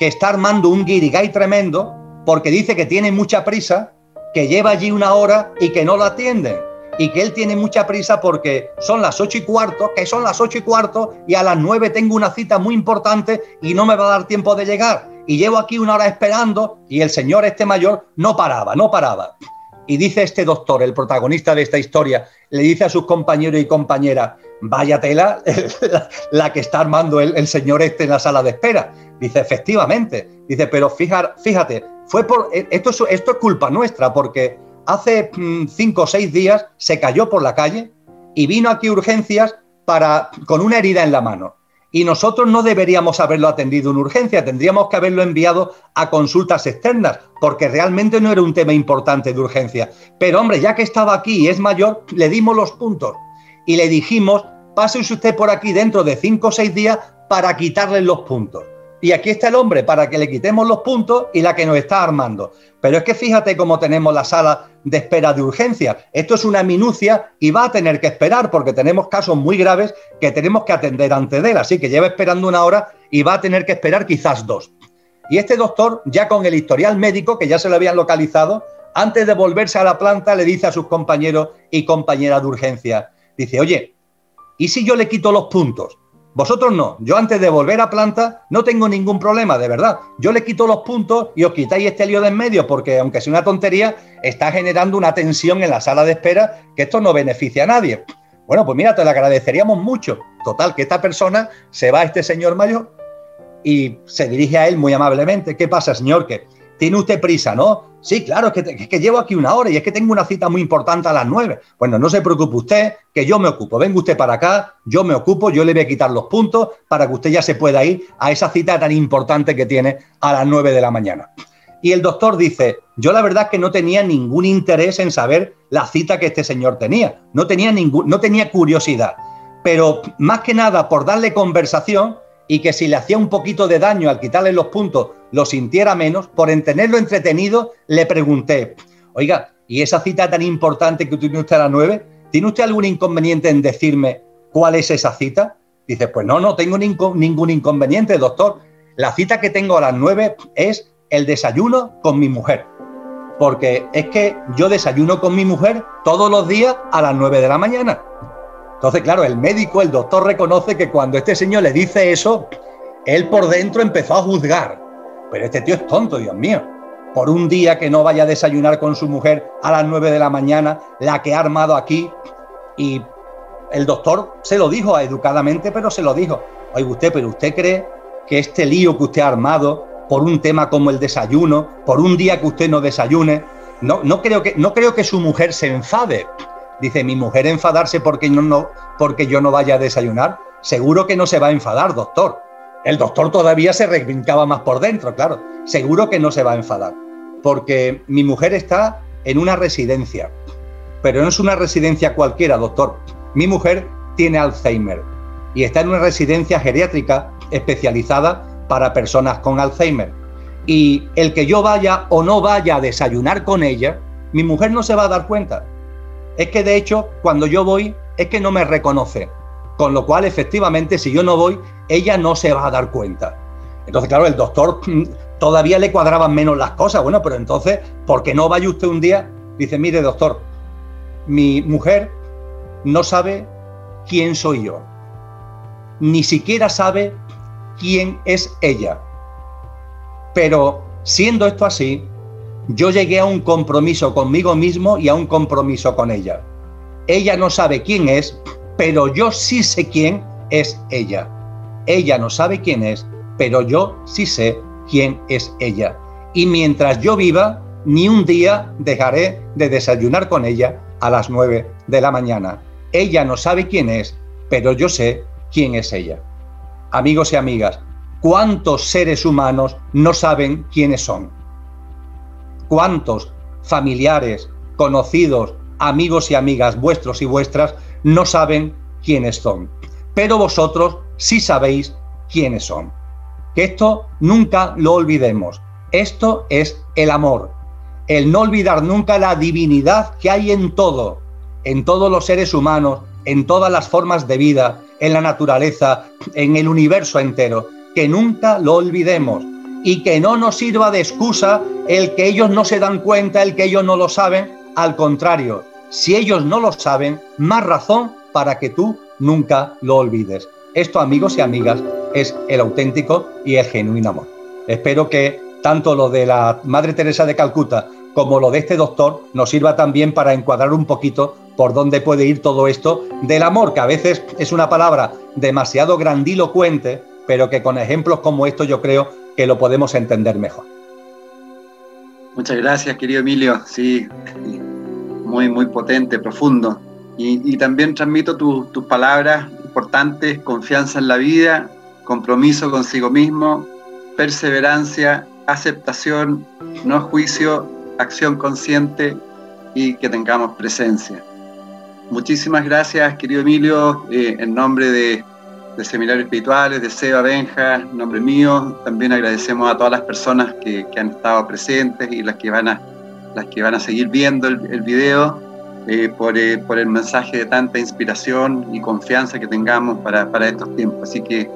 que está armando un guirigay tremendo porque dice que tiene mucha prisa, que lleva allí una hora y que no lo atienden. y que él tiene mucha prisa porque son las ocho y cuarto, que son las ocho y cuarto, y a las nueve tengo una cita muy importante y no me va a dar tiempo de llegar. Y llevo aquí una hora esperando y el señor este mayor no paraba, no paraba. Y dice este doctor, el protagonista de esta historia, le dice a sus compañeros y compañeras, vaya tela la, que está armando el, señor este en la sala de espera. Dice, efectivamente. Dice, pero fíjate, fue por, esto, esto es culpa nuestra, porque hace mm, cinco o seis días se cayó por la calle y vino aquí urgencias para, con una herida en la mano. Y nosotros no deberíamos haberlo atendido en urgencia, tendríamos que haberlo enviado a consultas externas, porque realmente no era un tema importante de urgencia. Pero hombre, ya que estaba aquí y es mayor, le dimos los puntos y le dijimos, pase usted por aquí dentro de cinco o seis días para quitarle los puntos. Y aquí está el hombre para que le quitemos los puntos y la que nos está armando. Pero es que fíjate cómo tenemos la sala de espera de urgencia. Esto es una minucia y va a tener que esperar porque tenemos casos muy graves que tenemos que atender antes de él. Así que lleva esperando una hora y va a tener que esperar quizás dos. Y este doctor, ya con el historial médico, que ya se lo habían localizado, antes de volverse a la planta le dice a sus compañeros y compañeras de urgencia, dice, oye, ¿y si yo le quito los puntos? Vosotros no. Yo antes de volver a planta no tengo ningún problema, de verdad. Yo le quito los puntos y os quitáis este lío de en medio porque, aunque sea una tontería, está generando una tensión en la sala de espera que esto no beneficia a nadie. Bueno, pues mira, te lo agradeceríamos mucho. Total, que esta persona se va a este señor mayor y se dirige a él muy amablemente. ¿Qué pasa, señor? Que tiene usted prisa, ¿no? Sí, claro, es que, llevo aquí una hora y es que tengo una cita muy importante a las nueve. Bueno, no se preocupe usted, que yo me ocupo. Venga usted para acá, yo me ocupo, yo le voy a quitar los puntos para que usted ya se pueda ir a esa cita tan importante que tiene a las nueve de la mañana. Y el doctor dice, yo la verdad es que no tenía ningún interés en saber la cita que este señor tenía, no tenía, ningún, no tenía curiosidad, pero más que nada por darle conversación y que si le hacía un poquito de daño al quitarle los puntos lo sintiera menos, por tenerlo entretenido, le pregunté, oiga, ¿y esa cita tan importante que tiene usted a las nueve? ¿Tiene usted algún inconveniente en decirme cuál es esa cita? Dice, pues no, no tengo ningún inconveniente, doctor. La cita que tengo a las nueve es el desayuno con mi mujer. Porque es que yo desayuno con mi mujer todos los días a las nueve de la mañana. Entonces, claro, el médico, el doctor reconoce que cuando este señor le dice eso, él por dentro empezó a juzgar. Pero este tío es tonto, Dios mío. Por un día que no vaya a desayunar con su mujer a las 9 de la mañana, la que ha armado aquí. Y el doctor se lo dijo educadamente, pero se lo dijo. Oye, usted, pero usted cree que este lío que usted ha armado por un tema como el desayuno, por un día que usted no desayune, no, no, creo, que, no creo que su mujer se enfade. Dice, mi mujer enfadarse porque, yo no vaya a desayunar. Seguro que no se va a enfadar, doctor. El doctor todavía se reivindicaba más por dentro, claro. Seguro que no se va a enfadar, porque mi mujer está en una residencia, pero no es una residencia cualquiera, doctor. Mi mujer tiene Alzheimer y está en una residencia geriátrica especializada para personas con Alzheimer. Y el que yo vaya o no vaya a desayunar con ella, mi mujer no se va a dar cuenta. Es que de hecho, cuando yo voy, es que no me reconoce. Con lo cual, efectivamente, si yo no voy, ella no se va a dar cuenta. Entonces, claro, el doctor mm, todavía le cuadraban menos las cosas. Bueno, pero entonces, ¿por qué no vaya usted un día? Dice, mire, doctor, mi mujer no sabe quién soy yo. Ni siquiera sabe quién es ella. Pero siendo esto así, yo llegué a un compromiso conmigo mismo y a un compromiso con ella. Ella no sabe quién es, pero yo sí sé quién es ella. Ella no sabe quién es, pero yo sí sé quién es ella. Y mientras yo viva, ni un día dejaré de desayunar con ella a las nueve de la mañana. Ella no sabe quién es, pero yo sé quién es ella. Amigos y amigas, ¿cuántos seres humanos no saben quiénes son? ¿Cuántos familiares, conocidos, amigos y amigas vuestros y vuestras no saben quiénes son, pero vosotros sí sabéis quiénes son. Que esto nunca lo olvidemos. Esto es el amor. El no olvidar nunca la divinidad que hay en todo, en todos los seres humanos, en todas las formas de vida, en la naturaleza, en el universo entero. Que nunca lo olvidemos y que no nos sirva de excusa el que ellos no se dan cuenta, el que ellos no lo saben. Al contrario, Si ellos no lo saben, más razón para que tú nunca lo olvides. Esto, amigos y amigas, es el auténtico y el genuino amor. Espero que tanto lo de la Madre Teresa de Calcuta como lo de este doctor nos sirva también para encuadrar un poquito por dónde puede ir todo esto del amor, que a veces es una palabra demasiado grandilocuente, pero que con ejemplos como estos yo creo que lo podemos entender mejor. Muchas gracias, querido Emilio. Sí, muy, muy potente, profundo. Y, también transmito tus palabras importantes, confianza en la vida, compromiso consigo mismo, perseverancia, aceptación, no juicio, acción consciente y que tengamos presencia. Muchísimas gracias, querido Emilio, eh, en nombre de, de Seminarios Espirituales, de Seba Benja, en nombre mío. También agradecemos a todas las personas que, han estado presentes y las que van a, las que van a seguir viendo el, video eh, por, eh, por, el mensaje de tanta inspiración y confianza que tengamos para, para estos tiempos. Así que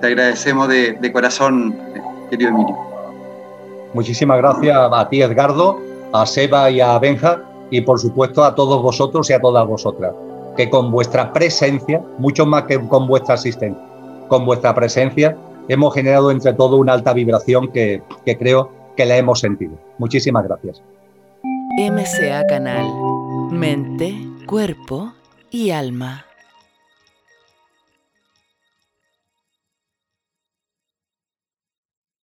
te agradecemos de, de corazón, querido Emilio. Muchísimas gracias a ti, Edgardo, a Seba y a Benja, y por supuesto a todos vosotros y a todas vosotras, que con vuestra presencia, mucho más que con vuestra asistencia, con vuestra presencia, hemos generado entre todos una alta vibración que, creo que la hemos sentido. Muchísimas gracias. MCA Canal, mente, cuerpo y alma.